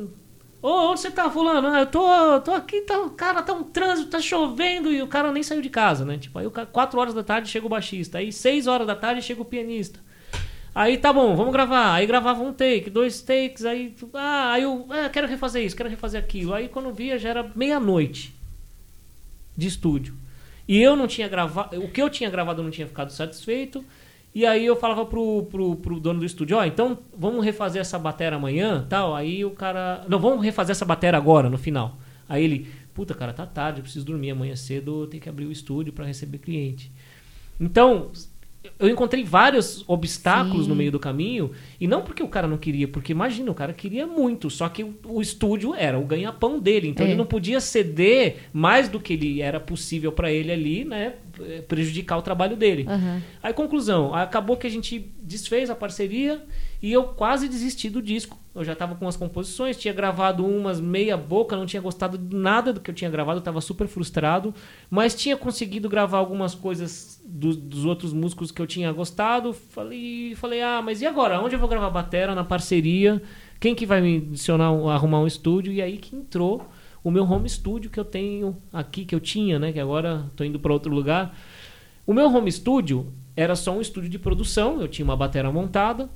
ô, onde você tá, Fulano? Ah, eu tô, tô aqui, tá, cara, tá um trânsito, tá chovendo e o cara nem saiu de casa, né? Tipo, aí o ca- quatro horas da tarde chega o baixista, aí seis horas da tarde chega o pianista. Aí tá bom, vamos gravar. Aí gravava um take, dois takes, aí. Ah, aí eu ah, quero refazer isso, quero refazer aquilo. Aí quando via já era meia-noite de estúdio. E eu não tinha gravado. O que eu tinha gravado não tinha ficado satisfeito. E aí eu falava pro, pro, pro dono do estúdio, ó, então vamos refazer essa batera amanhã, tal. Aí o cara. Não, vamos refazer essa batera agora, no final. Aí ele, puta, cara, tá tarde, eu preciso dormir amanhã cedo, eu tenho que abrir o estúdio para receber cliente. Então, eu encontrei vários obstáculos Sim. no meio do caminho, e não porque o cara não queria, porque imagina, o cara queria muito, só que o, o estúdio era o ganha-pão dele, então É. ele não podia ceder mais do que ele era possível para ele ali, né, prejudicar o trabalho dele. Aham. Aí, conclusão, acabou que a gente desfez a parceria e eu quase desisti do disco. Eu já tava com as composições, tinha gravado umas meia boca, não tinha gostado de nada do que eu tinha gravado, eu tava super frustrado, mas tinha conseguido gravar algumas coisas dos, dos outros músicos que eu tinha gostado. Falei, falei, ah, mas e agora? Onde eu vou gravar batera na parceria? Quem que vai me adicionar, um- arrumar um estúdio? E aí que entrou o meu home studio que eu tenho aqui, que eu tinha, né? Que agora tô indo para outro lugar. O meu home studio era só um estúdio de produção, eu tinha uma bateria montada,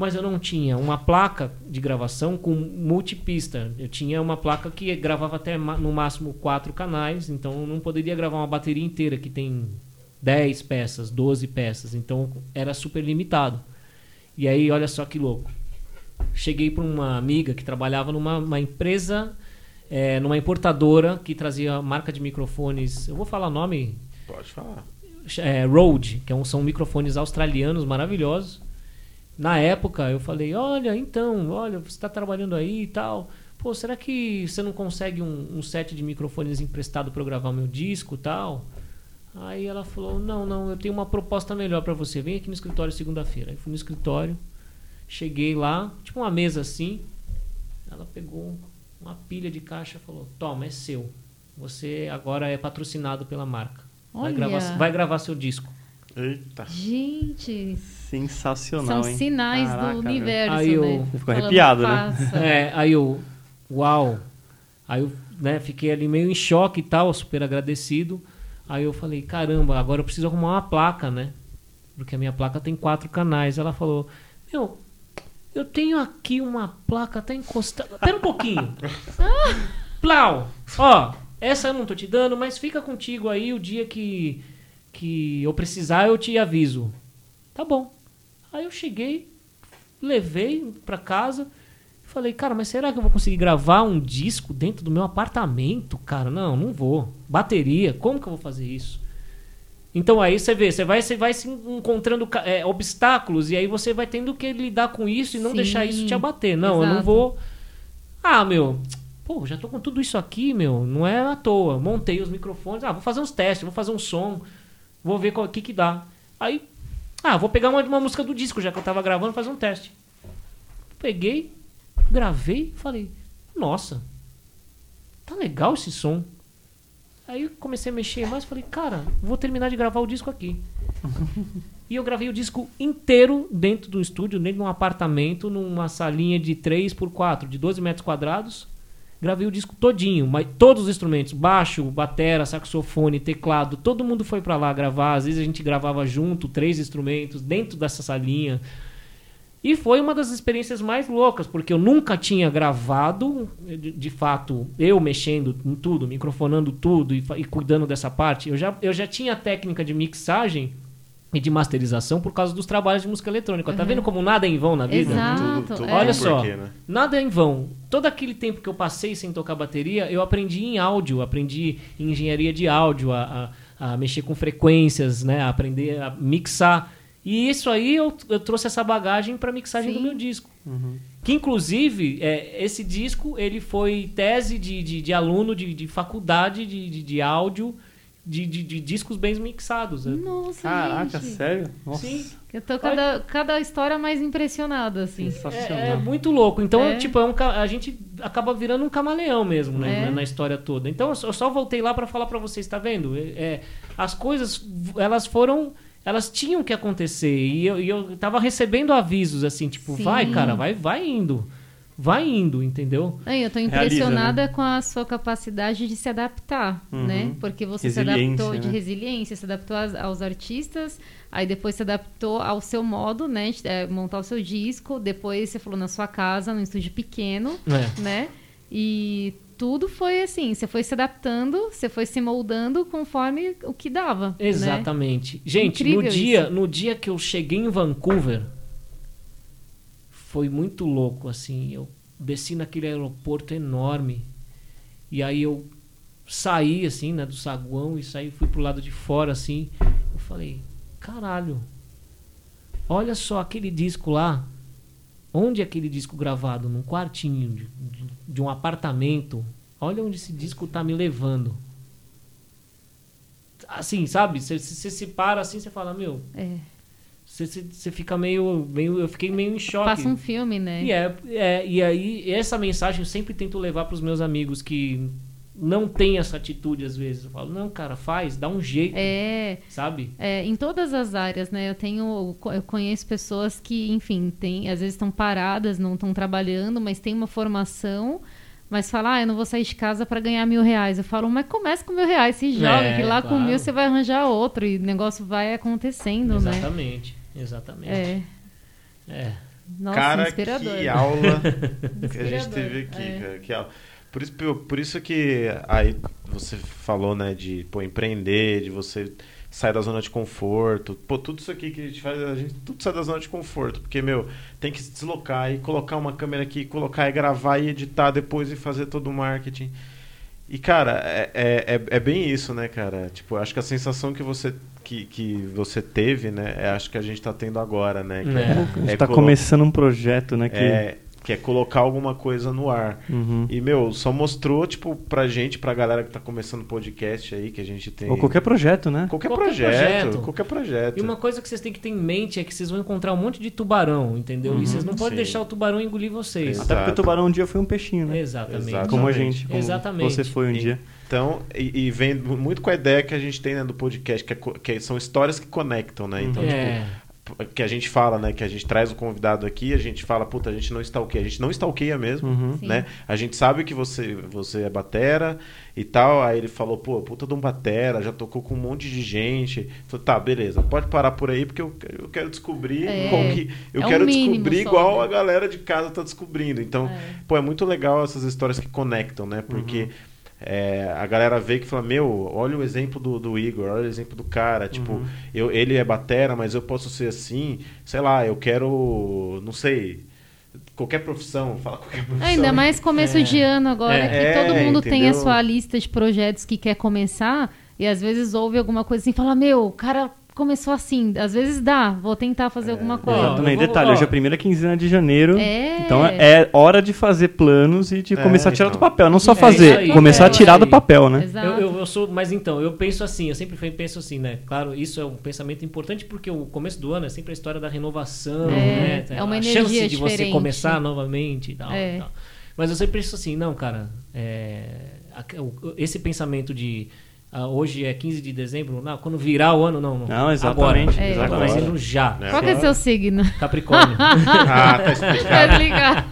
mas eu não tinha uma placa de gravação com multipista. Eu tinha uma placa que gravava até no máximo quatro canais, então eu não poderia gravar uma bateria inteira que tem 10 peças, 12 peças, então era super limitado. E aí, olha só que louco. Cheguei para uma amiga que trabalhava numa uma empresa, é, numa importadora que trazia marca de microfones. Eu vou falar o nome, Pode falar. é, Rode, que é são microfones australianos maravilhosos. Na época eu falei, olha, então, olha, você está trabalhando aí e tal. Pô, será que você não consegue um, um set de microfones emprestado para eu gravar meu disco e tal? Aí ela falou, não, não, eu tenho uma proposta melhor para você. Vem aqui no escritório segunda-feira. Aí fui no escritório, cheguei lá, tipo uma mesa assim. Ela pegou uma pilha de caixa e falou, toma, é seu. Você agora é patrocinado pela marca. Vai Olha. gravar, vai gravar seu disco. Eita. Gente, Sensacional, são hein? sinais Caraca, do universo, Aí eu- né? Ficou arrepiado, né? É, aí eu, uau. Aí eu né, fiquei ali meio em choque e tal, super agradecido. Aí eu falei, caramba, agora eu preciso arrumar uma placa, né? Porque a minha placa tem quatro canais. Ela falou, meu, eu tenho aqui uma placa, tá encostada. Pera um pouquinho. Plau! Ó, essa eu não tô te dando, mas fica contigo aí o dia que, que eu precisar, eu te aviso. Tá bom. Aí eu cheguei, levei pra casa. Falei, cara, mas será que eu vou conseguir gravar um disco dentro do meu apartamento? Cara, não, não vou. Bateria, como que eu vou fazer isso? Então aí você vê, você vai, você vai se encontrando é, obstáculos e aí você vai tendo que lidar com isso e não Sim, deixar isso te abater. Não, eu não exato. vou. Ah, meu, pô, já tô com tudo isso aqui, meu, não é à toa. Montei os microfones, ah, vou fazer uns testes, vou fazer um som, vou ver o que que dá. Aí, ah, vou pegar uma, uma música do disco, já que eu tava gravando, fazer um teste. Peguei, gravei, falei, nossa, tá legal esse som. Aí comecei a mexer mais, falei, cara, vou terminar de gravar o disco aqui. e eu gravei o disco inteiro dentro do estúdio, dentro de um apartamento, numa salinha de 3 por 4, de 12 metros quadrados. Gravei o disco todinho, mas todos os instrumentos, baixo, batera, saxofone, teclado, todo mundo foi pra lá gravar. Às vezes a gente gravava junto, três instrumentos, dentro dessa salinha. E foi uma das experiências mais loucas, porque eu nunca tinha gravado, de, de fato, eu mexendo em tudo, microfonando tudo e, e cuidando dessa parte. Eu já, eu já tinha técnica de mixagem e de masterização por causa dos trabalhos de música eletrônica. Tá vendo como nada é em vão na vida? Exato. Tudo, tudo é. Olha só, porquê, né? nada é em vão. Todo aquele tempo que eu passei sem tocar bateria, eu aprendi em áudio, aprendi em engenharia de áudio, a, a- a mexer com frequências, né, a aprender a mixar. E isso aí eu, eu trouxe essa bagagem para mixagem do Sim. meu disco. Que inclusive, é, esse disco ele foi tese de, de, de aluno de, de faculdade de, de, de áudio de, de, de discos bem mixados. né? Nossa, Caraca, gente. sério? Nossa. Sim. Eu tô cada, cada história mais impressionada, assim. Sensacional. É, é muito louco. Então, É. tipo, é um a gente acaba virando um camaleão mesmo, né? É. na- história toda. Então, eu só- voltei lá pra falar pra vocês, tá vendo? É, é, as coisas, elas foram. Elas tinham que acontecer. E eu, e eu tava recebendo avisos, assim, tipo, Sim. vai, cara, vai, vai indo. Vai indo, entendeu? Aí, eu tô Realiza, impressionada com a sua capacidade de se adaptar, Uhum. né? Porque você se adaptou de né? resiliência, se adaptou aos, aos artistas, aí depois se adaptou ao seu modo, né? de, é, montar o seu disco, depois você falou na sua casa, num estúdio pequeno, É. né? E tudo foi assim, você foi se adaptando, você foi se moldando conforme o que dava. Né? Exatamente. Gente, Incrível no dia, isso. no dia que eu cheguei em Vancouver, foi muito louco, assim. Eu desci naquele aeroporto enorme. E aí eu saí, assim, né, do saguão e saí, fui pro lado de fora, assim. Eu falei, caralho, olha só aquele disco lá. Onde é aquele disco gravado? Num quartinho de, de, de um apartamento. Olha onde esse disco tá me levando assim, sabe? Você se para assim, você fala, meu, É. você- você fica meio, meio. Eu fiquei meio em choque. Passa um filme, né? E, é, é, e aí, essa mensagem eu sempre tento levar para os meus amigos que não têm essa atitude às vezes. Eu falo, não, cara, faz, dá um jeito, É, sabe? É, em todas as áreas, né? Eu tenho, eu conheço pessoas que, enfim, tem, às vezes estão paradas, não estão trabalhando, mas tem uma formação, mas fala, ah, eu não vou sair de casa para ganhar mil reais. Eu falo, mas comece com mil reais, se joga, É, que lá com claro. mil você vai arranjar outro e o negócio vai acontecendo, né? Exatamente, exatamente. É. É. Nossa, cara, inspirador. que aula que a gente teve aqui, é. cara. Que aula. Por isso, por isso que aí você falou, né, de pô, empreender, de você sair da zona de conforto. Pô, tudo isso aqui que a gente faz, a gente tudo sai da zona de conforto. Porque, meu, tem que se deslocar e colocar uma câmera aqui, colocar e gravar e editar depois e fazer todo o marketing. E, cara, é, é, é- é bem isso, né, cara? Tipo, acho que a sensação que você, que, que você teve, né, é acho que a gente tá tendo agora, né? Que É. A gente é tá colo- começando um projeto, né? Que... é, que é colocar alguma coisa no ar. Uhum. E, meu, só mostrou, tipo, pra gente, pra galera que tá começando o podcast aí, que a gente tem. Ou qualquer projeto, né? qualquer Qualquer projeto, projeto. Qualquer projeto. E uma coisa que vocês têm que ter em mente é que vocês vão encontrar um monte de tubarão, entendeu? e vocês não podem deixar o tubarão engolir vocês. Exato. Até porque o tubarão um dia foi um peixinho, né? Exatamente. Exato. Como a Exatamente. gente, como Exatamente. você foi um E- dia. Então, e, e vem muito com a ideia que a gente tem né, do podcast, que, é que são histórias que conectam, né? Então, É. tipo, que a gente fala, né? Que a gente traz o convidado aqui, a gente fala, puta, a gente não stalkeia. A gente não stalkeia mesmo, Uhum. Né? A gente sabe que você, você é batera e tal. Aí ele falou, pô, puta de um batera, já tocou com um monte de gente. Falei, tá, beleza, pode parar por aí, porque eu, eu quero descobrir É. qual que. Eu É quero descobrir só, igual né? a galera de casa tá descobrindo. Então, É. pô, é muito legal essas histórias que conectam, né? Porque. É, a galera vê que fala, meu, olha o exemplo do, do Igor, olha o exemplo do cara, tipo, eu, ele é batera, mas eu posso ser assim, sei lá, eu quero, não sei, qualquer profissão, fala qualquer profissão. Ainda mais começo É. de ano agora, É. que todo É, mundo tem a entendeu? sua lista de projetos que quer começar, e às vezes ouve alguma coisa assim e fala, meu, o cara começou assim, às vezes dá, vou tentar fazer alguma coisa. Eu vou- detalhe, ó. hoje é a primeira quinzena de janeiro. É. Então é hora de fazer planos e de É, começar a tirar então. do papel. Não só É fazer, começar é a tirar isso do papel, né? Exato. Eu, eu, eu sou, mas então, eu penso assim, eu sempre penso assim, né? Claro, isso é um pensamento importante porque o começo do ano é sempre a história da renovação, É, né? é uma a energia chance de você começar novamente e tal, É. e tal. Mas eu sempre penso assim, não, cara, é, esse pensamento de ah, hoje é 15 de dezembro, não, quando virar o ano, não, não. Não, exatamente, Agora, É. Tá exatamente. fazendo já. É. Qual que é seu signo? Capricórnio. Ah, tá Quer explicado.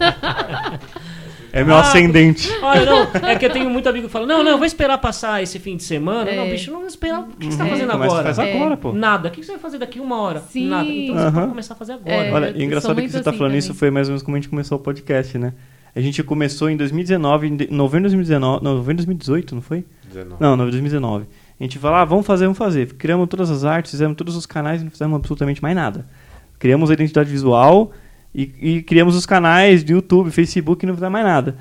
É meu Ah, ascendente. Olha, não, é que eu tenho muito amigo que fala, não, não, eu vou esperar passar esse fim de semana. É. Não, bicho, não vou esperar. O que você tá É. fazendo Começa agora? faz agora, É. pô. Nada. O que você vai fazer daqui uma hora? Sim. Nada. Então você Aham. pode começar a fazer agora. É. Olha, e engraçado que você tá assim falando também. isso foi mais ou menos como a gente começou o podcast, né? A gente começou em 2019, em de- novembro de 2019, não, novembro de 2018, não foi? 19. Não, não, 2019. A gente falou, ah, vamos fazer, vamos fazer. Criamos todas as artes, fizemos todos os canais e não fizemos absolutamente mais nada. Criamos a identidade visual e, e criamos os canais de YouTube, Facebook e não fizemos mais nada.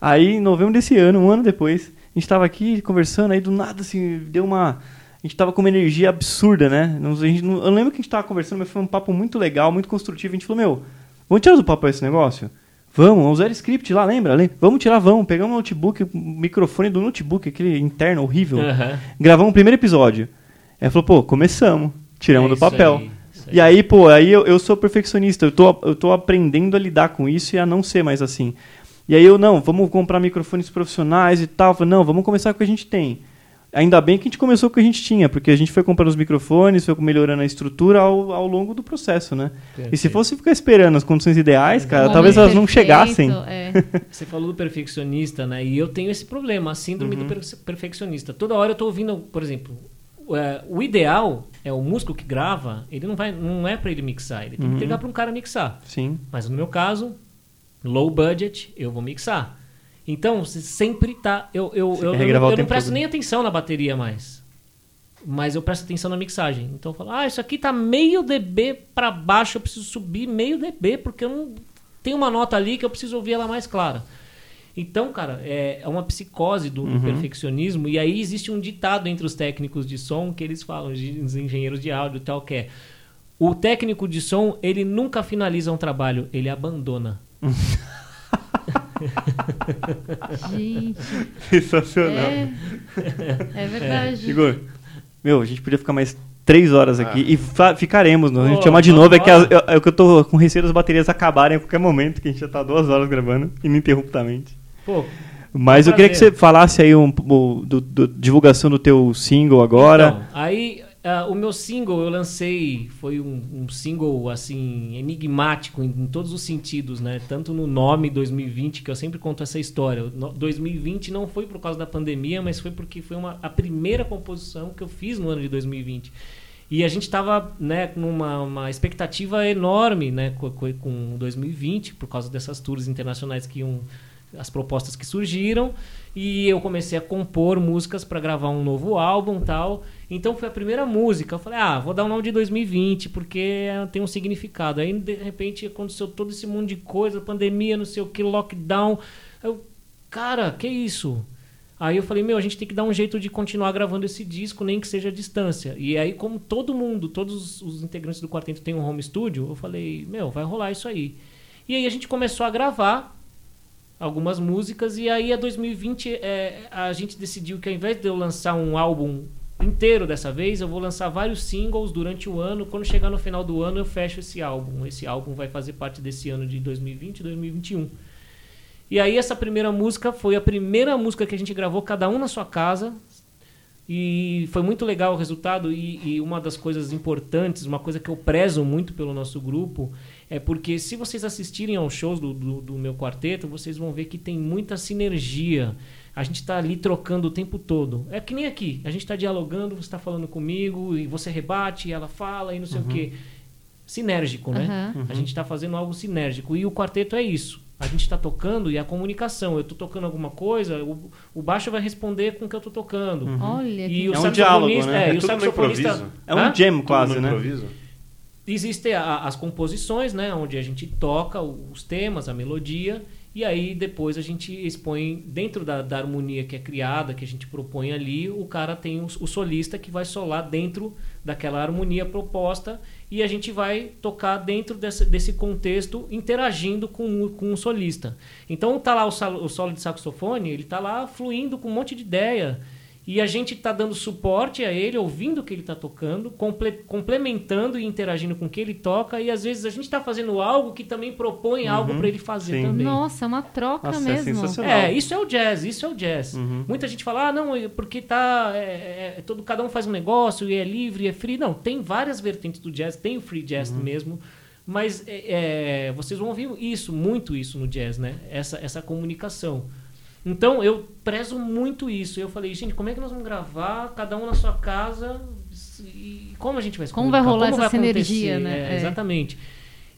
Aí, em novembro desse ano, um ano depois, a gente tava aqui conversando, aí do nada, assim, deu uma... A gente tava com uma energia absurda, né? Não- não- eu lembro que a gente tava conversando, mas foi um papo muito legal, muito construtivo. A gente falou, meu, vamos tirar do papel esse negócio? Vamos, vamos usar script lá, lembra? Lem- Vamos tirar, vamos. Pegamos o notebook, o microfone do notebook, aquele interno horrível. Aham. Gravamos o primeiro episódio. Aí falou, pô, começamos. Tiramos É do papel. aí, aí. E aí, pô, aí eu, eu sou perfeccionista. Eu tô, eu tô aprendendo a lidar com isso e a não ser mais assim. E aí eu, não, vamos comprar microfones profissionais e tal. Eu falei, não, vamos começar com o que a gente tem. Ainda bem que a gente começou com o que a gente tinha, porque a gente foi comprando os microfones, foi melhorando a estrutura ao, ao longo do processo, né? E se Perfeito. fosse ficar esperando as condições ideais, cara, talvez elas não perfeito, chegassem. é. Você falou do perfeccionista, né? E eu tenho esse problema, a síndrome Uhum. do per- perfeccionista. Toda hora eu tô ouvindo, por exemplo, o, é, o ideal é o músico que grava, ele não vai, não é para ele mixar, ele tem Uhum. que entregar para um cara mixar. Sim. Mas no meu caso, low budget, eu vou mixar. Então, sempre tá. Eu, eu, eu, eu, regravar o eu não presto todo. nem atenção na bateria mais. Mas eu presto atenção na mixagem. Então eu falo, ah, isso aqui tá meio dB para baixo, eu preciso subir meio dB, porque eu não. Tem uma nota ali que eu preciso ouvir ela mais clara. Então, cara, é, é uma psicose do, do Uhum. perfeccionismo. E aí existe um ditado entre os técnicos de som que eles falam, os engenheiros de áudio e tal, que é o técnico de som, ele nunca finaliza um trabalho, ele abandona. Gente, Sensacional. é, é verdade. Igor, meu, a gente podia ficar mais três horas aqui Ah. e fa- ficaremos. Não? A gente Pô, chama de novo, é que, as- é, é que eu tô com receio das baterias acabarem a qualquer momento, que a gente já tá duas horas gravando, ininterruptamente. Pô, Mas É um eu queria que você falasse aí um, o- do, do- divulgação do teu single agora. Então, aí ah, o meu single eu lancei, foi um, um single assim enigmático em, em todos os sentidos, né? Tanto no nome 2020 que eu sempre conto essa história. No- 2020 não foi por causa da pandemia, mas foi porque foi uma, a primeira composição que eu fiz no ano de 2020. E a gente estava né, numa uma expectativa enorme né, com- com 2020, por causa dessas tours internacionais que iam. as propostas que surgiram. E eu comecei a compor músicas para gravar um novo álbum tal. Então foi a primeira música. Eu falei, ah, vou dar o nome de 2020, porque tem um significado. Aí de repente aconteceu todo esse monte de coisa, pandemia, não sei o que, lockdown. Eu, cara, que isso? Aí eu falei, meu, a gente tem que dar um jeito de continuar gravando esse disco, nem que seja à distância. E aí, como todo mundo, todos os integrantes do quarteto têm um home studio, eu falei, meu, vai rolar isso aí. E aí a gente começou a gravar algumas músicas, e aí a 2020 é, a gente decidiu que ao invés de eu lançar um álbum inteiro dessa vez, eu vou lançar vários singles durante o ano. Quando chegar no final do ano, eu fecho esse álbum. Esse álbum vai fazer parte desse ano de 2020 e 2021. E aí essa primeira música foi a primeira música que a gente gravou cada um na sua casa. E foi muito legal o resultado e, e uma das coisas importantes, uma coisa que eu prezo muito pelo nosso grupo, é porque se vocês assistirem aos shows do, do, do meu quarteto, vocês vão ver que tem muita sinergia. A gente está ali trocando o tempo todo. É que nem aqui. A gente está dialogando, você está falando comigo, e você rebate, e ela fala, e não sei o quê. Sinérgico, né? Aham. A gente está fazendo algo sinérgico. E o quarteto é isso. A gente está tocando e a comunicação. Eu estou tocando alguma coisa, o, o baixo vai responder com o que eu estou tocando. Olha que E o É um saxofonista, diálogo, né? é, É e o no saxofonista, improviso. É um Hã? jam quase, né? improviso? Existem a- as composições, né, onde a gente toca os temas, a melodia, e aí depois a gente expõe dentro da, da harmonia que é criada, que a gente propõe ali, o cara tem o, o solista que vai solar dentro daquela harmonia proposta e a gente vai tocar dentro desse, desse contexto interagindo com, com o solista. Então tá lá o, sal- o solo de saxofone, ele tá lá fluindo com um monte de ideia. E a gente está dando suporte a ele, ouvindo o que ele está tocando, comple- complementando e interagindo com o que ele toca, e às vezes a gente está fazendo algo que também propõe algo para ele fazer sim. também. Nossa, é uma troca Nossa, é mesmo. sensacional. É, isso é o jazz, isso é o jazz. Uhum. Muita gente fala, ah, não, porque tá. É, é, todo, cada um faz um negócio e é livre, é free. Não, tem várias vertentes do jazz, tem o free jazz Uhum. mesmo. Mas é, é, vocês vão ouvir isso, muito isso no jazz, né? Essa, essa comunicação. Então eu prezo muito isso. Eu falei, gente, como é que nós vamos gravar, cada um na sua casa, e como a gente vai se Como vai rolar Como essa vai sinergia, acontecer? né? É, É. Exatamente.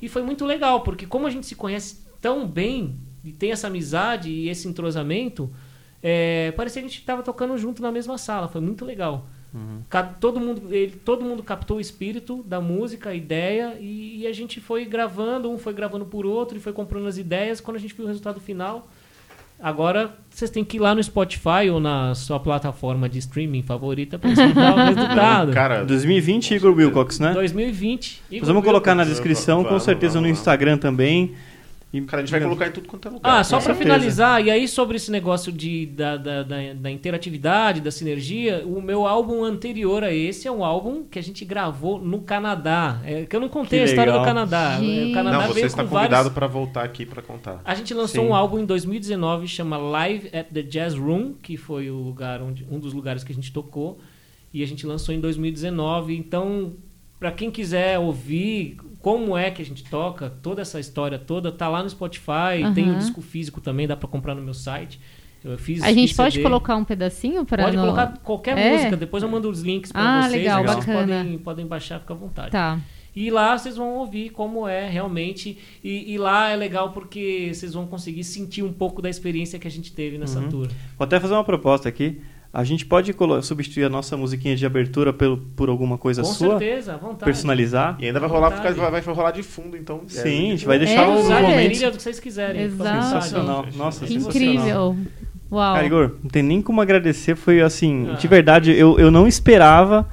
E foi muito legal, porque como a gente se conhece tão bem, e tem essa amizade e esse entrosamento, é, parecia que a gente estava tocando junto na mesma sala. Foi muito legal. Ca- Todo mundo, ele, todo mundo captou o espírito da música, a ideia, e, e a gente foi gravando, um foi gravando por outro, e foi comprando as ideias. Quando a gente viu o resultado final, agora vocês têm que ir lá no Spotify ou na sua plataforma de streaming favorita para escutar o resultado. Cara, 2020, Igor Wilcox, né? 2020. Nós vamos colocar na descrição, com certeza no Instagram também. E, cara, a gente vai colocar em tudo quanto é lugar. Ah, só para finalizar, e aí sobre esse negócio de, da, da, da, da interatividade, da sinergia, o meu álbum anterior a esse é um álbum que a gente gravou no Canadá. É, que eu não contei Que a história legal. do Canadá. Gente. O Canadá Não, você está convidado vários... para voltar aqui para contar. A gente lançou Sim. um álbum em 2019 chama Live at the Jazz Room, que foi o lugar onde, um dos lugares que a gente tocou, e a gente lançou em 2019. Então, para quem quiser ouvir como é que a gente toca, toda essa história toda, tá lá no Spotify, tem o disco físico também, dá para comprar no meu site. Eu fiz A gente pode CD. colocar um pedacinho para Pode colocar qualquer É? música, depois eu mando os links para Ah, vocês, legal, vocês bacana. podem, podem baixar, fica à vontade. Tá. E lá vocês vão ouvir como é realmente. E, e lá é legal porque vocês vão conseguir sentir um pouco da experiência que a gente teve nessa Uhum. tour. Vou até fazer uma proposta aqui. A gente pode substituir a nossa musiquinha de abertura pelo, por alguma coisa Com sua? certeza, à vontade. Personalizar? E ainda vai rolar, vai, vai rolar de fundo, então. Sim, a gente é, vai deixar É, os a momentos. trilha do que vocês quiserem. Exato. Sensacional. Nossa, Que sensacional. Incrível. Uau. Cara, Igor, não tem nem como agradecer. Foi assim, Ah. de verdade, eu, eu não esperava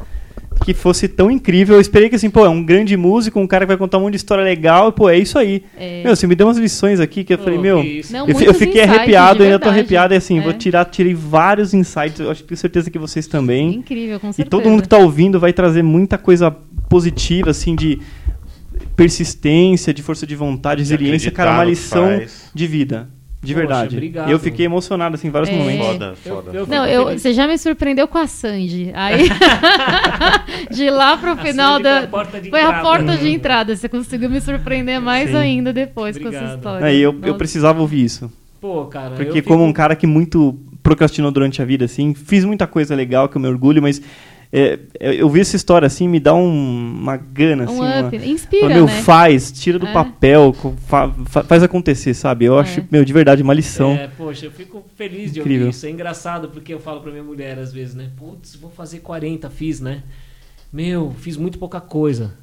que fosse tão incrível. Eu esperei que assim, pô, é um grande músico, um cara que vai contar um monte de história legal, e, pô, é isso aí. É. Meu, você me deu umas lições aqui que eu falei, Oh, meu. Não, Eu, eu fiquei insights, arrepiado, ainda tô arrepiado, e assim, É. vou tirar, tirei vários insights, eu acho tenho certeza que vocês também. Incrível, com E certeza. todo mundo que tá ouvindo vai trazer muita coisa positiva, assim, de persistência, de força de vontade, De resiliência, cara, uma lição faz. de vida. De Poxa, verdade. obrigado. Eu fiquei emocionado, assim, em vários É. momentos. Foda, Eu- foda. eu- Não, Fico eu, você já me surpreendeu com a Sandy. Aí, de lá pro final da. foi a porta de Foi a entrada. porta de entrada. Você conseguiu me surpreender mais Sim. ainda depois com essa Obrigado. história. Aí eu, eu precisava ouvir isso. Pô, cara. eu Porque fico- como um cara que muito procrastinou durante a vida, assim, fiz muita coisa legal que eu me orgulho, mas é, eu vi essa história, assim, me dá um- uma gana, assim, Um uma... up. Inspira, Fala, meu, né? faz, tira do É. papel, fa- fa- faz acontecer, sabe? Eu acho, É. meu, de verdade, uma lição. É, poxa, eu fico feliz de Incrível. ouvir isso. É engraçado porque eu falo pra minha mulher às vezes, né? Putz, vou fazer 40, fiz, né? Meu, fiz muito pouca coisa.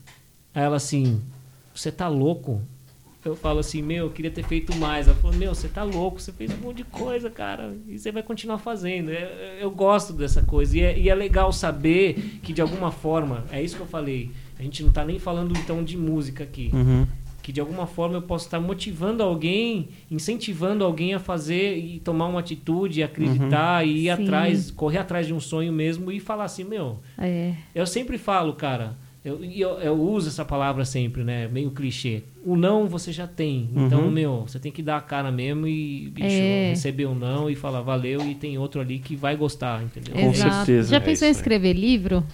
Aí ela assim, você tá louco? Eu falo assim, meu, eu queria ter feito mais. Ela falou, meu, você tá louco, você fez um monte de coisa, cara. E você vai continuar fazendo. É, Eu gosto dessa coisa. E é, e é legal saber que de alguma forma, é isso que eu falei. A gente não tá nem falando então de música aqui Uhum. que de alguma forma eu posso estar motivando alguém, incentivando alguém a fazer e tomar uma atitude, acreditar e ir Sim. atrás, correr atrás de um sonho mesmo e falar assim, meu, É. eu sempre falo, cara, eu, eu, eu uso essa palavra sempre, né, meio clichê. O não você já tem, então, Uhum. meu, você tem que dar a cara mesmo e, bicho, É. receber o não e falar valeu e tem outro ali que vai gostar, entendeu? Com Exato. certeza. Já É pensou em aí. escrever livro?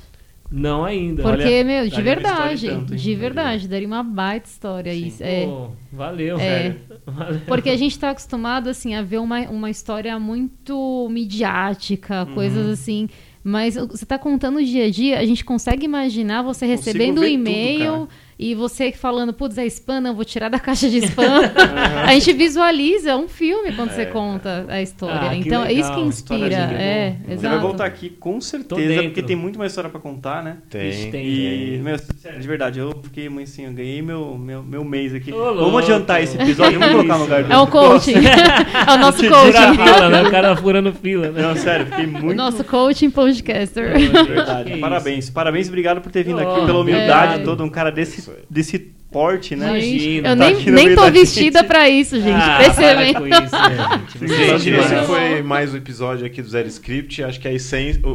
Não ainda. Porque, Olha, meu, de verdade. tanto, de verdade, daria uma baita história Sim. isso. É. Pô, valeu, É. Valeu. Porque a gente tá acostumado, assim, a ver uma, uma história muito midiática, Uhum. coisas assim. Mas o- você tá contando o dia a dia, a gente consegue imaginar você recebendo um ver tudo, e-mail cara. E você falando, putz, é spam, não, vou tirar da caixa de spam. a gente visualiza um filme quando você conta a história. Ah, então, é isso que legal, inspira. É, bom. Você vai voltar aqui com certeza, porque tem muito mais história pra contar, né? Ixi, Tem. tem. E, meu, sério, de verdade, eu fiquei muito assim, eu ganhei meu, meu, meu mês aqui. Ô. Vamos adiantar esse episódio, vamos colocar no lugar do É o coaching. é o nosso coaching. fila, né? O cara furando fila, né? Não, sério, fiquei O muito. nosso coaching podcaster. de verdade. Parabéns, parabéns, obrigado por ter vindo aqui, Oh, pela humildade é. toda, um cara desse. Desse porte, né? Imagina. Eu tá nem, nem tô da vestida gente. pra isso, gente. Ah, Percebem? para com isso, né, gente? Gente, esse foi mais um episódio aqui do Zero Script. Acho que a essência, o,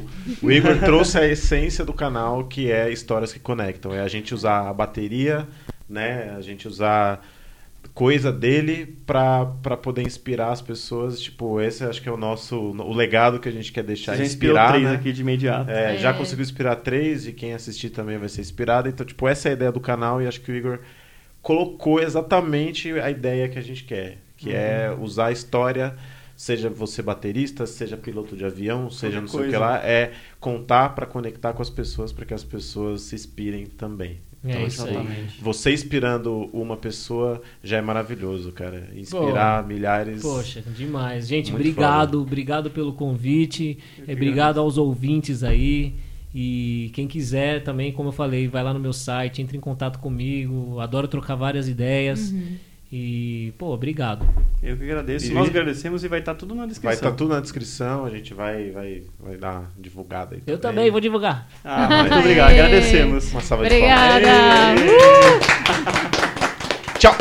o- o Igor trouxe a essência do canal, que é histórias que conectam. É a gente usar a bateria, né? A gente usar coisa dele pra, pra poder inspirar as pessoas. Tipo, esse acho que é o nosso o legado que a gente quer deixar Você já inspirar, três né? aqui de imediato. É, É. Já conseguiu inspirar três e quem assistir também vai ser inspirado. Então, tipo, essa é a ideia do canal e acho que o Igor colocou exatamente a ideia que a gente quer, que é Uhum. usar a história, seja você baterista, seja piloto de avião, seja Qualquer não sei o que coisa. lá, é contar para conectar com as pessoas para que as pessoas se inspirem também. É Então, isso aí. Exatamente. Você inspirando uma pessoa já é maravilhoso, cara. Inspirar milhares. Poxa, demais. Gente, Muito obrigado, obrigado pelo convite. É, obrigado aos ouvintes aí. E quem quiser também, como eu falei, vai lá no meu site, entre em contato comigo. Adoro trocar várias ideias. E, pô, obrigado. Eu que agradeço. E- Nós agradecemos e vai estar tudo na Vai descrição. estar tudo na descrição, a gente vai, vai, vai dar divulgada aí. Eu também vou divulgar. Ah, muito obrigado. Agradecemos. Uma salva Obrigada. de palmas. Tchau!